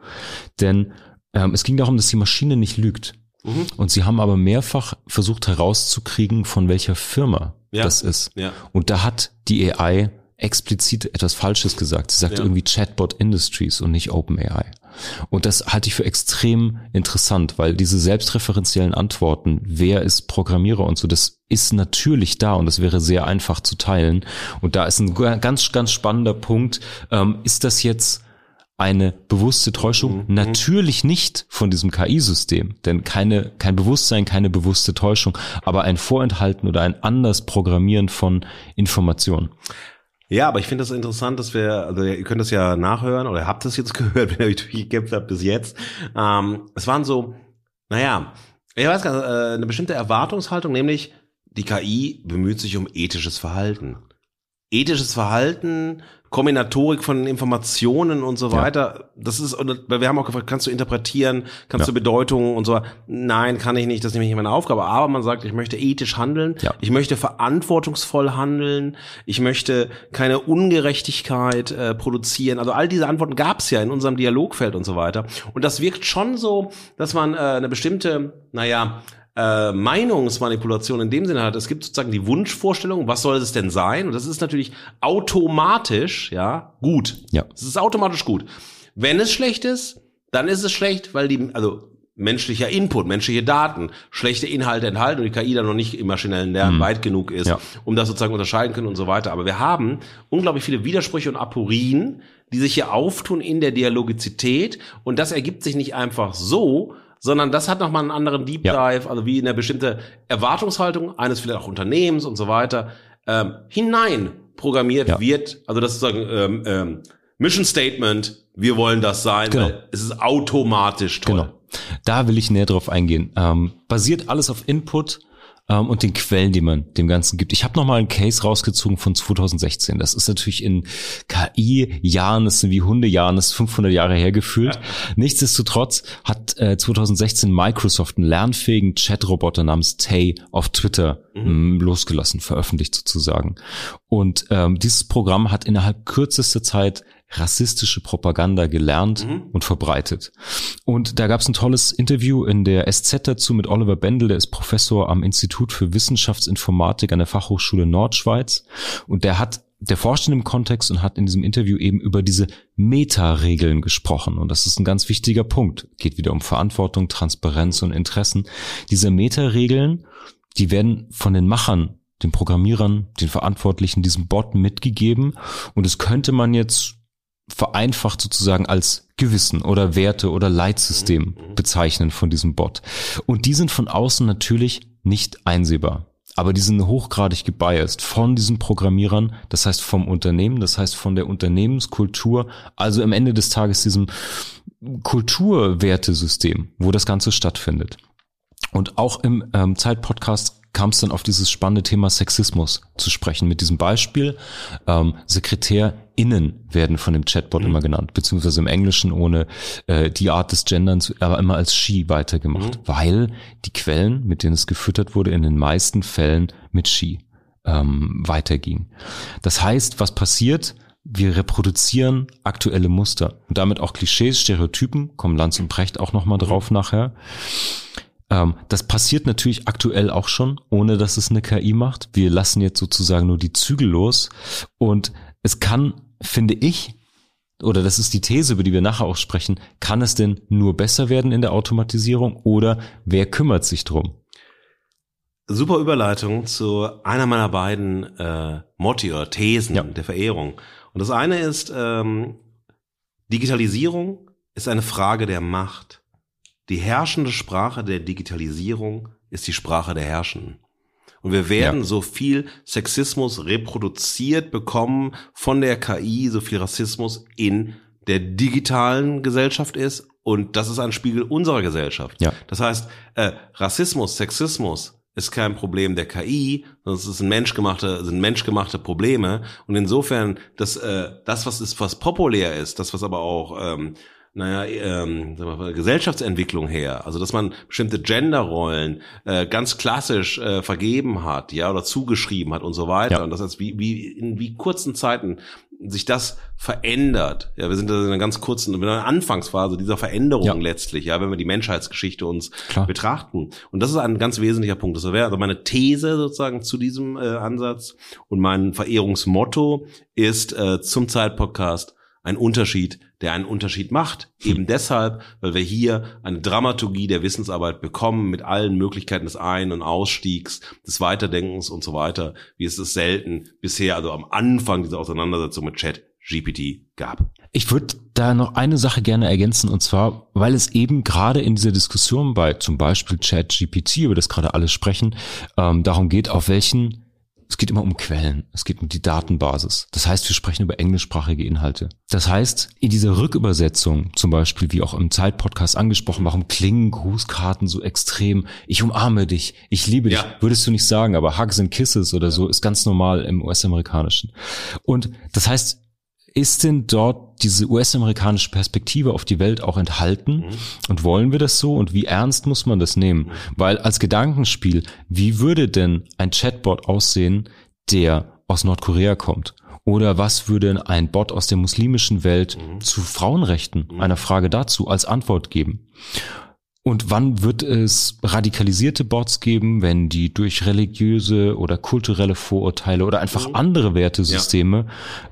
Denn ähm, es ging darum, dass die Maschine nicht lügt. Mhm. Und sie haben aber mehrfach versucht herauszukriegen, von welcher Firma ja. das ist. Ja. Und da hat die AI explizit etwas Falsches gesagt. Sie sagt ja. irgendwie Chatbot Industries und nicht OpenAI. Und das halte ich für extrem interessant, weil diese selbstreferenziellen Antworten, wer ist Programmierer und so, das ist natürlich da und das wäre sehr einfach zu teilen. Und da ist ein ganz, ganz spannender Punkt. Ähm, ist das jetzt eine bewusste Täuschung? Mhm. Natürlich nicht von diesem KI-System, denn keine, kein Bewusstsein, keine bewusste Täuschung, aber ein Vorenthalten oder ein anders Programmieren von Informationen. Ja, aber ich finde das interessant, dass wir, also ihr könnt das ja nachhören oder habt es jetzt gehört, wenn ihr euch durchgekämpft habt bis jetzt. Ähm, es waren so, naja, ich weiß gar nicht, äh, eine bestimmte Erwartungshaltung, nämlich die KI bemüht sich um ethisches Verhalten. Ethisches Verhalten Kombinatorik von Informationen und so weiter. Ja. Das ist, weil wir haben auch gefragt, kannst du interpretieren, kannst ja. du Bedeutungen und so. Nein, kann ich nicht, das ist nämlich meine Aufgabe. Aber man sagt, ich möchte ethisch handeln, ja. ich möchte verantwortungsvoll handeln, ich möchte keine Ungerechtigkeit äh, produzieren. Also all diese Antworten gab es ja in unserem Dialogfeld und so weiter. Und das wirkt schon so, dass man äh, eine bestimmte, naja, äh, Meinungsmanipulation in dem Sinne hat. Es gibt sozusagen die Wunschvorstellung, was soll es denn sein? Und das ist natürlich automatisch, ja, gut. Ja. Es ist automatisch gut. Wenn es schlecht ist, dann ist es schlecht, weil die, also menschlicher Input, menschliche Daten, schlechte Inhalte enthalten und die KI dann noch nicht im maschinellen Lernen mhm. weit genug ist, ja. um das sozusagen unterscheiden können und so weiter. Aber wir haben unglaublich viele Widersprüche und Aporien, die sich hier auftun in der Dialogizität und das ergibt sich nicht einfach so, sondern das hat nochmal einen anderen Deep Dive, ja. also wie in eine bestimmte Erwartungshaltung eines vielleicht auch Unternehmens und so weiter ähm, hinein programmiert ja. wird. Also das ist sozusagen ähm, ähm, Mission Statement, wir wollen das sein, genau. es ist automatisch toll. Genau. Da will ich näher drauf eingehen. Ähm, basiert alles auf Input, ähm, und den Quellen, die man dem Ganzen gibt. Ich habe noch mal einen Case rausgezogen von 2016. Das ist natürlich in KI-Jahren, das sind wie Hundejahren, das ist 500 Jahre hergefühlt. Ja. Nichtsdestotrotz hat äh, 2016 Microsoft einen lernfähigen Chat-Roboter namens Tay auf Twitter mhm. Ähm, losgelassen, veröffentlicht sozusagen. Und ähm, dieses Programm hat innerhalb kürzester Zeit rassistische Propaganda gelernt mhm. und verbreitet. Und da gab es ein tolles Interview in der SZ dazu mit Oliver Bendel, der ist Professor am Institut für Wissenschaftsinformatik an der Fachhochschule Nordschweiz. Und der hat der forscht in dem Kontext und hat in diesem Interview eben über diese Meta-Regeln gesprochen. Und das ist ein ganz wichtiger Punkt. Geht wieder um Verantwortung, Transparenz und Interessen. Diese Meta-Regeln, die werden von den Machern, den Programmierern, den Verantwortlichen, diesem Bot mitgegeben. Und es könnte man jetzt vereinfacht sozusagen als Gewissen oder Werte oder Leitsystem bezeichnen von diesem Bot. Und die sind von außen natürlich nicht einsehbar. Aber die sind hochgradig gebiased von diesen Programmierern, das heißt vom Unternehmen, das heißt von der Unternehmenskultur, also am Ende des Tages diesem Kulturwertesystem, wo das Ganze stattfindet. Und auch im ähm, Zeitpodcast kam es dann auf dieses spannende Thema Sexismus zu sprechen. Mit diesem Beispiel, ähm, SekretärInnen werden von dem Chatbot mhm. immer genannt, beziehungsweise im Englischen ohne äh, die Art des Genderns, aber immer als she weitergemacht, mhm. weil die Quellen, mit denen es gefüttert wurde, in den meisten Fällen mit she ähm, weitergingen. Das heißt, was passiert? wir reproduzieren aktuelle Muster und damit auch Klischees, Stereotypen, kommen Lanz und Brecht auch nochmal drauf mhm. nachher. Ähm, das passiert natürlich aktuell auch schon, ohne dass es eine KI macht. Wir lassen jetzt sozusagen nur die Zügel los und es kann, finde ich, oder das ist die These, über die wir nachher auch sprechen, kann es denn nur besser werden in der Automatisierung oder wer kümmert sich drum? Super Überleitung zu einer meiner beiden äh, Motti oder Thesen ja. der Verehrung. Und das eine ist, ähm, Digitalisierung ist eine Frage der Macht. Die herrschende Sprache der Digitalisierung ist die Sprache der Herrschenden. Und wir werden ja. so viel Sexismus reproduziert bekommen von der KI, so viel Rassismus in der digitalen Gesellschaft ist. Und das ist ein Spiegel unserer Gesellschaft. Ja. Das heißt, äh, Rassismus, Sexismus ist kein Problem der KI, sondern es ist ein menschgemachte, sind menschgemachte Probleme. Und insofern, das, äh, das, was ist, was populär ist, das, was aber auch ähm, naja, ähm, Gesellschaftsentwicklung her. Also dass man bestimmte Genderrollen äh, ganz klassisch äh, vergeben hat, ja, oder zugeschrieben hat und so weiter. Ja. Und das heißt, wie, wie in wie kurzen Zeiten sich das verändert. Ja, wir sind in einer ganz kurzen, in einer Anfangsphase dieser Veränderung ja. letztlich, ja, wenn wir die Menschheitsgeschichte uns Klar. betrachten. Und das ist ein ganz wesentlicher Punkt. Das wäre also meine These sozusagen zu diesem äh, Ansatz. Und mein Verehrungsmotto ist äh, zum Zeitpodcast ein Unterschied, der einen Unterschied macht. Eben deshalb, weil wir hier eine Dramaturgie der Wissensarbeit bekommen mit allen Möglichkeiten des Ein- und Ausstiegs, des Weiterdenkens und so weiter, wie es es selten bisher, also am Anfang dieser Auseinandersetzung mit Chat GPT gab. Ich würde da noch eine Sache gerne ergänzen und zwar, weil es eben gerade in dieser Diskussion bei zum Beispiel Chat GPT, über das gerade alles sprechen, ähm, darum geht, auf welchen es geht immer um Quellen. Es geht um die Datenbasis. Das heißt, wir sprechen über englischsprachige Inhalte. Das heißt, in dieser Rückübersetzung, zum Beispiel, wie auch im Zeitpodcast angesprochen, warum klingen Grußkarten so extrem? Ich umarme dich, ich liebe dich, ja. würdest du nicht sagen, aber Hugs and Kisses oder so ist ganz normal im US-amerikanischen. Und das heißt, ist denn dort diese US-amerikanische Perspektive auf die Welt auch enthalten? Mhm. Und wollen wir das so? Und wie ernst muss man das nehmen? Mhm. Weil als Gedankenspiel, wie würde denn ein Chatbot aussehen, der aus Nordkorea kommt? Oder was würde ein Bot aus der muslimischen Welt mhm. zu Frauenrechten, mhm. einer Frage dazu, als Antwort geben? Und wann wird es radikalisierte Bots geben, wenn die durch religiöse oder kulturelle Vorurteile oder einfach mhm. andere Wertesysteme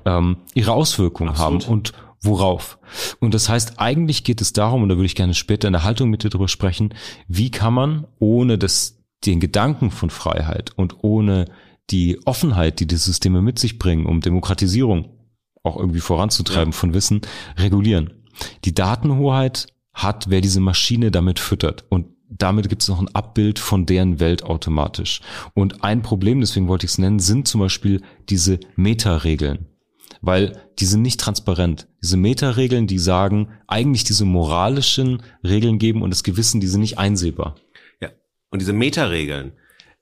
ja. ähm, ihre Auswirkungen Absolut. haben und worauf? Und das heißt, eigentlich geht es darum, und da würde ich gerne später in der Haltung mit dir drüber sprechen, wie kann man ohne das, den Gedanken von Freiheit und ohne die Offenheit, die die Systeme mit sich bringen, um Demokratisierung auch irgendwie voranzutreiben ja. von Wissen, regulieren. Die Datenhoheit hat, wer diese Maschine damit füttert. Und damit gibt es noch ein Abbild von deren Welt automatisch. Und ein Problem, deswegen wollte ich es nennen, sind zum Beispiel diese Meta-Regeln. Weil die sind nicht transparent. Diese Meta-Regeln, die sagen, eigentlich diese moralischen Regeln geben und das Gewissen, die sind nicht einsehbar. Ja. Und diese Meta-Regeln,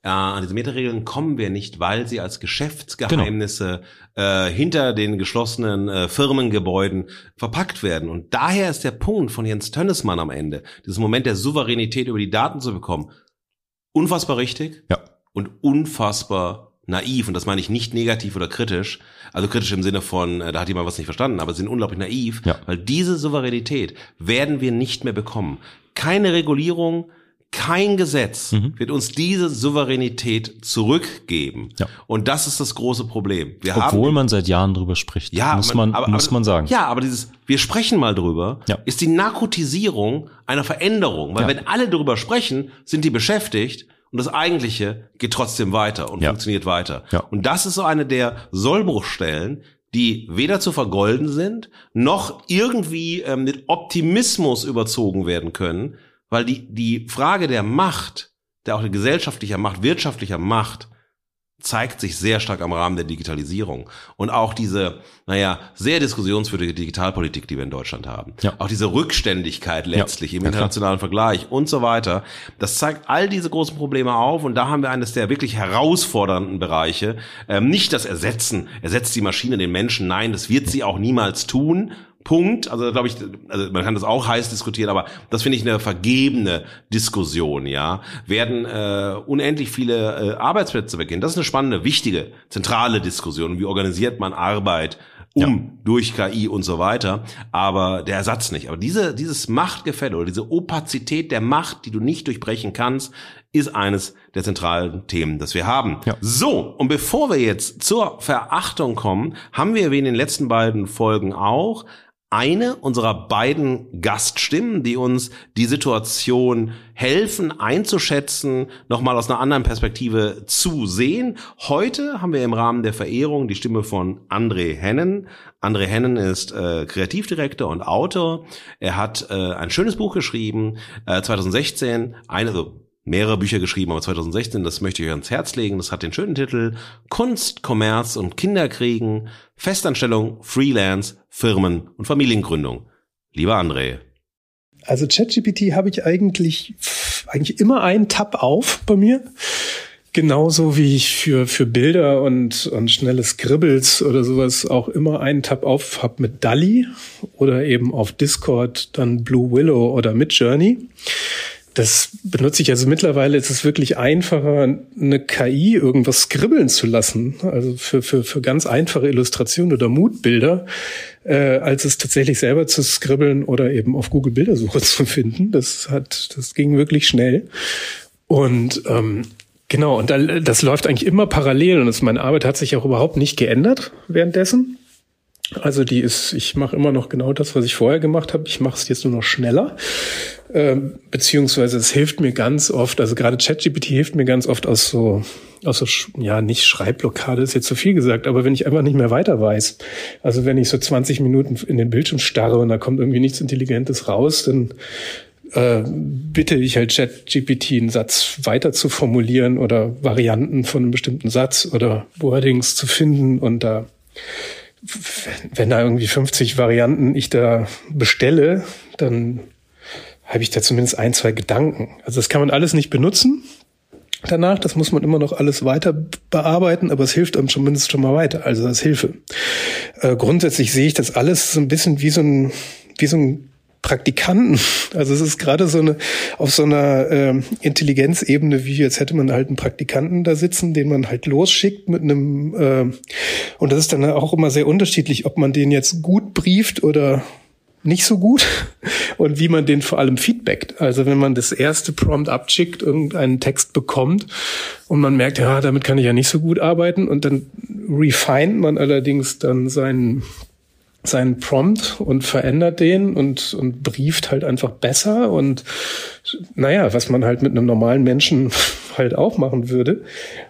äh, an diese Metaregeln kommen wir nicht, weil sie als Geschäftsgeheimnisse genau. äh, hinter den geschlossenen äh, Firmengebäuden verpackt werden. Und daher ist der Punkt von Jens Tönnesmann am Ende, dieses Moment der Souveränität über die Daten zu bekommen, unfassbar richtig ja. und unfassbar naiv. Und das meine ich nicht negativ oder kritisch, also kritisch im Sinne von, äh, da hat jemand was nicht verstanden, aber sie sind unglaublich naiv, ja. weil diese Souveränität werden wir nicht mehr bekommen. Keine Regulierung, kein Gesetz mhm. wird uns diese Souveränität zurückgeben. Ja. Und das ist das große Problem. Wir Obwohl haben, man seit Jahren drüber spricht, ja, muss man, aber, muss man sagen. Ja, aber dieses, wir sprechen mal drüber, ja. ist die Narkotisierung einer Veränderung. Weil ja. wenn alle drüber sprechen, sind die beschäftigt und das Eigentliche geht trotzdem weiter und funktioniert weiter. Und das ist so eine der Sollbruchstellen, die weder zu vergolden sind, noch irgendwie ähm, mit Optimismus überzogen werden können, weil die, die Frage der Macht, der auch gesellschaftlicher Macht, wirtschaftlicher Macht, zeigt sich sehr stark am Rahmen der Digitalisierung. Und auch diese, naja, sehr diskussionswürdige Digitalpolitik, die wir in Deutschland haben. Ja. Auch diese Rückständigkeit letztlich ja, im internationalen Vergleich und so weiter. Das zeigt all diese großen Probleme auf. Und da haben wir eines der wirklich herausfordernden Bereiche. Ähm, nicht das Ersetzen, ersetzt die Maschine den Menschen. Nein, das wird sie auch niemals tun. Punkt. Also glaube ich, also man kann das auch heiß diskutieren, aber das finde ich eine vergebene Diskussion. Ja, werden äh, unendlich viele äh, Arbeitsplätze weggehen. Das ist eine spannende, wichtige, zentrale Diskussion. Wie organisiert man Arbeit? um ja. durch KI und so weiter, aber der Ersatz nicht. Aber diese, dieses Machtgefälle oder diese Opazität der Macht, die du nicht durchbrechen kannst, ist eines der zentralen Themen, das wir haben. Ja. So, und bevor wir jetzt zur Verachtung kommen, haben wir wie in den letzten beiden Folgen auch eine unserer beiden Gaststimmen, die uns die Situation helfen einzuschätzen, nochmal aus einer anderen Perspektive zu sehen. Heute haben wir im Rahmen der Verehrung die Stimme von André Hennen. André Hennen ist äh, Kreativdirektor und Autor. Er hat äh, ein schönes Buch geschrieben, äh, 2016, eine, also mehrere Bücher geschrieben, aber 2016, das möchte ich euch ans Herz legen. Das hat den schönen Titel Kunst, Kommerz und Kinderkriegen, Festanstellung, Freelance, Firmen und Familiengründung. Lieber André. Also ChatGPT habe ich eigentlich, eigentlich immer einen Tab auf bei mir. Genauso wie ich für, für Bilder und, und schnelle Scribbles oder sowas auch immer einen Tab auf habe mit DALI oder eben auf Discord dann Blue Willow oder Midjourney. Das benutze ich also mittlerweile. Ist es wirklich einfacher, eine KI irgendwas skribbeln zu lassen, also für, für, für ganz einfache Illustrationen oder Moodbilder, äh, als es tatsächlich selber zu skribbeln oder eben auf Google Bildersuche zu finden. Das hat, das ging wirklich schnell. Und ähm, genau, und das läuft eigentlich immer parallel und das, meine Arbeit hat sich auch überhaupt nicht geändert währenddessen. Also die ist, ich mache immer noch genau das, was ich vorher gemacht habe. Ich mache es jetzt nur noch schneller. Ähm, beziehungsweise es hilft mir ganz oft, also gerade ChatGPT hilft mir ganz oft aus so, aus so, ja, nicht Schreibblockade ist jetzt zu viel gesagt, aber wenn ich einfach nicht mehr weiter weiß. Also wenn ich so 20 Minuten in den Bildschirm starre und da kommt irgendwie nichts Intelligentes raus, dann äh, bitte ich halt ChatGPT einen Satz weiter zu formulieren oder Varianten von einem bestimmten Satz oder Wordings zu finden und da wenn da irgendwie 50 Varianten ich da bestelle, dann habe ich da zumindest ein, zwei Gedanken. Also das kann man alles nicht benutzen danach. Das muss man immer noch alles weiter bearbeiten, aber es hilft einem zumindest schon mal weiter. Also das Hilfe. Äh, grundsätzlich sehe ich das alles so ein bisschen wie so ein, wie so ein Praktikanten. Also es ist gerade so eine auf so einer äh, Intelligenzebene, wie jetzt hätte man halt einen Praktikanten da sitzen, den man halt losschickt mit einem äh, und das ist dann auch immer sehr unterschiedlich, ob man den jetzt gut brieft oder nicht so gut und wie man den vor allem feedbackt. Also wenn man das erste Prompt abschickt, irgendeinen Text bekommt und man merkt, ja, damit kann ich ja nicht so gut arbeiten und dann refined man allerdings dann seinen seinen Prompt und verändert den und, und brieft halt einfach besser und naja, was man halt mit einem normalen Menschen halt auch machen würde.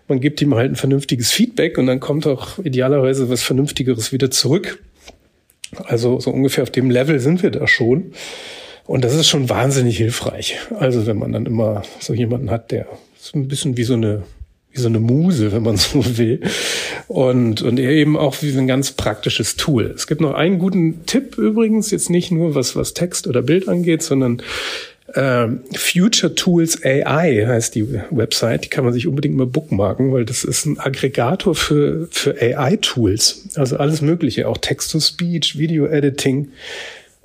Man gibt ihm halt ein vernünftiges Feedback und dann kommt auch idealerweise was Vernünftigeres wieder zurück. Also so ungefähr auf dem Level sind wir da schon. Und das ist schon wahnsinnig hilfreich. Also wenn man dann immer so jemanden hat, der so ein bisschen wie so eine wie so eine Muse, wenn man so will. Und, und eben auch wie ein ganz praktisches Tool. Es gibt noch einen guten Tipp übrigens, jetzt nicht nur was, was Text oder Bild angeht, sondern Äh, Future Tools AI heißt die Website. Die kann man sich unbedingt mal bookmarken, weil das ist ein Aggregator für, für AI-Tools. Also alles Mögliche, auch Text-to-Speech, Video-Editing.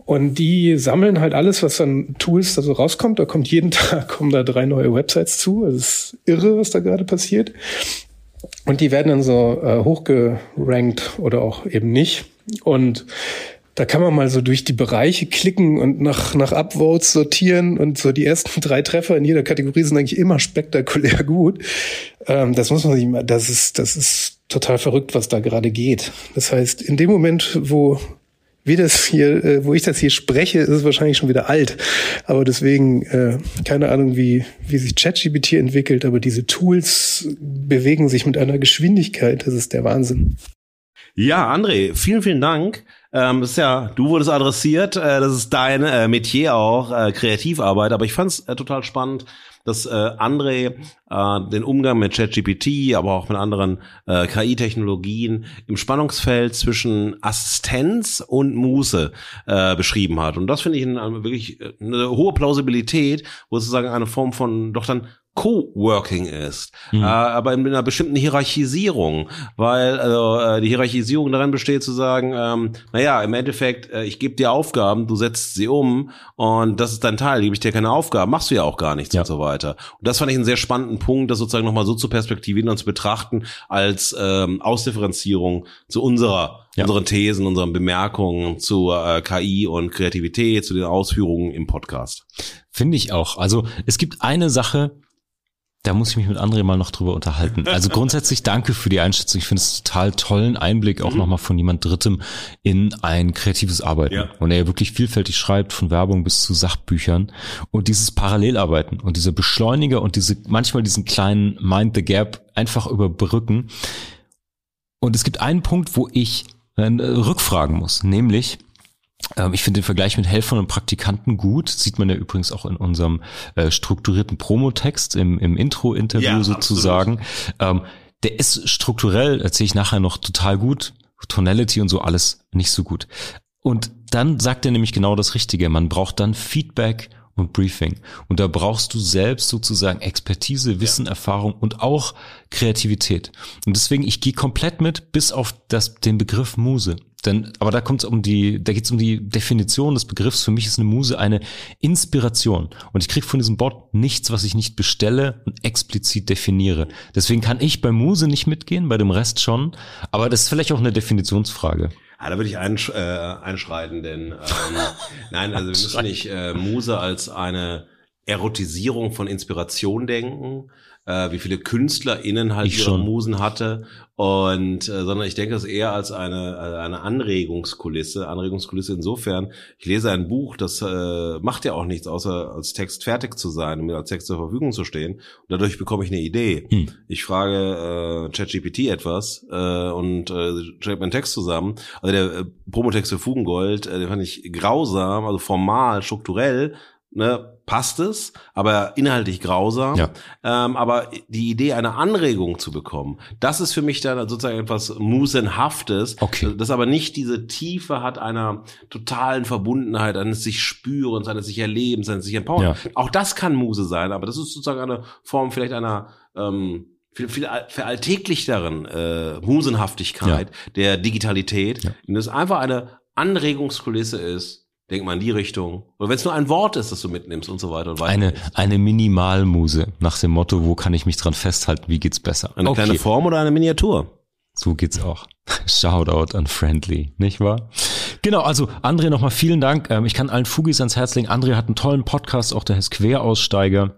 Und die sammeln halt alles, was an Tools da so rauskommt. Da kommt jeden Tag kommen da drei neue Websites zu. Also es ist irre, was da gerade passiert. Und die werden dann so äh, hochgerankt oder auch eben nicht. Und da kann man mal so durch die Bereiche klicken und nach, nach Upvotes sortieren und so die ersten drei Treffer in jeder Kategorie sind eigentlich immer spektakulär gut. Ähm, das muss man sich mal, das ist, das ist total verrückt, was da gerade geht. Das heißt, in dem Moment, wo wie das hier, äh, wo ich das hier spreche, ist es wahrscheinlich schon wieder alt. Aber deswegen, äh, keine Ahnung, wie, wie sich ChatGPT entwickelt, aber diese Tools bewegen sich mit einer Geschwindigkeit, das ist der Wahnsinn. Ja, André, vielen, vielen Dank. Ähm, ist ja, du wurdest adressiert, äh, das ist dein äh, Metier auch, äh, Kreativarbeit, aber ich fand es äh, total spannend, dass äh, André äh, den Umgang mit ChatGPT, aber auch mit anderen äh, KI-Technologien im Spannungsfeld zwischen Assistenz und Muße äh, beschrieben hat. Und das finde ich ein, wirklich äh, eine hohe Plausibilität, wo sozusagen eine Form von doch dann Co-working ist, mhm. äh, aber in einer bestimmten Hierarchisierung, weil also, äh, die Hierarchisierung darin besteht zu sagen, ähm, naja, im Endeffekt, äh, ich gebe dir Aufgaben, du setzt sie um und das ist dein Teil, gebe ich dir keine Aufgaben, machst du ja auch gar nichts ja. und so weiter. Und das fand ich einen sehr spannenden Punkt, das sozusagen nochmal so zu perspektivieren und zu betrachten als ähm, Ausdifferenzierung zu unserer ja. unseren Thesen, unseren Bemerkungen zu äh, KI und Kreativität, zu den Ausführungen im Podcast. Finde ich auch. Also es gibt eine Sache, da muss ich mich mit André mal noch drüber unterhalten. Also grundsätzlich danke für die Einschätzung. Ich finde es total tollen Einblick auch mhm. nochmal von jemand Drittem in ein kreatives Arbeiten. Ja. Und er wirklich vielfältig schreibt, von Werbung bis zu Sachbüchern. Und dieses Parallelarbeiten und dieser Beschleuniger und diese, manchmal diesen kleinen Mind the Gap einfach überbrücken. Und es gibt einen Punkt, wo ich äh, rückfragen muss, nämlich, ich finde den Vergleich mit Helfern und Praktikanten gut. Sieht man ja übrigens auch in unserem äh, strukturierten Promotext im, im Intro-Interview ja, sozusagen. Ähm, der ist strukturell, erzähle ich nachher noch, total gut. Tonality und so alles nicht so gut. Und dann sagt er nämlich genau das Richtige. Man braucht dann Feedback und Briefing. Und da brauchst du selbst sozusagen Expertise, Wissen, ja. Erfahrung und auch Kreativität. Und deswegen, ich gehe komplett mit bis auf das, den Begriff Muse. Denn, aber da kommt es um die, da geht es um die Definition des Begriffs. Für mich ist eine Muse eine Inspiration. Und ich kriege von diesem Bot nichts, was ich nicht bestelle und explizit definiere. Deswegen kann ich bei Muse nicht mitgehen, bei dem Rest schon. Aber das ist vielleicht auch eine Definitionsfrage. Ja, da würde ich einsch äh, einschreiten, denn ähm, nein, also wir müssen nicht äh, Muse als eine Erotisierung von Inspiration denken, äh, wie viele KünstlerInnen halt ich ihre schon. Musen hatte. Und äh, sondern ich denke es eher als eine, eine Anregungskulisse. Anregungskulisse insofern, ich lese ein Buch, das äh, macht ja auch nichts, außer als Text fertig zu sein und mir als Text zur Verfügung zu stehen. Und dadurch bekomme ich eine Idee. Hm. Ich frage äh, ChatGPT etwas äh, und äh, schreibe meinen Text zusammen. Also der äh, Promotext für Fugengold, äh, den fand ich grausam, also formal, strukturell ne, passt es, aber inhaltlich grausam. Ja. Ähm, aber die Idee, eine Anregung zu bekommen, das ist für mich dann sozusagen etwas Musenhaftes, okay. das aber nicht diese Tiefe hat einer totalen Verbundenheit, eines sich Spürens, eines sich Erlebens, eines sich Empowern. Ja. Auch das kann Muse sein, aber das ist sozusagen eine Form vielleicht einer ähm, viel, viel veralltäglichteren äh, Musenhaftigkeit ja. der Digitalität, ja. und es einfach eine Anregungskulisse ist, Denk mal in die Richtung. Oder wenn es nur ein Wort ist, das du mitnimmst und so weiter und weiter. Eine, eine Minimalmuse nach dem Motto, wo kann ich mich dran festhalten, wie geht's besser? Eine okay. kleine Form oder eine Miniatur? So geht's auch. Shoutout an Friendly, nicht wahr? Genau, also André nochmal vielen Dank. Ähm, ich kann allen Fugis ans Herz legen. André hat einen tollen Podcast, auch der heißt Queraussteiger.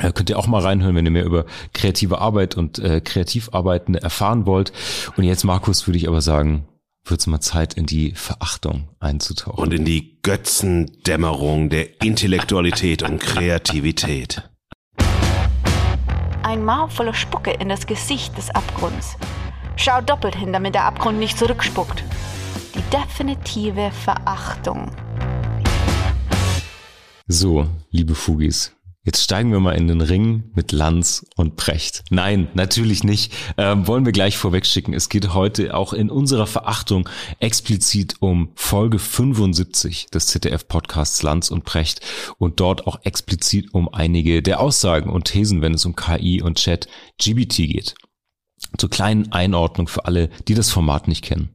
Äh, könnt ihr auch mal reinhören, wenn ihr mehr über kreative Arbeit und äh, Kreativarbeitende erfahren wollt. Und jetzt, Markus, würde ich aber sagen, wird es mal Zeit, in die Verachtung einzutauchen. Und in die Götzendämmerung der Intellektualität und Kreativität. Ein Maul voller Spucke in das Gesicht des Abgrunds. Schau doppelt hin, damit der Abgrund nicht zurückspuckt. Die definitive Verachtung. So, liebe Fugis, Jetzt steigen wir mal in den Ring mit Lanz und Precht. Nein, natürlich nicht. Ähm, wollen wir gleich vorwegschicken. Es geht heute auch in unserer Verachtung explizit um Folge 75 des ZDF-Podcasts Lanz und Precht und dort auch explizit um einige der Aussagen und Thesen, wenn es um KI und Chat GBT geht. Zur kleinen Einordnung für alle, die das Format nicht kennen.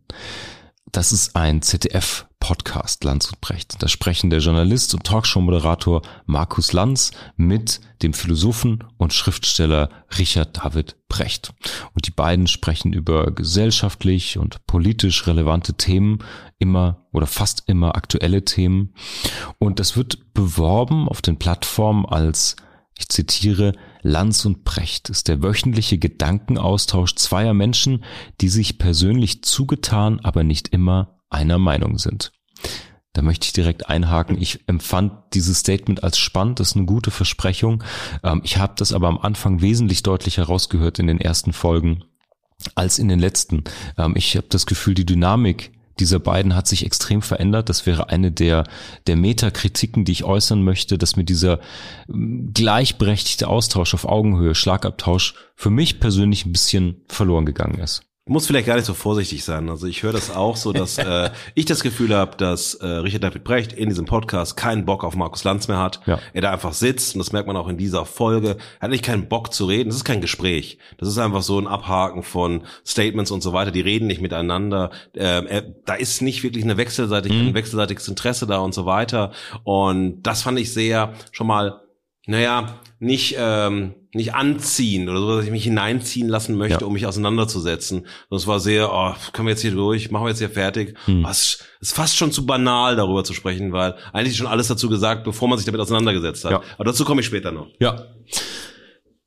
Das ist ein ZDF-Podcast, Lanz und Brecht. Da sprechen der Journalist und Talkshow-Moderator Markus Lanz mit dem Philosophen und Schriftsteller Richard David Brecht. Und die beiden sprechen über gesellschaftlich und politisch relevante Themen, immer oder fast immer aktuelle Themen. Und das wird beworben auf den Plattformen als ich zitiere, Lanz und Precht ist der wöchentliche Gedankenaustausch zweier Menschen, die sich persönlich zugetan, aber nicht immer einer Meinung sind. Da möchte ich direkt einhaken. Ich empfand dieses Statement als spannend, das ist eine gute Versprechung. Ähm, ich habe das aber am Anfang wesentlich deutlicher rausgehört in den ersten Folgen als in den letzten. Ähm, ich habe das Gefühl, die Dynamik dieser beiden hat sich extrem verändert. Das wäre eine der, der Metakritiken, die ich äußern möchte, dass mir dieser hm, gleichberechtigte Austausch auf Augenhöhe, Schlagabtausch für mich persönlich ein bisschen verloren gegangen ist muss vielleicht gar nicht so vorsichtig sein. Also ich höre das auch so, dass äh, ich das Gefühl habe, dass äh, Richard David Brecht in diesem Podcast keinen Bock auf Markus Lanz mehr hat. Ja. Er da einfach sitzt und das merkt man auch in dieser Folge. Er hat nicht keinen Bock zu reden. Das ist kein Gespräch. Das ist einfach so ein Abhaken von Statements und so weiter. Die reden nicht miteinander. Ähm, er, da ist nicht wirklich eine wechselseitige, mhm. ein wechselseitiges Interesse da und so weiter. Und das fand ich sehr schon mal, naja, nicht ähm, nicht anziehen oder so, dass ich mich hineinziehen lassen möchte, ja. um mich auseinanderzusetzen. Das war sehr, oh, können wir jetzt hier durch, machen wir jetzt hier fertig. Hm. Es ist fast schon zu banal, darüber zu sprechen, weil eigentlich schon alles dazu gesagt, bevor man sich damit auseinandergesetzt hat. Ja. Aber dazu komme ich später noch. Ja.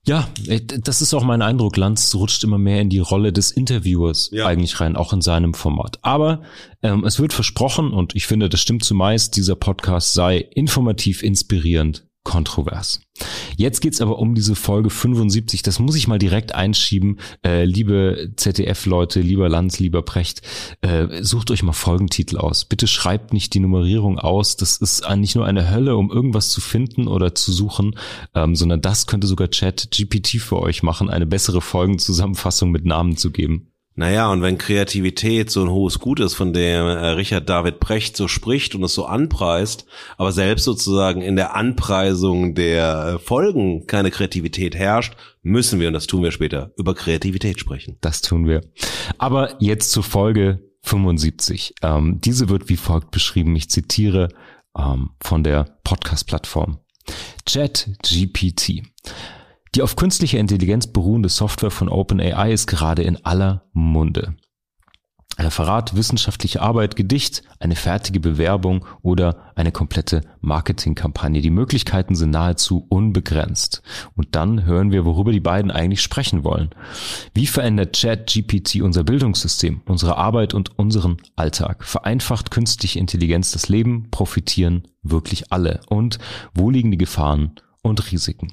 Ja, äh, das ist auch mein Eindruck. Lanz rutscht immer mehr in die Rolle des Interviewers ja. eigentlich rein, auch in seinem Format. Aber ähm, es wird versprochen, und ich finde, das stimmt zumeist, dieser Podcast sei informativ, inspirierend, kontrovers. Jetzt geht's aber um diese Folge 75. Das muss ich mal direkt einschieben. Äh, liebe ZDF-Leute, lieber Lanz, lieber Precht, äh, sucht euch mal Folgentitel aus. Bitte schreibt nicht die Nummerierung aus. Das ist nicht nur eine Hölle, um irgendwas zu finden oder zu suchen, ähm, sondern das könnte sogar Chat GPT für euch machen, eine bessere Folgenzusammenfassung mit Namen zu geben. Naja, und wenn Kreativität so ein hohes Gut ist, von dem äh, Richard David Precht so spricht und es so anpreist, aber selbst sozusagen in der Anpreisung der äh, Folgen keine Kreativität herrscht, müssen wir, und das tun wir später, über Kreativität sprechen. Das tun wir. Aber jetzt zur Folge 75. Ähm, diese wird wie folgt beschrieben. Ich zitiere ähm, von der Podcast-Plattform. Chat GPT. Die auf künstlicher Intelligenz beruhende Software von OpenAI ist gerade in aller Munde. Referat, wissenschaftliche Arbeit, Gedicht, eine fertige Bewerbung oder eine komplette Marketingkampagne. Die Möglichkeiten sind nahezu unbegrenzt. Und dann hören wir, worüber die beiden eigentlich sprechen wollen. Wie verändert ChatGPT unser Bildungssystem, unsere Arbeit und unseren Alltag? Vereinfacht künstliche Intelligenz das Leben? Profitieren wirklich alle? Und wo liegen die Gefahren und Risiken?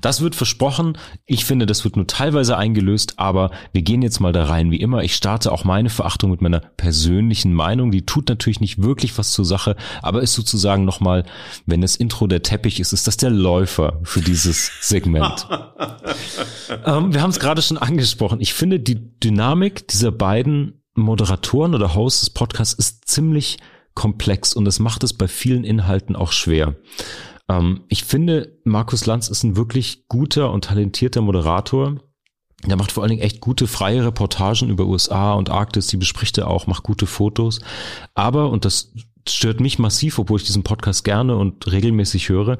Das wird versprochen. Ich finde, das wird nur teilweise eingelöst, aber wir gehen jetzt mal da rein wie immer. Ich starte auch meine Verachtung mit meiner persönlichen Meinung. Die tut natürlich nicht wirklich was zur Sache, aber ist sozusagen nochmal, wenn das Intro der Teppich ist, ist das der Läufer für dieses Segment. ähm, wir haben es gerade schon angesprochen. Ich finde, die Dynamik dieser beiden Moderatoren oder Hosts des Podcasts ist ziemlich komplex und das macht es bei vielen Inhalten auch schwer. Ähm, ich finde, Markus Lanz ist ein wirklich guter und talentierter Moderator. Der macht vor allen Dingen echt gute freie Reportagen über USA und Arktis, die bespricht er auch, macht gute Fotos. Aber, und das stört mich massiv, obwohl ich diesen Podcast gerne und regelmäßig höre,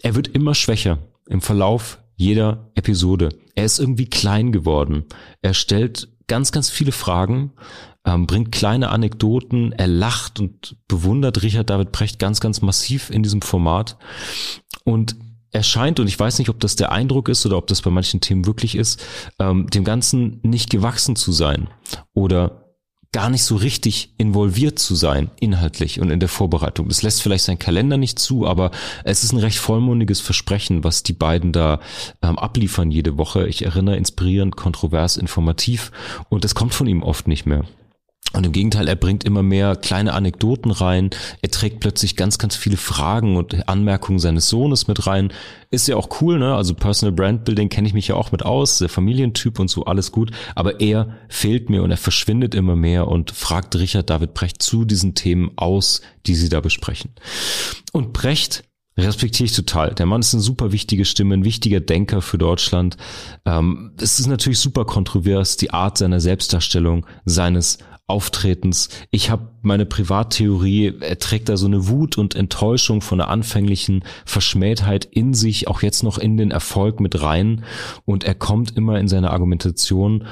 er wird immer schwächer im Verlauf jeder Episode. Er ist irgendwie klein geworden. Er stellt ganz, ganz viele Fragen, ähm, bringt kleine Anekdoten, er lacht und bewundert Richard David Precht ganz, ganz massiv in diesem Format. Und er scheint, und ich weiß nicht, ob das der Eindruck ist oder ob das bei manchen Themen wirklich ist, ähm, dem Ganzen nicht gewachsen zu sein oder gar nicht so richtig involviert zu sein, inhaltlich und in der Vorbereitung. Das lässt vielleicht sein Kalender nicht zu, aber es ist ein recht vollmundiges Versprechen, was die beiden da ähm, abliefern jede Woche. Ich erinnere, inspirierend, kontrovers, informativ und das kommt von ihm oft nicht mehr. Und im Gegenteil, er bringt immer mehr kleine Anekdoten rein. Er trägt plötzlich ganz, ganz viele Fragen und Anmerkungen seines Sohnes mit rein. Ist ja auch cool, ne? Also Personal Brand Building kenne ich mich ja auch mit aus, der Familientyp und so, alles gut. Aber er fehlt mir und er verschwindet immer mehr und fragt Richard David Brecht zu diesen Themen aus, die sie da besprechen. Und Brecht respektiere ich total. Der Mann ist eine super wichtige Stimme, ein wichtiger Denker für Deutschland. Ähm, es ist natürlich super kontrovers, die Art seiner Selbstdarstellung, seines Auftretens. Ich habe meine Privattheorie, er trägt da so eine Wut und Enttäuschung von der anfänglichen Verschmähtheit in sich, auch jetzt noch in den Erfolg mit rein. Und er kommt immer in seiner Argumentation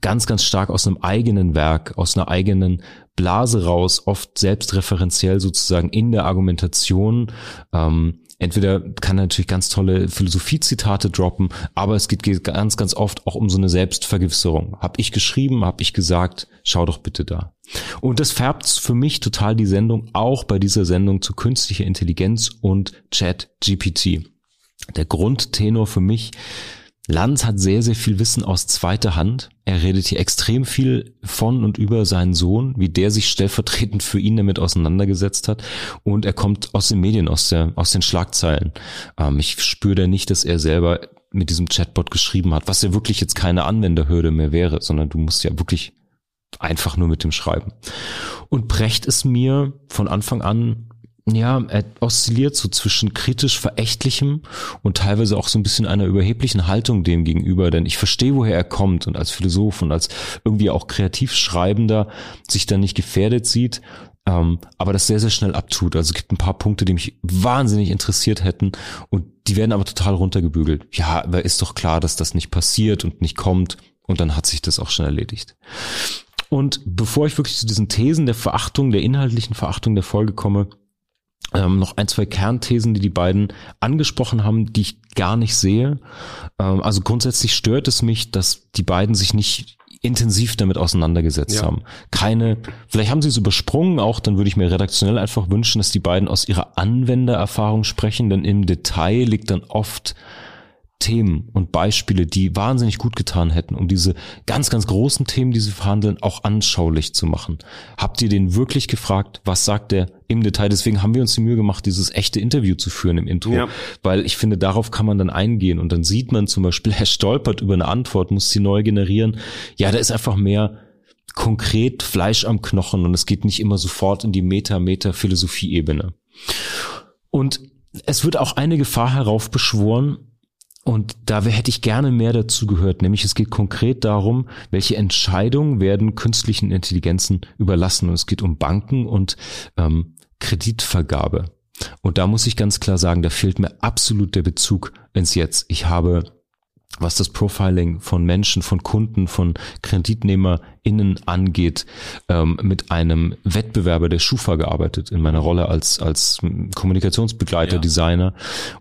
ganz, ganz stark aus einem eigenen Werk, aus einer eigenen Blase raus, oft selbstreferenziell sozusagen in der Argumentation. Ähm, entweder kann er natürlich ganz tolle Philosophiezitate droppen, aber es geht ganz, ganz oft auch um so eine Selbstvergewisserung. Hab ich geschrieben, hab ich gesagt, schau doch bitte da. Und das färbt für mich total die Sendung, auch bei dieser Sendung zu künstlicher Intelligenz und Chat GPT. Der Grundtenor für mich Lanz hat sehr, sehr viel Wissen aus zweiter Hand. Er redet hier extrem viel von und über seinen Sohn, wie der sich stellvertretend für ihn damit auseinandergesetzt hat. Und er kommt aus den Medien, aus, der, aus den Schlagzeilen. Ähm, ich spüre nicht, dass er selber mit diesem Chatbot geschrieben hat, was ja wirklich jetzt keine Anwenderhürde mehr wäre, sondern du musst ja wirklich einfach nur mit dem schreiben. Und Brecht ist mir von Anfang an ja, er oszilliert so zwischen kritisch verächtlichem und teilweise auch so ein bisschen einer überheblichen Haltung dem gegenüber, denn ich verstehe, woher er kommt und als Philosoph und als irgendwie auch kreativ Schreibender sich da nicht gefährdet sieht, ähm, aber das sehr, sehr schnell abtut. Also es gibt ein paar Punkte, die mich wahnsinnig interessiert hätten und die werden aber total runtergebügelt. Ja, aber ist doch klar, dass das nicht passiert und nicht kommt und dann hat sich das auch schon erledigt. Und bevor ich wirklich zu diesen Thesen der Verachtung, der inhaltlichen Verachtung der Folge komme, ähm, noch ein, zwei Kernthesen, die die beiden angesprochen haben, die ich gar nicht sehe. Ähm, also grundsätzlich stört es mich, dass die beiden sich nicht intensiv damit auseinandergesetzt ja. haben. Keine, vielleicht haben sie es übersprungen auch, dann würde ich mir redaktionell einfach wünschen, dass die beiden aus ihrer Anwendererfahrung sprechen, denn im Detail liegt dann oft Themen und Beispiele, die wahnsinnig gut getan hätten, um diese ganz, ganz großen Themen, die sie verhandeln, auch anschaulich zu machen. Habt ihr den wirklich gefragt, was sagt er im Detail? Deswegen haben wir uns die Mühe gemacht, dieses echte Interview zu führen im Intro, ja. weil ich finde, darauf kann man dann eingehen und dann sieht man zum Beispiel, er stolpert über eine Antwort, muss sie neu generieren. Ja, da ist einfach mehr konkret Fleisch am Knochen und es geht nicht immer sofort in die Meta-Meta-Philosophie-Ebene. Und es wird auch eine Gefahr heraufbeschworen, und da hätte ich gerne mehr dazu gehört, nämlich es geht konkret darum, welche Entscheidungen werden künstlichen Intelligenzen überlassen. Und es geht um Banken und ähm, Kreditvergabe. Und da muss ich ganz klar sagen, da fehlt mir absolut der Bezug ins Jetzt. Ich habe, was das Profiling von Menschen, von Kunden, von KreditnehmerInnen angeht, ähm, mit einem Wettbewerber der Schufa gearbeitet in meiner Rolle als, als Kommunikationsbegleiter, ja. Designer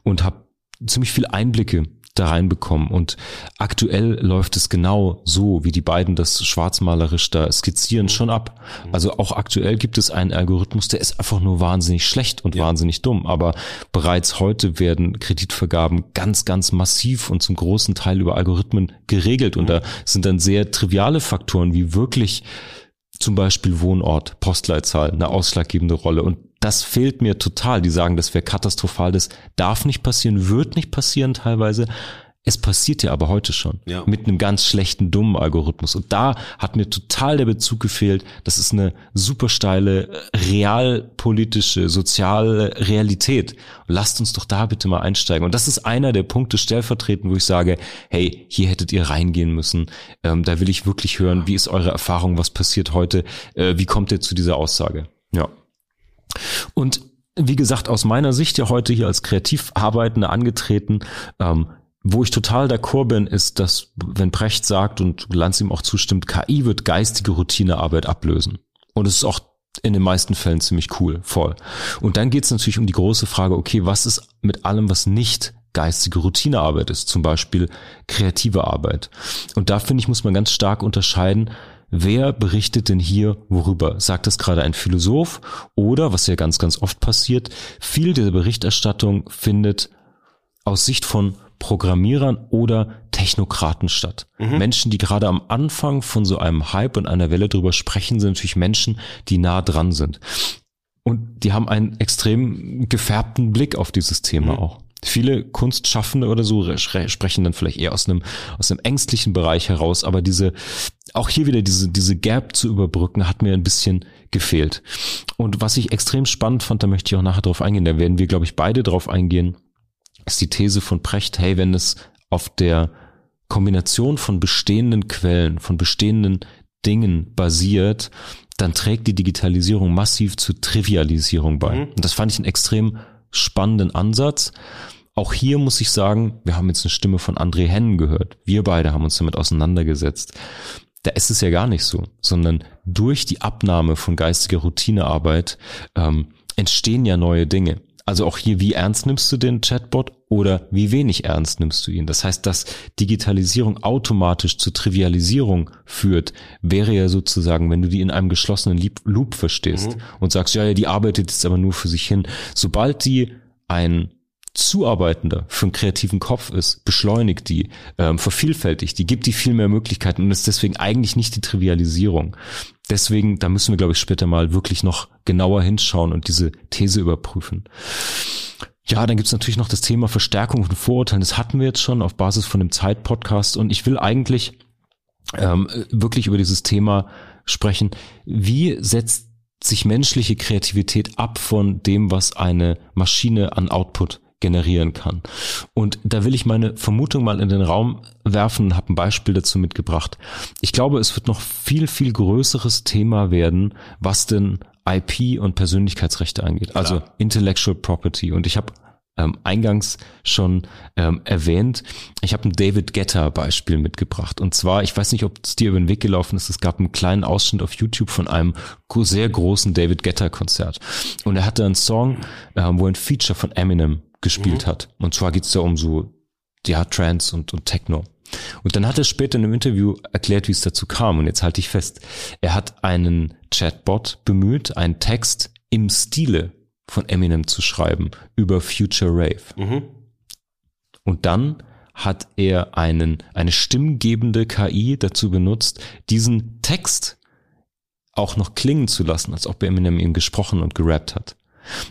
und habe ziemlich viel Einblicke da reinbekommen. Und aktuell läuft es genau so, wie die beiden das schwarzmalerisch da skizzieren, schon ab. Also auch aktuell gibt es einen Algorithmus, der ist einfach nur wahnsinnig schlecht und ja. wahnsinnig dumm. Aber bereits heute werden Kreditvergaben ganz, ganz massiv und zum großen Teil über Algorithmen geregelt. Und da sind dann sehr triviale Faktoren wie wirklich zum Beispiel Wohnort, Postleitzahl, eine ausschlaggebende Rolle. Und das fehlt mir total. Die sagen, das wäre katastrophal, das darf nicht passieren, wird nicht passieren teilweise. Es passiert ja aber heute schon ja. mit einem ganz schlechten, dummen Algorithmus. Und da hat mir total der Bezug gefehlt. Das ist eine super steile, realpolitische, soziale Realität. Lasst uns doch da bitte mal einsteigen. Und das ist einer der Punkte stellvertretend, wo ich sage, hey, hier hättet ihr reingehen müssen. Ähm, da will ich wirklich hören, wie ist eure Erfahrung, was passiert heute, äh, wie kommt ihr zu dieser Aussage? Ja. Und wie gesagt, aus meiner Sicht ja heute hier als kreativ Arbeitender angetreten, ähm, wo ich total d'accord bin, ist, dass, wenn Precht sagt und Lanz ihm auch zustimmt, KI wird geistige Routinearbeit ablösen. Und es ist auch in den meisten Fällen ziemlich cool, voll. Und dann geht es natürlich um die große Frage, okay, was ist mit allem, was nicht geistige Routinearbeit ist, zum Beispiel kreative Arbeit. Und da finde ich, muss man ganz stark unterscheiden, wer berichtet denn hier worüber? Sagt das gerade ein Philosoph oder, was ja ganz, ganz oft passiert, viel der Berichterstattung findet aus Sicht von Programmierern oder Technokraten statt. Mhm. Menschen, die gerade am Anfang von so einem Hype und einer Welle drüber sprechen, sind natürlich Menschen, die nah dran sind. Und die haben einen extrem gefärbten Blick auf dieses Thema mhm. auch. Viele Kunstschaffende oder so sprechen dann vielleicht eher aus einem, aus einem ängstlichen Bereich heraus, aber diese, auch hier wieder diese, diese Gap zu überbrücken, hat mir ein bisschen gefehlt. Und was ich extrem spannend fand, da möchte ich auch nachher drauf eingehen, da werden wir, glaube ich, beide drauf eingehen, ist die These von Precht, hey, wenn es auf der Kombination von bestehenden Quellen, von bestehenden Dingen basiert, dann trägt die Digitalisierung massiv zur Trivialisierung bei. Mhm. Und das fand ich einen extrem spannenden Ansatz. Auch hier muss ich sagen, wir haben jetzt eine Stimme von André Hennen gehört. Wir beide haben uns damit auseinandergesetzt. Da ist es ja gar nicht so, sondern durch die Abnahme von geistiger Routinearbeit ähm, entstehen ja neue Dinge. Also auch hier, wie ernst nimmst du den Chatbot oder wie wenig ernst nimmst du ihn? Das heißt, dass Digitalisierung automatisch zur Trivialisierung führt, wäre ja sozusagen, wenn du die in einem geschlossenen Loop verstehst mhm. und sagst, ja, ja, die arbeitet jetzt aber nur für sich hin. Sobald die ein zuarbeitender für einen kreativen Kopf ist, beschleunigt die, ähm, vervielfältigt die, gibt die viel mehr Möglichkeiten und ist deswegen eigentlich nicht die Trivialisierung. Deswegen, da müssen wir, glaube ich, später mal wirklich noch genauer hinschauen und diese These überprüfen. Ja, dann gibt's natürlich noch das Thema Verstärkung von Vorurteilen. Das hatten wir jetzt schon auf Basis von dem Zeit-Podcast und ich will eigentlich ähm, wirklich über dieses Thema sprechen. Wie setzt sich menschliche Kreativität ab von dem, was eine Maschine an Output generieren kann. Und da will ich meine Vermutung mal in den Raum werfen und habe ein Beispiel dazu mitgebracht. Ich glaube, es wird noch viel, viel größeres Thema werden, was denn IP und Persönlichkeitsrechte angeht, also Intellectual Property. Und ich habe ähm, eingangs schon ähm, erwähnt. Ich habe ein David Getter Beispiel mitgebracht. Und zwar, ich weiß nicht, ob es dir über den Weg gelaufen ist, es gab einen kleinen Ausschnitt auf YouTube von einem sehr großen David Getter Konzert. Und er hatte einen Song, ähm, wo ein Feature von Eminem gespielt mhm. hat. Und zwar geht's da um so, ja, Trance und, und Techno. Und dann hat er später in einem Interview erklärt, wie es dazu kam. Und jetzt halte ich fest, er hat einen Chatbot bemüht, einen Text im Stile von Eminem zu schreiben über Future Rave. Mhm. Und dann hat er einen, eine stimmgebende KI dazu benutzt, diesen Text auch noch klingen zu lassen, als ob Eminem ihn gesprochen und gerappt hat.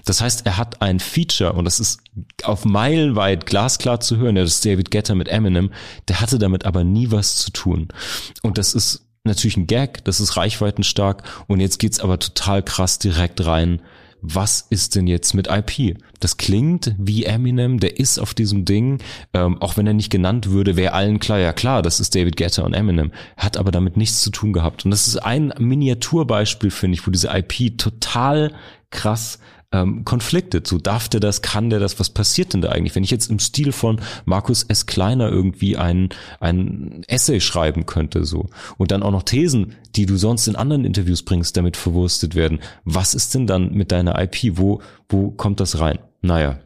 Das heißt, er hat ein Feature und das ist auf meilenweit glasklar zu hören. Das ist David Getter mit Eminem. Der hatte damit aber nie was zu tun. Und das ist natürlich ein Gag, das ist reichweitenstark und jetzt geht's aber total krass direkt rein was ist denn jetzt mit IP? Das klingt wie Eminem, der ist auf diesem Ding, ähm, auch wenn er nicht genannt würde, wäre allen klar, ja klar, das ist David Guetta und Eminem, hat aber damit nichts zu tun gehabt. Und das ist ein Miniaturbeispiel, finde ich, wo diese IP total krass ähm, Konflikte zu. Darf der das, kann der das, was passiert denn da eigentlich? Wenn ich jetzt im Stil von Markus S. Kleiner irgendwie ein, ein Essay schreiben könnte, so, und dann auch noch Thesen, die du sonst in anderen Interviews bringst, damit verwurstet werden, was ist denn dann mit deiner IP? Wo, wo kommt das rein? Naja,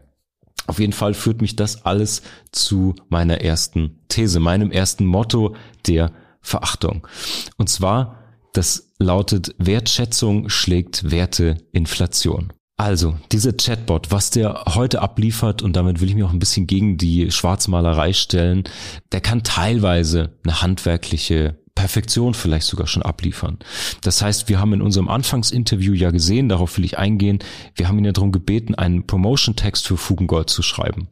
auf jeden Fall führt mich das alles zu meiner ersten These, meinem ersten Motto der Verachtung. Und zwar, das lautet, Wertschätzung schlägt Werteinflation. Also, dieser Chatbot, was der heute abliefert, und damit will ich mich auch ein bisschen gegen die Schwarzmalerei stellen, der kann teilweise eine handwerkliche Perfektion vielleicht sogar schon abliefern. Das heißt, wir haben in unserem Anfangsinterview ja gesehen, darauf will ich eingehen, wir haben ihn ja darum gebeten, einen Promotion-Text für Fugengold zu schreiben.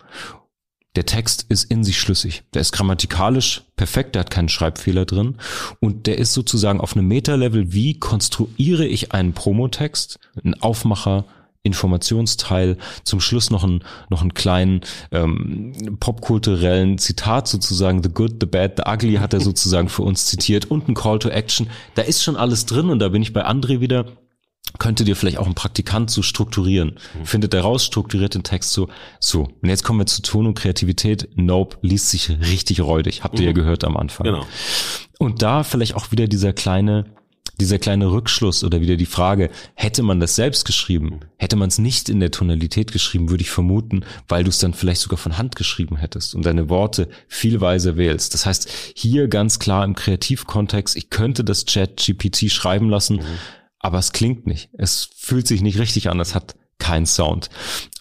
Der Text ist in sich schlüssig. Der ist grammatikalisch perfekt, der hat keinen Schreibfehler drin und der ist sozusagen auf einem Meta-Level, wie konstruiere ich einen Promotext, einen Aufmacher, Informationsteil, zum Schluss noch einen, noch einen kleinen ähm, popkulturellen Zitat sozusagen, The Good, The Bad, The Ugly hat er sozusagen für uns zitiert und ein Call to Action. Da ist schon alles drin und da bin ich bei André wieder, könnte dir vielleicht auch ein Praktikant so strukturieren. Mhm. Findet er raus, strukturiert den Text so, so. Und jetzt kommen wir zu Ton und Kreativität. Nope, liest sich richtig räudig. Habt ihr mhm. ja gehört am Anfang. Genau. Und da vielleicht auch wieder dieser kleine, dieser kleine Rückschluss oder wieder die Frage, hätte man das selbst geschrieben, hätte man es nicht in der Tonalität geschrieben, würde ich vermuten, weil du es dann vielleicht sogar von Hand geschrieben hättest und deine Worte viel weiser wählst. Das heißt, hier ganz klar im Kreativkontext, ich könnte das Chat GPT schreiben lassen, mhm. aber es klingt nicht. Es fühlt sich nicht richtig an. Es hat kein Sound.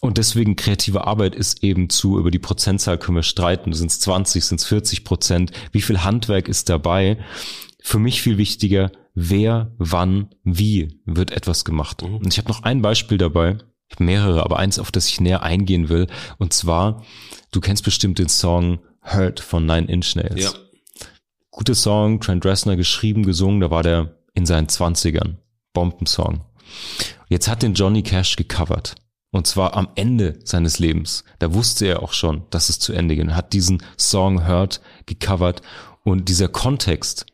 Und deswegen kreative Arbeit ist eben zu, über die Prozentzahl können wir streiten. Sind es 20, sind es 40 Prozent? Wie viel Handwerk ist dabei? Für mich viel wichtiger, wer, wann, wie wird etwas gemacht. Mhm. Und ich habe noch ein Beispiel dabei. Ich habe mehrere, aber eins, auf das ich näher eingehen will. Und zwar, du kennst bestimmt den Song Hurt von Nine Inch Nails. Ja. Guter Song, Trent Reznor geschrieben, gesungen, da war der in seinen Zwanzigern. Bombensong. Jetzt hat den Johnny Cash gecovert. Und zwar am Ende seines Lebens. Da wusste er auch schon, dass es zu Ende. Er hat diesen Song Hurt gecovert. Und dieser Kontext,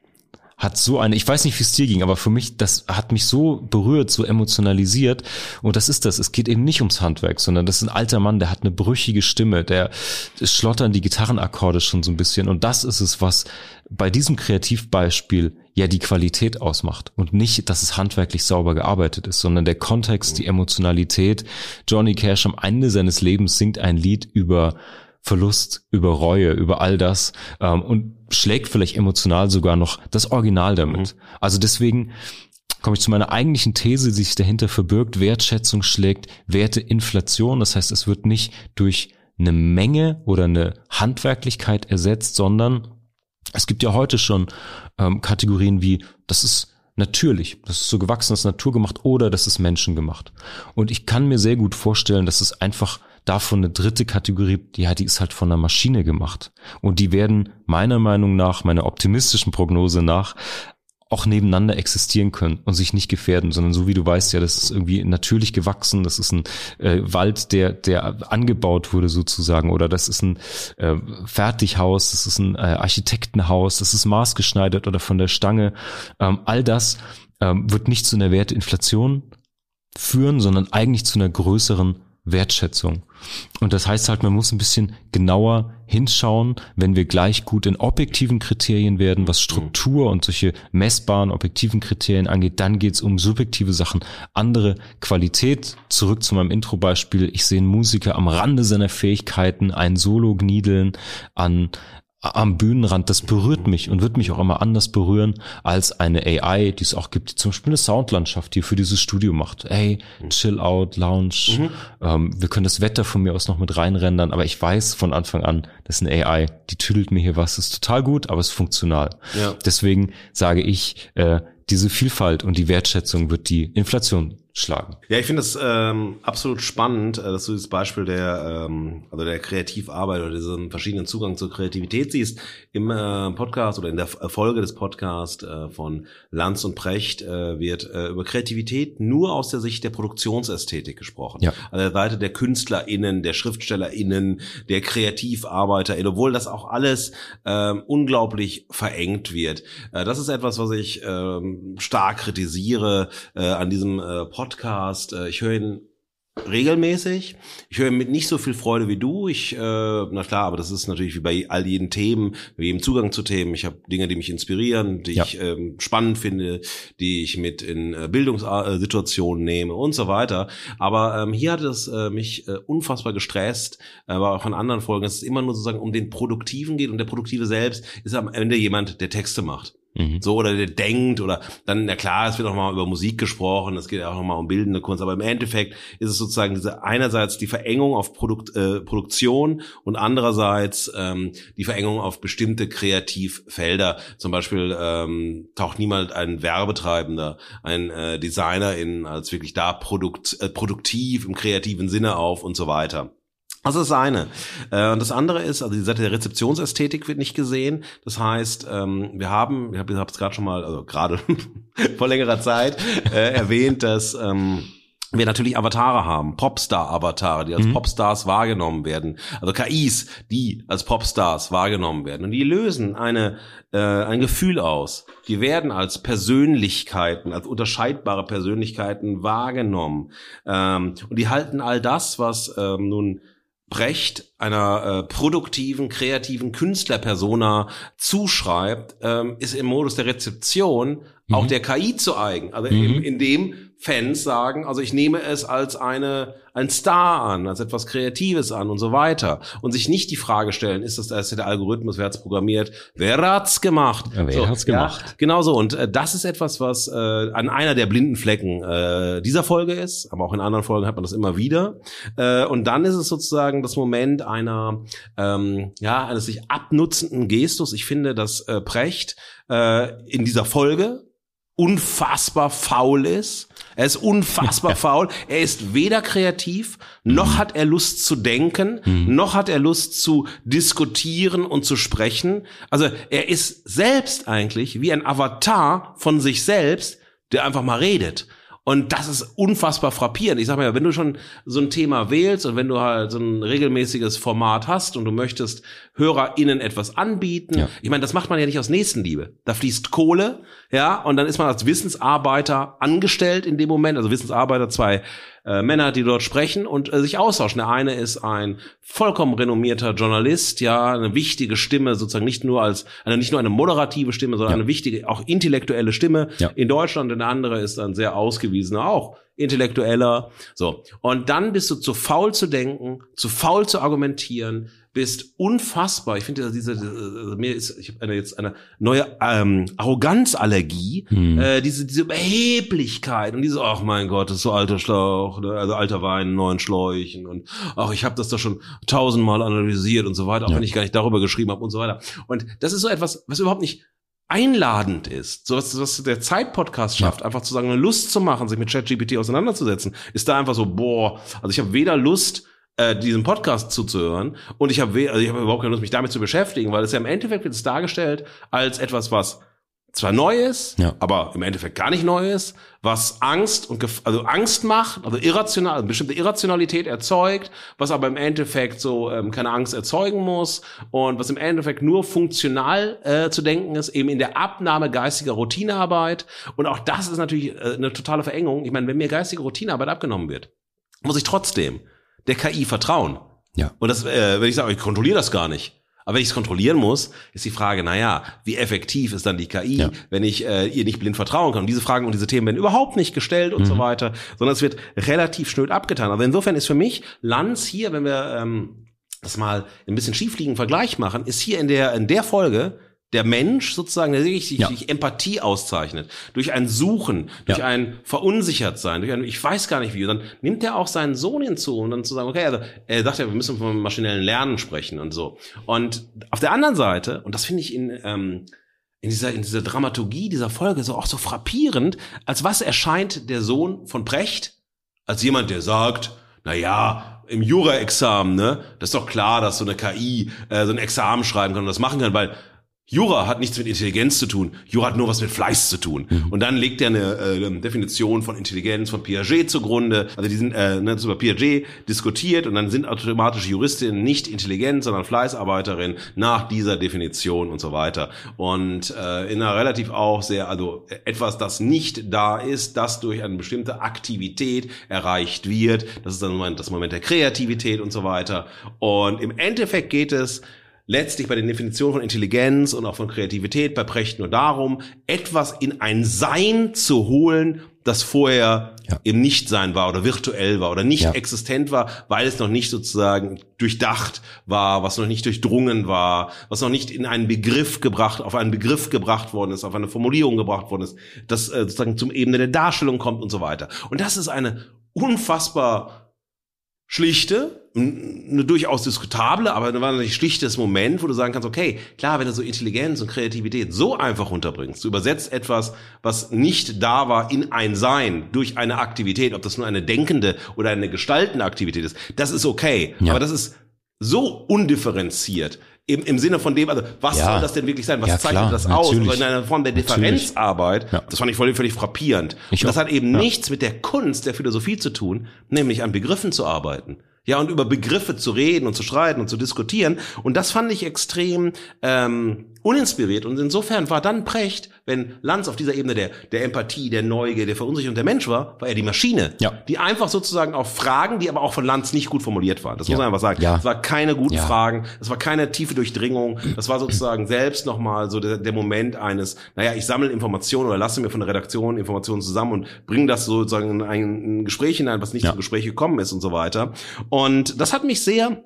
hat so eine, ich weiß nicht, wie es dir ging, aber für mich, das hat mich so berührt, so emotionalisiert. Und das ist das. Es geht eben nicht ums Handwerk, sondern das ist ein alter Mann, der hat eine brüchige Stimme, der schlottern die Gitarrenakkorde schon so ein bisschen. Und das ist es, was bei diesem Kreativbeispiel ja die Qualität ausmacht und nicht, dass es handwerklich sauber gearbeitet ist, sondern der Kontext, die Emotionalität. Johnny Cash am Ende seines Lebens singt ein Lied über Verlust, über Reue, über all das ähm, und schlägt vielleicht emotional sogar noch das Original damit. Mhm. Also deswegen komme ich zu meiner eigentlichen These, die sich dahinter verbirgt. Wertschätzung schlägt Werteinflation. Das heißt, es wird nicht durch eine Menge oder eine Handwerklichkeit ersetzt, sondern es gibt ja heute schon ähm, Kategorien wie, das ist natürlich, das ist so gewachsen, das ist naturgemacht oder das ist menschengemacht. Und ich kann mir sehr gut vorstellen, dass es einfach davon eine dritte Kategorie, die, ja, die ist halt von der Maschine gemacht. Und die werden meiner Meinung nach, meiner optimistischen Prognose nach, auch nebeneinander existieren können und sich nicht gefährden, sondern so wie du weißt ja, das ist irgendwie natürlich gewachsen, das ist ein äh, Wald, der der angebaut wurde sozusagen oder das ist ein äh, Fertighaus, das ist ein äh, Architektenhaus, das ist maßgeschneidert oder von der Stange. Ähm, all das ähm, wird nicht zu einer Wertinflation führen, sondern eigentlich zu einer größeren Wertschätzung. Und das heißt halt, man muss ein bisschen genauer hinschauen, wenn wir gleich gut in objektiven Kriterien werden, was Struktur und solche messbaren objektiven Kriterien angeht, dann geht's um subjektive Sachen, andere Qualität. Zurück zu meinem Intro-Beispiel. Ich sehe einen Musiker am Rande seiner Fähigkeiten, ein Solo gniedeln an am Bühnenrand, das berührt mich und wird mich auch immer anders berühren als eine AI, die es auch gibt, die zum Beispiel eine Soundlandschaft hier für dieses Studio macht. Hey, chill out, Lounge, mhm. ähm, wir können das Wetter von mir aus noch mit reinrendern, aber ich weiß von Anfang an, das ist eine AI, die tüdelt mir hier was, ist total gut, aber es ist funktional. Ja. Deswegen sage ich, äh, diese Vielfalt und die Wertschätzung wird die Inflation schlagen. Ja, ich finde es ähm, absolut spannend, äh, dass du das Beispiel der ähm, also der Kreativarbeit oder diesen verschiedenen Zugang zur Kreativität siehst. Im äh, Podcast oder in der Folge des Podcasts äh, von Lanz und Precht äh, wird äh, über Kreativität nur aus der Sicht der Produktionsästhetik gesprochen. Ja. Also der Seite der KünstlerInnen, der SchriftstellerInnen, der KreativarbeiterInnen, obwohl das auch alles äh, unglaublich verengt wird. Äh, das ist etwas, was ich äh, stark kritisiere äh, an diesem äh, Podcast. Äh, ich höre ihn regelmäßig. Ich höre ihn mit nicht so viel Freude wie du. Ich, äh, na klar, aber das ist natürlich wie bei all jeden Themen, wie jedem Zugang zu Themen. Ich habe Dinge, die mich inspirieren, die ja. ich ähm, spannend finde, die ich mit in äh, Bildungssituationen nehme und so weiter. Aber ähm, hier hat es äh, mich äh, unfassbar gestresst, aber auch in anderen Folgen, dass es immer nur sozusagen um den Produktiven geht und der Produktive selbst ist am Ende jemand, der Texte macht. Mhm. So, oder der denkt, oder dann, na klar, es wird auch mal über Musik gesprochen, es geht auch noch mal um bildende Kunst, aber im Endeffekt ist es sozusagen diese einerseits die Verengung auf Produkt, äh, Produktion und andererseits ähm, die Verengung auf bestimmte Kreativfelder. Zum Beispiel ähm, taucht niemand ein Werbetreibender, ein äh, Designer in als wirklich da produkt, äh, produktiv im kreativen Sinne auf und so weiter. Das ist das eine. Äh, und das andere ist, also die Seite der Rezeptionsästhetik wird nicht gesehen. Das heißt, ähm, wir haben, ich habe es gerade schon mal, also gerade vor längerer Zeit äh, erwähnt, dass ähm, wir natürlich Avatare haben, Popstar-Avatare, die als mhm. Popstars wahrgenommen werden, also KIs, die als Popstars wahrgenommen werden. Und die lösen eine, äh, ein Gefühl aus. Die werden als Persönlichkeiten, als unterscheidbare Persönlichkeiten wahrgenommen. Ähm, und die halten all das, was ähm, nun Brecht einer äh, produktiven, kreativen Künstlerpersona zuschreibt, ähm, ist im Modus der Rezeption mhm. auch der KI zu eigen. Also mhm. in, in dem Fans sagen, also ich nehme es als eine ein Star an, als etwas Kreatives an und so weiter und sich nicht die Frage stellen, ist das, ist der Algorithmus, wer hat's programmiert, wer hat's gemacht? Ja, wer so, hat's gemacht? Ja, genau so und äh, das ist etwas, was äh, an einer der blinden Flecken äh, dieser Folge ist, aber auch in anderen Folgen hat man das immer wieder äh, und dann ist es sozusagen das Moment einer ähm, ja eines sich abnutzenden Gestus. Ich finde, dass äh, Precht äh, in dieser Folge unfassbar faul ist. Er ist unfassbar faul. Er ist weder kreativ, noch hat er Lust zu denken, mhm. noch hat er Lust zu diskutieren und zu sprechen. Also er ist selbst eigentlich wie ein Avatar von sich selbst, der einfach mal redet. Und das ist unfassbar frappierend. Ich sag mal, wenn du schon so ein Thema wählst und wenn du halt so ein regelmäßiges Format hast und du möchtest HörerInnen etwas anbieten, ja. ich meine, das macht man ja nicht aus Nächstenliebe. Da fließt Kohle, ja, und dann ist man als Wissensarbeiter angestellt in dem Moment, also Wissensarbeiter, zwei äh, Männer, die dort sprechen und äh, sich austauschen. Der eine ist ein vollkommen renommierter Journalist, ja, eine wichtige Stimme, sozusagen nicht nur als, eine, nicht nur eine moderative Stimme, sondern ja. eine wichtige, auch intellektuelle Stimme ja. in Deutschland. Und der andere ist ein sehr ausgewiesener, auch intellektueller. So. Und dann bist du zu faul zu denken, zu faul zu argumentieren, bist unfassbar. Ich finde diese, diese, also mir ist, ich habe eine, jetzt eine neue ähm, Arroganzallergie, hm. äh, diese diese Überheblichkeit und diese, ach mein Gott, das ist so alter Schlauch, ne? also alter Wein, neuen Schläuchen und ach, ich habe das doch schon tausendmal analysiert und so weiter, auch ja. wenn ich gar nicht darüber geschrieben habe und so weiter. Und das ist so etwas, was überhaupt nicht einladend ist, so was, was der Zeitpodcast schafft, ja. einfach zu sagen, eine Lust zu machen, sich mit ChatGPT auseinanderzusetzen, ist da einfach so, boah, also ich habe weder Lust, äh, diesem Podcast zuzuhören. Und ich habe also ich hab überhaupt keine Lust, mich damit zu beschäftigen, weil es ja im Endeffekt wird es dargestellt als etwas, was zwar neu ist, ja. aber im Endeffekt gar nicht neu ist, was Angst und also Angst macht, also irrational, also bestimmte Irrationalität erzeugt, was aber im Endeffekt so ähm, keine Angst erzeugen muss und was im Endeffekt nur funktional äh, zu denken ist, eben in der Abnahme geistiger Routinearbeit. Und auch das ist natürlich äh, eine totale Verengung. Ich meine, wenn mir geistige Routinearbeit abgenommen wird, muss ich trotzdem der KI vertrauen. Ja. Und das, äh, wenn ich sage, ich kontrolliere das gar nicht. Aber wenn ich es kontrollieren muss, ist die Frage, naja, wie effektiv ist dann die KI, ja. wenn ich äh, ihr nicht blind vertrauen kann? Und diese Fragen und diese Themen werden überhaupt nicht gestellt und mhm. so weiter, sondern es wird relativ schnell abgetan. Also insofern ist für mich Lanz hier, wenn wir ähm, das mal ein bisschen schiefliegen Vergleich machen, ist hier in der in der Folge der Mensch sozusagen, der sich ja. durch Empathie auszeichnet, durch ein Suchen, durch ja. ein Verunsichertsein, durch ein, ich weiß gar nicht wie, und dann nimmt er auch seinen Sohn hinzu, um dann zu sagen, okay, also er sagt ja, wir müssen vom maschinellen Lernen sprechen und so. Und auf der anderen Seite, und das finde ich in, ähm, in dieser, in dieser Dramaturgie dieser Folge so auch so frappierend, als was erscheint der Sohn von Precht? Als jemand, der sagt, na ja, im Jura-Examen, ne, das ist doch klar, dass so eine KI äh, so ein Examen schreiben kann und das machen kann, weil Jura hat nichts mit Intelligenz zu tun. Jura hat nur was mit Fleiß zu tun. Mhm. Und dann legt er eine äh, Definition von Intelligenz von Piaget zugrunde. Also die sind äh, ne, über Piaget diskutiert und dann sind automatisch Juristinnen nicht intelligent, sondern Fleißarbeiterin nach dieser Definition und so weiter. Und äh, in einer relativ auch sehr, also etwas, das nicht da ist, das durch eine bestimmte Aktivität erreicht wird. Das ist dann das Moment der Kreativität und so weiter. Und im Endeffekt geht es letztlich bei den Definitionen von Intelligenz und auch von Kreativität bei Precht nur darum, etwas in ein Sein zu holen, das vorher ja. im Nichtsein war oder virtuell war oder nicht ja. existent war, weil es noch nicht sozusagen durchdacht war, was noch nicht durchdrungen war, was noch nicht in einen Begriff gebracht, auf einen Begriff gebracht worden ist, auf eine Formulierung gebracht worden ist, das äh, sozusagen zum Ebene der Darstellung kommt und so weiter. Und das ist eine unfassbar schlichte, eine durchaus diskutable, aber war ein schlichtes Moment, wo du sagen kannst, okay, klar, wenn du so Intelligenz und Kreativität so einfach unterbringst, du übersetzt etwas, was nicht da war, in ein Sein durch eine Aktivität, ob das nur eine denkende oder eine gestaltende Aktivität ist, das ist okay. Ja. Aber das ist so undifferenziert, im, im Sinne von dem, also was ja. soll das denn wirklich sein? Was ja, zeichnet klar, das aus? Also in einer Form der Differenzarbeit, ja. das fand ich völlig, völlig frappierend. Ich und das auch. hat eben nichts mit der Kunst der Philosophie zu tun, nämlich an Begriffen zu arbeiten. Ja, und über Begriffe zu reden und zu streiten und zu diskutieren. Und das fand ich extrem ähm, uninspiriert und insofern war dann Precht, wenn Lanz auf dieser Ebene der, der Empathie, der Neugier, der Verunsicherung der Mensch war, war er die Maschine, Ja. die einfach sozusagen auf Fragen, die aber auch von Lanz nicht gut formuliert waren. Das Ja. muss man einfach sagen. Ja. Es war keine guten Ja. Fragen, es war keine tiefe Durchdringung, das war sozusagen selbst nochmal so der, der Moment eines, naja, ich sammle Informationen oder lasse mir von der Redaktion Informationen zusammen und bringe das sozusagen in ein, ein Gespräch hinein, was nicht Ja. zum Gespräch gekommen ist und so weiter. Und das hat mich sehr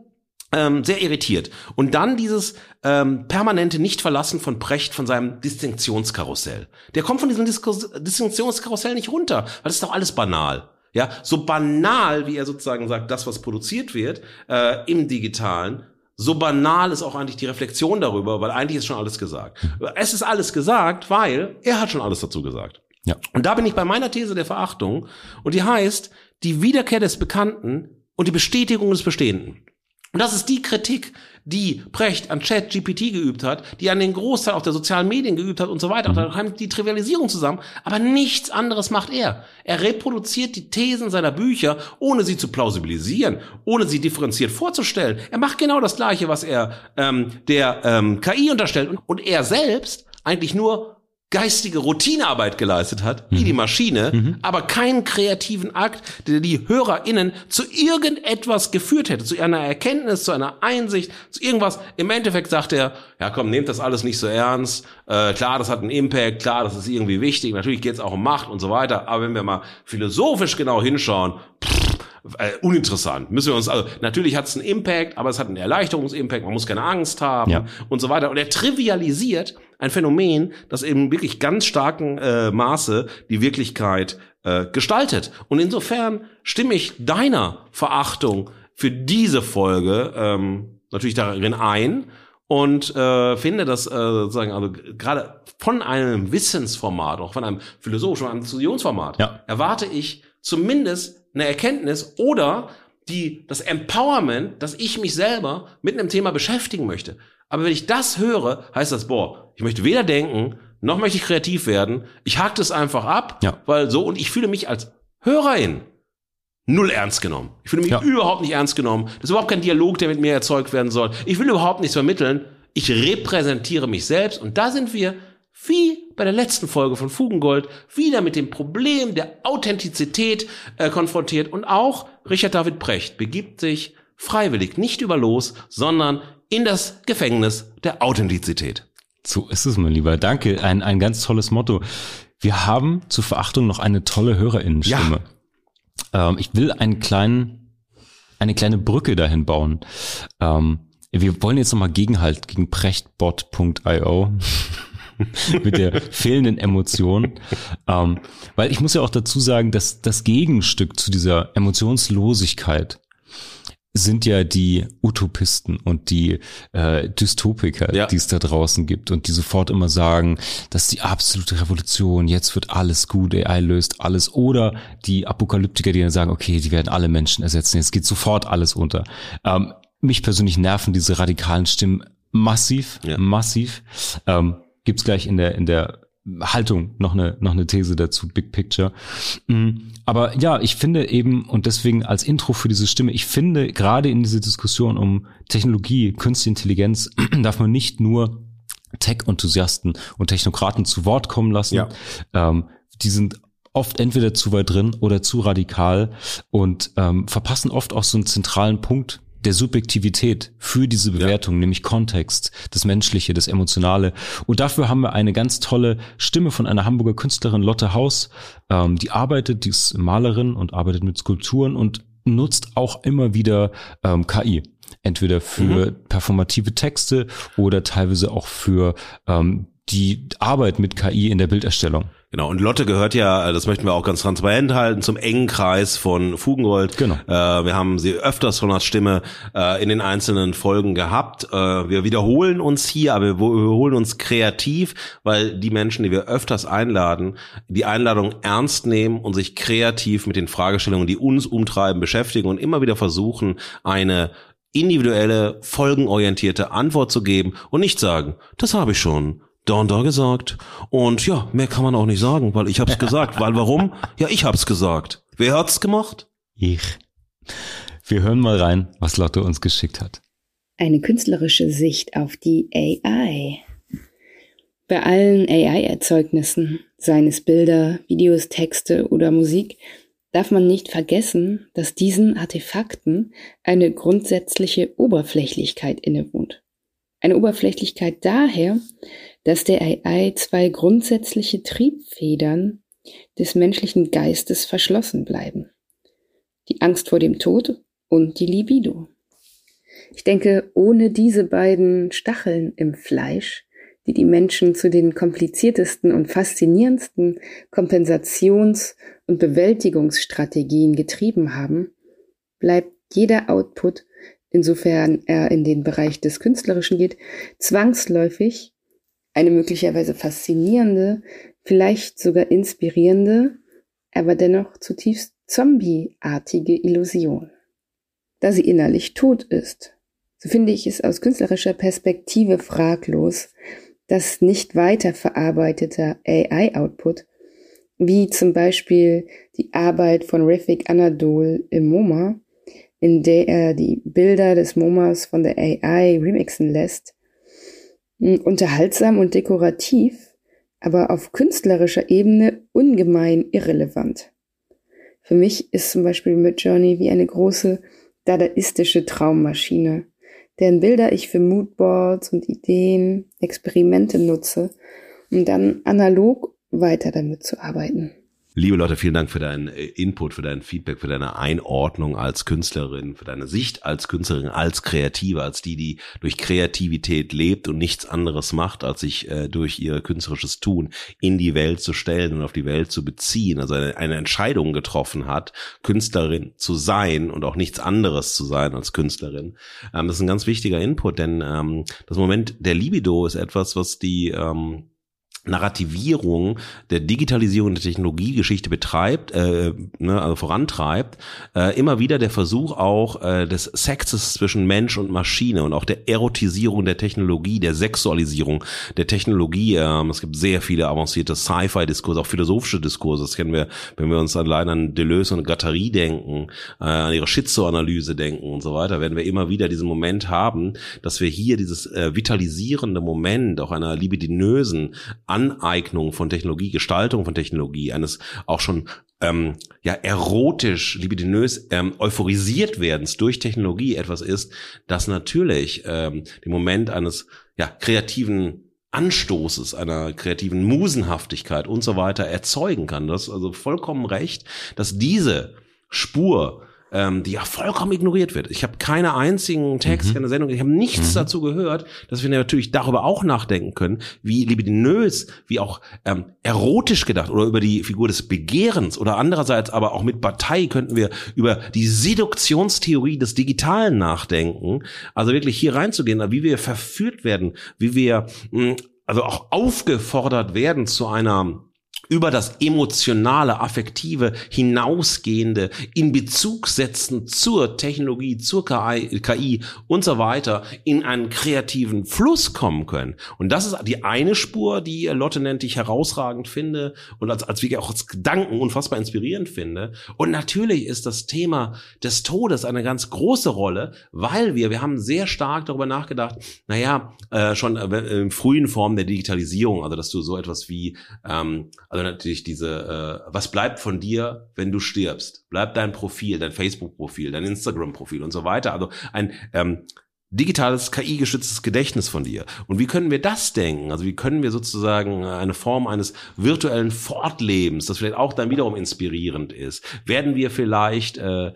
ähm, sehr irritiert. Und dann dieses ähm, permanente Nicht-Verlassen von Precht von seinem Distinktionskarussell. Der kommt von diesem Diskus Distinktionskarussell nicht runter, weil das ist doch alles banal. Ja, so banal, wie er sozusagen sagt, das, was produziert wird äh, im Digitalen, so banal ist auch eigentlich die Reflexion darüber, weil eigentlich ist schon alles gesagt. Es ist alles gesagt, weil er hat schon alles dazu gesagt. Ja. Und da bin ich bei meiner These der Verachtung und die heißt, die Wiederkehr des Bekannten und die Bestätigung des Bestehenden. Und das ist die Kritik, die Precht an ChatGPT geübt hat, die an den Großteil auch der sozialen Medien geübt hat und so weiter. Und da kommt die Trivialisierung zusammen. Aber nichts anderes macht er. Er reproduziert die Thesen seiner Bücher, ohne sie zu plausibilisieren, ohne sie differenziert vorzustellen. Er macht genau das Gleiche, was er ähm, der ähm, KI unterstellt. Und, und er selbst eigentlich nur geistige Routinearbeit geleistet hat, wie die Maschine, aber keinen kreativen Akt, der die HörerInnen zu irgendetwas geführt hätte, zu einer Erkenntnis, zu einer Einsicht, zu irgendwas. Im Endeffekt sagt er, ja komm, nehmt das alles nicht so ernst. Äh, klar, das hat einen Impact, klar, das ist irgendwie wichtig. Natürlich geht es auch um Macht und so weiter. Aber wenn wir mal philosophisch genau hinschauen, pff, äh, uninteressant. Müssen wir uns also natürlich hat es einen Impact, aber es hat einen Erleichterungsimpact. Man muss keine Angst haben Ja. und so weiter. Und er trivialisiert ein Phänomen, das eben wirklich ganz starken äh, Maße die Wirklichkeit äh, gestaltet. Und insofern stimme ich deiner Verachtung für diese Folge ähm, natürlich darin ein und äh, finde, dass äh, sozusagen also gerade von einem Wissensformat, auch von einem philosophischen, von einem Diskussionsformat, Ja. erwarte ich zumindest eine Erkenntnis oder die, das Empowerment, dass ich mich selber mit einem Thema beschäftigen möchte. Aber wenn ich das höre, heißt das, boah, ich möchte weder denken, noch möchte ich kreativ werden. Ich hack das einfach ab, Ja. weil so, und ich fühle mich als Hörerin null ernst genommen. Ich fühle mich Ja. überhaupt nicht ernst genommen. Das ist überhaupt kein Dialog, der mit mir erzeugt werden soll. Ich will überhaupt nichts vermitteln. Ich repräsentiere mich selbst und da sind wir wie bei der letzten Folge von Fugengold wieder mit dem Problem der Authentizität äh, konfrontiert und auch Richard David Precht begibt sich freiwillig nicht über Los, sondern in das Gefängnis der Authentizität. So ist es, mein Lieber. Danke. Ein, ein ganz tolles Motto. Wir haben zur Verachtung noch eine tolle Hörerinnenstimme. Ähm, ich will einen kleinen, eine kleine Brücke dahin bauen. Ähm, wir wollen jetzt nochmal Gegenhalt gegen prechtbot.io mit der fehlenden Emotion. Ähm, weil ich muss ja auch dazu sagen, dass das Gegenstück zu dieser Emotionslosigkeit sind ja die Utopisten und die äh, Dystopiker, Ja. die es da draußen gibt und die sofort immer sagen, das ist die absolute Revolution, jetzt wird alles gut, AI löst alles. Oder die Apokalyptiker, die dann sagen, okay, die werden alle Menschen ersetzen, jetzt geht sofort alles unter. Ähm, mich persönlich nerven diese radikalen Stimmen massiv, Ja. massiv. Ähm, gibt's gleich in der in der Haltung noch eine noch eine These dazu Big Picture. Mm, Aber ja, ich finde eben und deswegen als Intro für diese Stimme, ich finde gerade in dieser Diskussion um Technologie, Künstliche Intelligenz darf man nicht nur Tech-Enthusiasten und Technokraten zu Wort kommen lassen. Ja. Ähm, die sind oft entweder zu weit drin oder zu radikal und ähm, verpassen oft auch so einen zentralen Punkt der Subjektivität für diese Bewertung, nämlich Kontext, das Menschliche, das Emotionale. Und dafür haben wir eine ganz tolle Stimme von einer Hamburger Künstlerin, Lotte Haus, ähm, die arbeitet, die ist Malerin und arbeitet mit Skulpturen und nutzt auch immer wieder ähm, KI. Entweder für performative Texte oder teilweise auch für ähm, die Arbeit mit KI in der Bilderstellung. Genau, und Lotte gehört ja, das möchten wir auch ganz transparent halten, zum engen Kreis von Fugengold. Genau. Äh, wir haben sie öfters von der Stimme äh, in den einzelnen Folgen gehabt. Äh, wir wiederholen uns hier, aber wir wiederholen uns kreativ, weil die Menschen, die wir öfters einladen, die Einladung ernst nehmen und sich kreativ mit den Fragestellungen, die uns umtreiben, beschäftigen und immer wieder versuchen, eine individuelle, folgenorientierte Antwort zu geben und nicht sagen, das habe ich schon da und da gesagt. Und ja, mehr kann man auch nicht sagen, weil ich hab's gesagt. weil warum? Ja, ich hab's gesagt. Wer hat's gemacht? Ich. Wir hören mal rein, was Lotte uns geschickt hat. Eine künstlerische Sicht auf die AI. Bei allen AI-Erzeugnissen, seien es Bilder, Videos, Texte oder Musik, darf man nicht vergessen, dass diesen Artefakten eine grundsätzliche Oberflächlichkeit innewohnt. Eine Oberflächlichkeit daher, dass der AI zwei grundsätzliche Triebfedern des menschlichen Geistes verschlossen bleiben. Die Angst vor dem Tod und die Libido. Ich denke, ohne diese beiden Stacheln im Fleisch, die die Menschen zu den kompliziertesten und faszinierendsten Kompensations- und Bewältigungsstrategien getrieben haben, bleibt jeder Output, insofern er in den Bereich des Künstlerischen geht, zwangsläufig eine möglicherweise faszinierende, vielleicht sogar inspirierende, aber dennoch zutiefst zombieartige Illusion. Da sie innerlich tot ist, so finde ich es aus künstlerischer Perspektive fraglos, dass nicht weiter verarbeiteter AI-Output, wie zum Beispiel die Arbeit von Refik Anadol im MoMA, in der er die Bilder des MoMAs von der AI remixen lässt, unterhaltsam und dekorativ, aber auf künstlerischer Ebene ungemein irrelevant. Für mich ist zum Beispiel Midjourney wie eine große dadaistische Traummaschine, deren Bilder ich für Moodboards und Ideen, Experimente nutze, um dann analog weiter damit zu arbeiten. Liebe Leute, vielen Dank für deinen äh, Input, für dein Feedback, für deine Einordnung als Künstlerin, für deine Sicht als Künstlerin, als Kreative, als die, die durch Kreativität lebt und nichts anderes macht, als sich äh, durch ihr künstlerisches Tun in die Welt zu stellen und auf die Welt zu beziehen. Also eine, eine Entscheidung getroffen hat, Künstlerin zu sein und auch nichts anderes zu sein als Künstlerin. Ähm, das ist ein ganz wichtiger Input, denn ähm, das Moment der Libido ist etwas, was die ähm, Narrativierung der Digitalisierung der Technologiegeschichte betreibt, äh, ne, also vorantreibt, äh, immer wieder der Versuch auch äh, des Sexes zwischen Mensch und Maschine und auch der Erotisierung der Technologie, der Sexualisierung der Technologie. Ähm, es gibt sehr viele avancierte Sci-Fi-Diskurse, auch philosophische Diskurse. Das kennen wir, wenn wir uns allein an Deleuze und Gattari denken, äh, an ihre Schizoanalyse denken und so weiter, werden wir immer wieder diesen Moment haben, dass wir hier dieses äh, vitalisierende Moment auch einer libidinösen Aneignung von Technologie, Gestaltung von Technologie, eines auch schon ähm, ja erotisch, libidinös ähm, euphorisiert werdens durch Technologie etwas ist, das natürlich ähm, den Moment eines ja kreativen Anstoßes, einer kreativen Musenhaftigkeit und so weiter erzeugen kann. Das ist also vollkommen recht, dass diese Spur ähm, die ja vollkommen ignoriert wird. Ich habe keine einzigen Text, mhm. keine Sendung, ich habe nichts mhm. dazu gehört, dass wir natürlich darüber auch nachdenken können, wie libidinös, wie auch ähm, erotisch gedacht oder über die Figur des Begehrens oder andererseits aber auch mit Partei könnten wir über die Seduktionstheorie des Digitalen nachdenken. Also wirklich hier reinzugehen, wie wir verführt werden, wie wir mh, mm, also auch aufgefordert werden zu einer über das emotionale, affektive hinausgehende in Bezug setzen zur Technologie, zur KI, KI und so weiter in einen kreativen Fluss kommen können. Und das ist die eine Spur, die Lotte nennt, die ich herausragend finde und als, als wirklich auch als Gedanken unfassbar inspirierend finde. Und natürlich ist das Thema des Todes eine ganz große Rolle, weil wir, wir haben sehr stark darüber nachgedacht, naja, äh, schon äh, in frühen Formen der Digitalisierung, also dass du so etwas wie ähm, also natürlich diese, äh, was bleibt von dir, wenn du stirbst? Bleibt dein Profil, dein Facebook-Profil, dein Instagram-Profil und so weiter. Also ein ähm, digitales KI-geschütztes Gedächtnis von dir. Und wie können wir das denken? Also wie können wir sozusagen eine Form eines virtuellen Fortlebens, das vielleicht auch dann wiederum inspirierend ist? Werden wir vielleicht äh,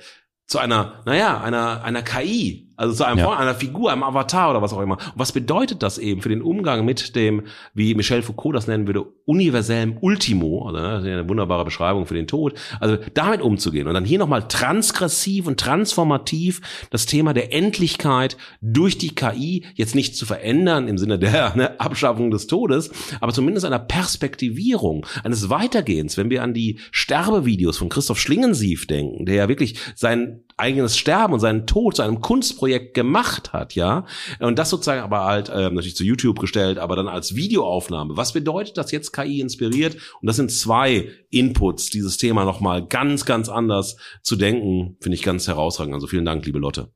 zu einer, naja, einer, einer KI, also zu einem ja. Einer Figur, einem Avatar oder was auch immer. Und was bedeutet das eben für den Umgang mit dem, wie Michel Foucault das nennen würde, universellem Ultimo, also ne, eine wunderbare Beschreibung für den Tod, also damit umzugehen und dann hier nochmal transgressiv und transformativ das Thema der Endlichkeit durch die KI jetzt nicht zu verändern im Sinne der ne, Abschaffung des Todes, aber zumindest einer Perspektivierung, eines Weitergehens, wenn wir an die Sterbevideos von Christoph Schlingensief denken, der ja wirklich sein eigenes Sterben und seinen Tod zu einem Kunstprojekt gemacht hat, ja. Und das sozusagen aber halt ähm, natürlich zu YouTube gestellt, aber dann als Videoaufnahme. Was bedeutet das jetzt KI inspiriert? Und das sind zwei Inputs, dieses Thema nochmal ganz, ganz anders zu denken, finde ich ganz herausragend. Also vielen Dank, liebe Lotte.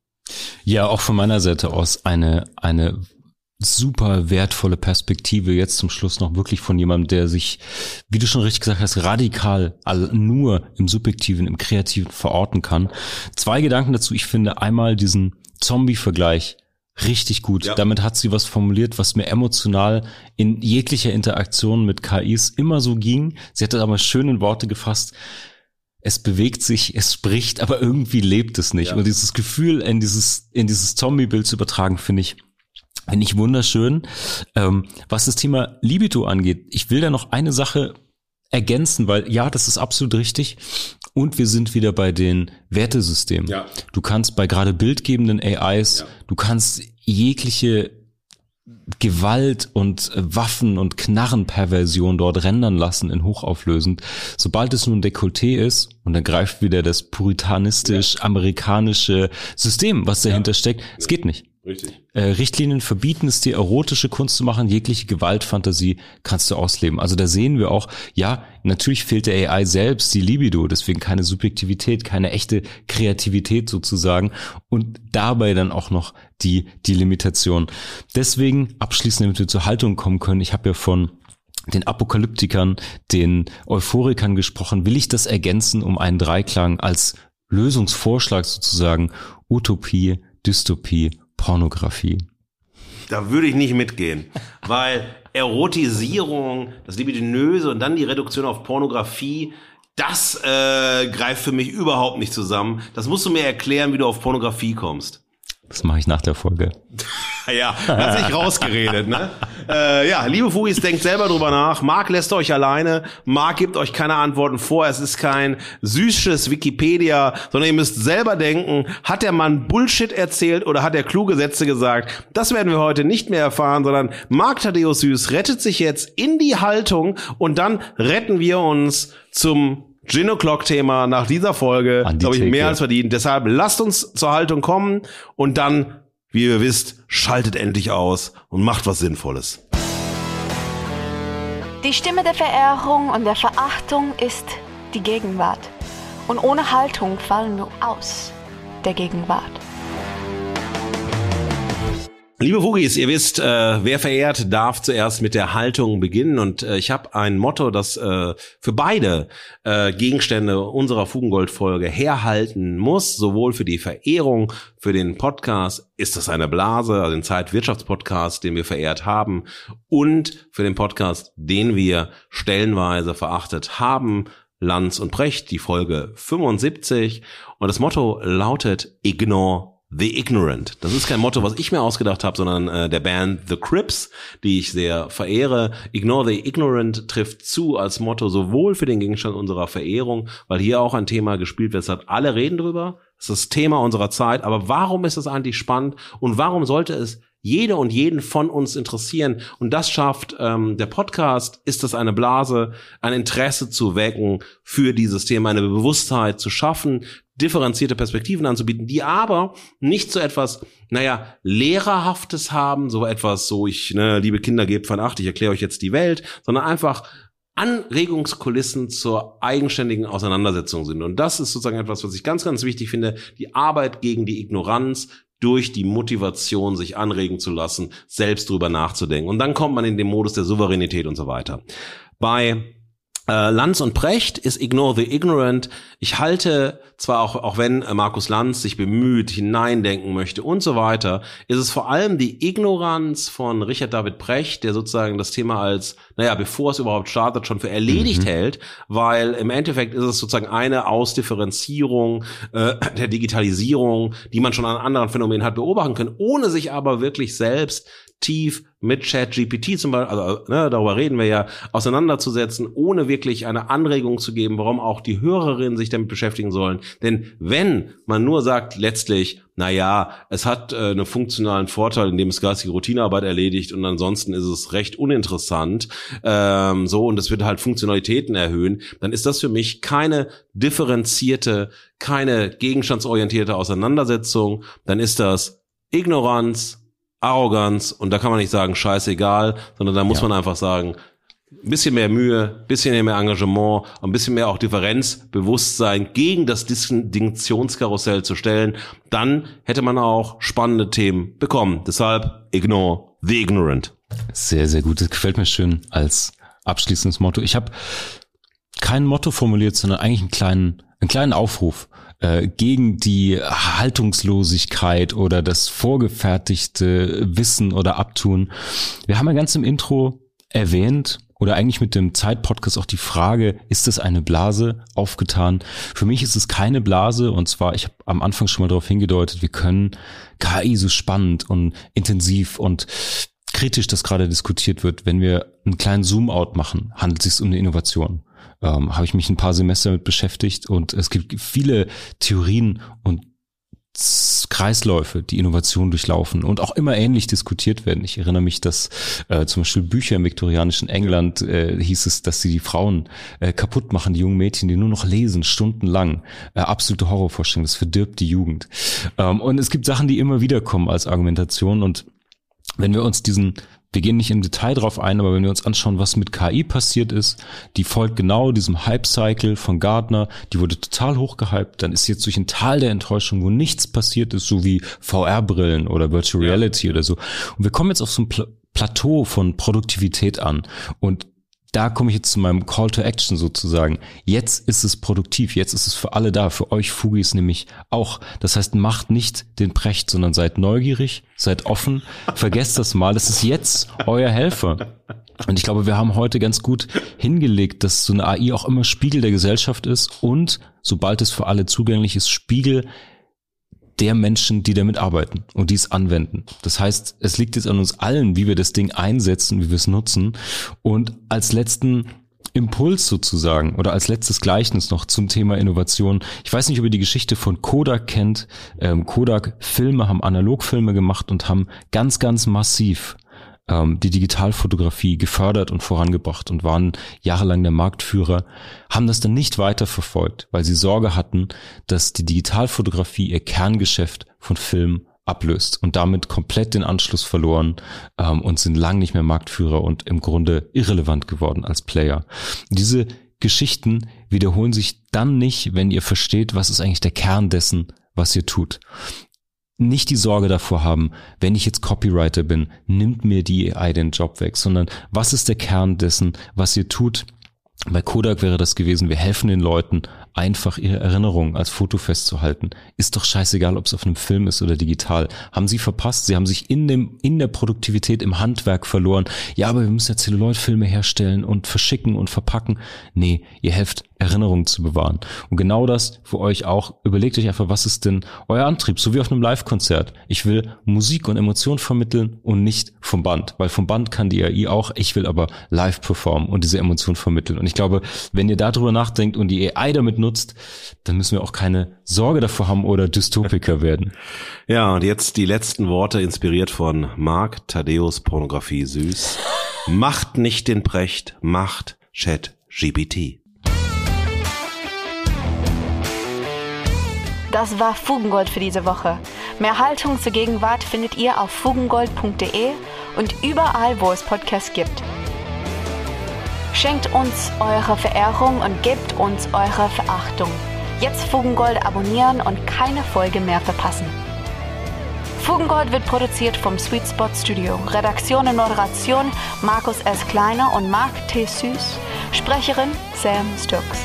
Ja, auch von meiner Seite aus eine, eine super wertvolle Perspektive jetzt zum Schluss noch wirklich von jemandem, der sich, wie du schon richtig gesagt hast, radikal nur im Subjektiven, im Kreativen verorten kann. Zwei Gedanken dazu. Ich finde einmal diesen Zombie-Vergleich richtig gut. Ja. Damit hat sie was formuliert, was mir emotional in jeglicher Interaktion mit KIs immer so ging. Sie hat das aber schön in Worte gefasst. Es bewegt sich, es spricht, aber irgendwie lebt es nicht. Ja. Und dieses Gefühl in dieses, in dieses Zombie-Bild zu übertragen, finde ich, finde ich wunderschön. Ähm, was das Thema Libido angeht, ich will da noch eine Sache ergänzen, weil ja, das ist absolut richtig. Und wir sind wieder bei den Wertesystemen. Ja. Du kannst bei gerade bildgebenden AIs, ja. du kannst jegliche Gewalt und Waffen und Knarrenperversion dort rendern lassen in hochauflösend. Sobald es nun Dekolleté ist, und dann greift wieder das puritanistisch-amerikanische System, was dahinter ja. steckt, es geht nicht. Richtig. Äh, Richtlinien verbieten es dir, erotische Kunst zu machen, jegliche Gewaltfantasie kannst du ausleben. Also da sehen wir auch, ja, natürlich fehlt der AI selbst die Libido, deswegen keine Subjektivität, keine echte Kreativität sozusagen und dabei dann auch noch die, die Limitation. Deswegen, abschließend, damit wir zur Haltung kommen können, ich habe ja von den Apokalyptikern, den Euphorikern gesprochen, will ich das ergänzen um einen Dreiklang als Lösungsvorschlag sozusagen Utopie, Dystopie Pornografie. Da würde ich nicht mitgehen, weil Erotisierung, das Libidinöse und dann die Reduktion auf Pornografie, das äh, greift für mich überhaupt nicht zusammen. Das musst du mir erklären, wie du auf Pornografie kommst. Das mache ich nach der Folge. ja, hat sich rausgeredet, ne? Äh, ja, liebe Fugis, denkt selber drüber nach. Marc lässt euch alleine. Marc gibt euch keine Antworten vor. Es ist kein süßes Wikipedia, sondern ihr müsst selber denken, hat der Mann Bullshit erzählt oder hat er kluge Sätze gesagt? Das werden wir heute nicht mehr erfahren, sondern Marc Thaddeus Süß rettet sich jetzt in die Haltung und dann retten wir uns zum Gin O'Clock Thema nach dieser Folge, glaube ich, mehr als verdient. Deshalb lasst uns zur Haltung kommen und dann, wie ihr wisst, schaltet endlich aus und macht was Sinnvolles. Die Stimme der Verehrung und der Verachtung ist die Gegenwart. Und ohne Haltung fallen wir aus der Gegenwart. Liebe Wugis, ihr wisst, äh, wer verehrt, darf zuerst mit der Haltung beginnen. Und äh, ich habe ein Motto, das äh, für beide äh, Gegenstände unserer Fugengold-Folge herhalten muss. Sowohl für die Verehrung, für den Podcast, ist das eine Blase, also den Zeitwirtschaftspodcast, den wir verehrt haben, und für den Podcast, den wir stellenweise verachtet haben. Lanz und Brecht, die Folge 75. Und das Motto lautet Ignore The Ignorant. Das ist kein Motto, was ich mir ausgedacht habe, sondern äh, der Band The Crips, die ich sehr verehre. Ignore the Ignorant trifft zu als Motto sowohl für den Gegenstand unserer Verehrung, weil hier auch ein Thema gespielt wird, hat alle reden drüber. Das ist das Thema unserer Zeit. Aber warum ist es eigentlich spannend und warum sollte es jede und jeden von uns interessieren. Und das schafft ähm, der Podcast, ist das eine Blase, ein Interesse zu wecken für dieses Thema, eine Bewusstheit zu schaffen, differenzierte Perspektiven anzubieten, die aber nicht so etwas, naja, Lehrerhaftes haben, so etwas, so ich, ne, liebe Kinder, gebt von acht, ich erkläre euch jetzt die Welt, sondern einfach Anregungskulissen zur eigenständigen Auseinandersetzung sind. Und das ist sozusagen etwas, was ich ganz, ganz wichtig finde, die Arbeit gegen die Ignoranz durch die Motivation, sich anregen zu lassen, selbst drüber nachzudenken. Und dann kommt man in den Modus der Souveränität und so weiter. Bei äh, Lanz und Precht ist Ignore the Ignorant. Ich halte zwar auch, auch wenn äh, Markus Lanz sich bemüht, hineindenken möchte und so weiter, ist es vor allem die Ignoranz von Richard David Precht, der sozusagen das Thema als, naja, bevor es überhaupt startet, schon für erledigt mhm. hält, weil im Endeffekt ist es sozusagen eine Ausdifferenzierung äh, der Digitalisierung, die man schon an anderen Phänomenen hat beobachten können, ohne sich aber wirklich selbst tief mit ChatGPT zum Beispiel, also ne, darüber reden wir ja, auseinanderzusetzen, ohne wirklich eine Anregung zu geben, warum auch die Hörerinnen sich damit beschäftigen sollen. Denn wenn man nur sagt, letztlich, na ja, es hat äh, einen funktionalen Vorteil, indem es geistige Routinearbeit erledigt und ansonsten ist es recht uninteressant, ähm, so und es wird halt Funktionalitäten erhöhen, dann ist das für mich keine differenzierte, keine gegenstandsorientierte Auseinandersetzung, dann ist das Ignoranz, Arroganz und da kann man nicht sagen, scheißegal, sondern da muss ja. man einfach sagen, ein bisschen mehr Mühe, ein bisschen mehr Engagement, ein bisschen mehr auch Differenzbewusstsein gegen das Distinktionskarussell zu stellen, dann hätte man auch spannende Themen bekommen. Deshalb ignore the ignorant. Sehr, sehr gut. Das gefällt mir schön als abschließendes Motto. Ich habe kein Motto formuliert, sondern eigentlich einen kleinen, einen kleinen Aufruf äh, gegen die Haltungslosigkeit oder das vorgefertigte Wissen oder Abtun. Wir haben ja ganz im Intro erwähnt oder eigentlich mit dem Zeitpodcast auch die Frage, ist das eine Blase aufgetan? Für mich ist es keine Blase und zwar, ich habe am Anfang schon mal darauf hingedeutet, wir können KI so spannend und intensiv und kritisch das gerade diskutiert wird, wenn wir einen kleinen Zoom-out machen, handelt es sich um eine Innovation. Ähm, Habe ich mich ein paar Semester mit beschäftigt und es gibt viele Theorien und Kreisläufe, die Innovation durchlaufen und auch immer ähnlich diskutiert werden. Ich erinnere mich, dass äh, zum Beispiel Bücher im viktorianischen England äh, hieß es, dass sie die Frauen äh, kaputt machen, die jungen Mädchen, die nur noch lesen, stundenlang. Äh, absolute Horrorvorstellung, das verdirbt die Jugend. Ähm, und es gibt Sachen, die immer wieder kommen als Argumentation und wenn wir uns diesen wir gehen nicht im Detail drauf ein, aber wenn wir uns anschauen, was mit KI passiert ist, die folgt genau diesem Hype-Cycle von Gardner, die wurde total hochgehypt, dann ist jetzt durch ein Tal der Enttäuschung, wo nichts passiert ist, so wie VR-Brillen oder Virtual Reality ja. oder so. Und wir kommen jetzt auf so ein Pla Plateau von Produktivität an und da komme ich jetzt zu meinem Call to Action sozusagen. Jetzt ist es produktiv, jetzt ist es für alle da, für euch Fugis nämlich auch. Das heißt, macht nicht den Precht, sondern seid neugierig, seid offen, vergesst das mal, das ist jetzt euer Helfer. Und ich glaube, wir haben heute ganz gut hingelegt, dass so eine AI auch immer Spiegel der Gesellschaft ist und, sobald es für alle zugänglich ist, Spiegel der Menschen, die damit arbeiten und dies anwenden. Das heißt, es liegt jetzt an uns allen, wie wir das Ding einsetzen, wie wir es nutzen. Und als letzten Impuls sozusagen oder als letztes Gleichnis noch zum Thema Innovation. Ich weiß nicht, ob ihr die Geschichte von Kodak kennt. Ähm, Kodak Filme haben Analogfilme gemacht und haben ganz, ganz massiv ähm, die Digitalfotografie gefördert und vorangebracht und waren jahrelang der Marktführer, haben das dann nicht weiterverfolgt, weil sie Sorge hatten, dass die Digitalfotografie ihr Kerngeschäft von Film ablöst und damit komplett den Anschluss verloren ähm, und sind lang nicht mehr Marktführer und im Grunde irrelevant geworden als Player. Diese Geschichten wiederholen sich dann nicht, wenn ihr versteht, was ist eigentlich der Kern dessen, was ihr tut nicht die Sorge davor haben, wenn ich jetzt Copywriter bin, nimmt mir die AI den Job weg, sondern was ist der Kern dessen, was ihr tut? Bei Kodak wäre das gewesen, wir helfen den Leuten, einfach ihre Erinnerungen als Foto festzuhalten. Ist doch scheißegal, ob es auf einem Film ist oder digital. Haben sie verpasst? Sie haben sich in dem, in der Produktivität im Handwerk verloren. Ja, aber wir müssen ja Celluloid-Filme herstellen und verschicken und verpacken. Nee, ihr helft Erinnerungen zu bewahren. Und genau das für euch auch. Überlegt euch einfach, was ist denn euer Antrieb? So wie auf einem Live-Konzert. Ich will Musik und Emotion vermitteln und nicht vom Band. Weil vom Band kann die AI auch. Ich will aber live performen und diese Emotion vermitteln. Und ich glaube, wenn ihr darüber nachdenkt und die AI damit nutzt, dann müssen wir auch keine Sorge davor haben oder Dystopiker werden. Ja, und jetzt die letzten Worte inspiriert von Mark Thaddeus Pornografie süß. Macht nicht den Precht, macht Chat GPT. Das war Fugengold für diese Woche. Mehr Haltung zur Gegenwart findet ihr auf fugengold.de und überall, wo es Podcasts gibt. Schenkt uns eure Verehrung und gebt uns eure Verachtung. Jetzt Fugengold abonnieren und keine Folge mehr verpassen. Fugengold wird produziert vom Sweet Spot Studio. Redaktion und Moderation Markus S. Kleiner und Mark T. Süß. Sprecherin Sam Stokes.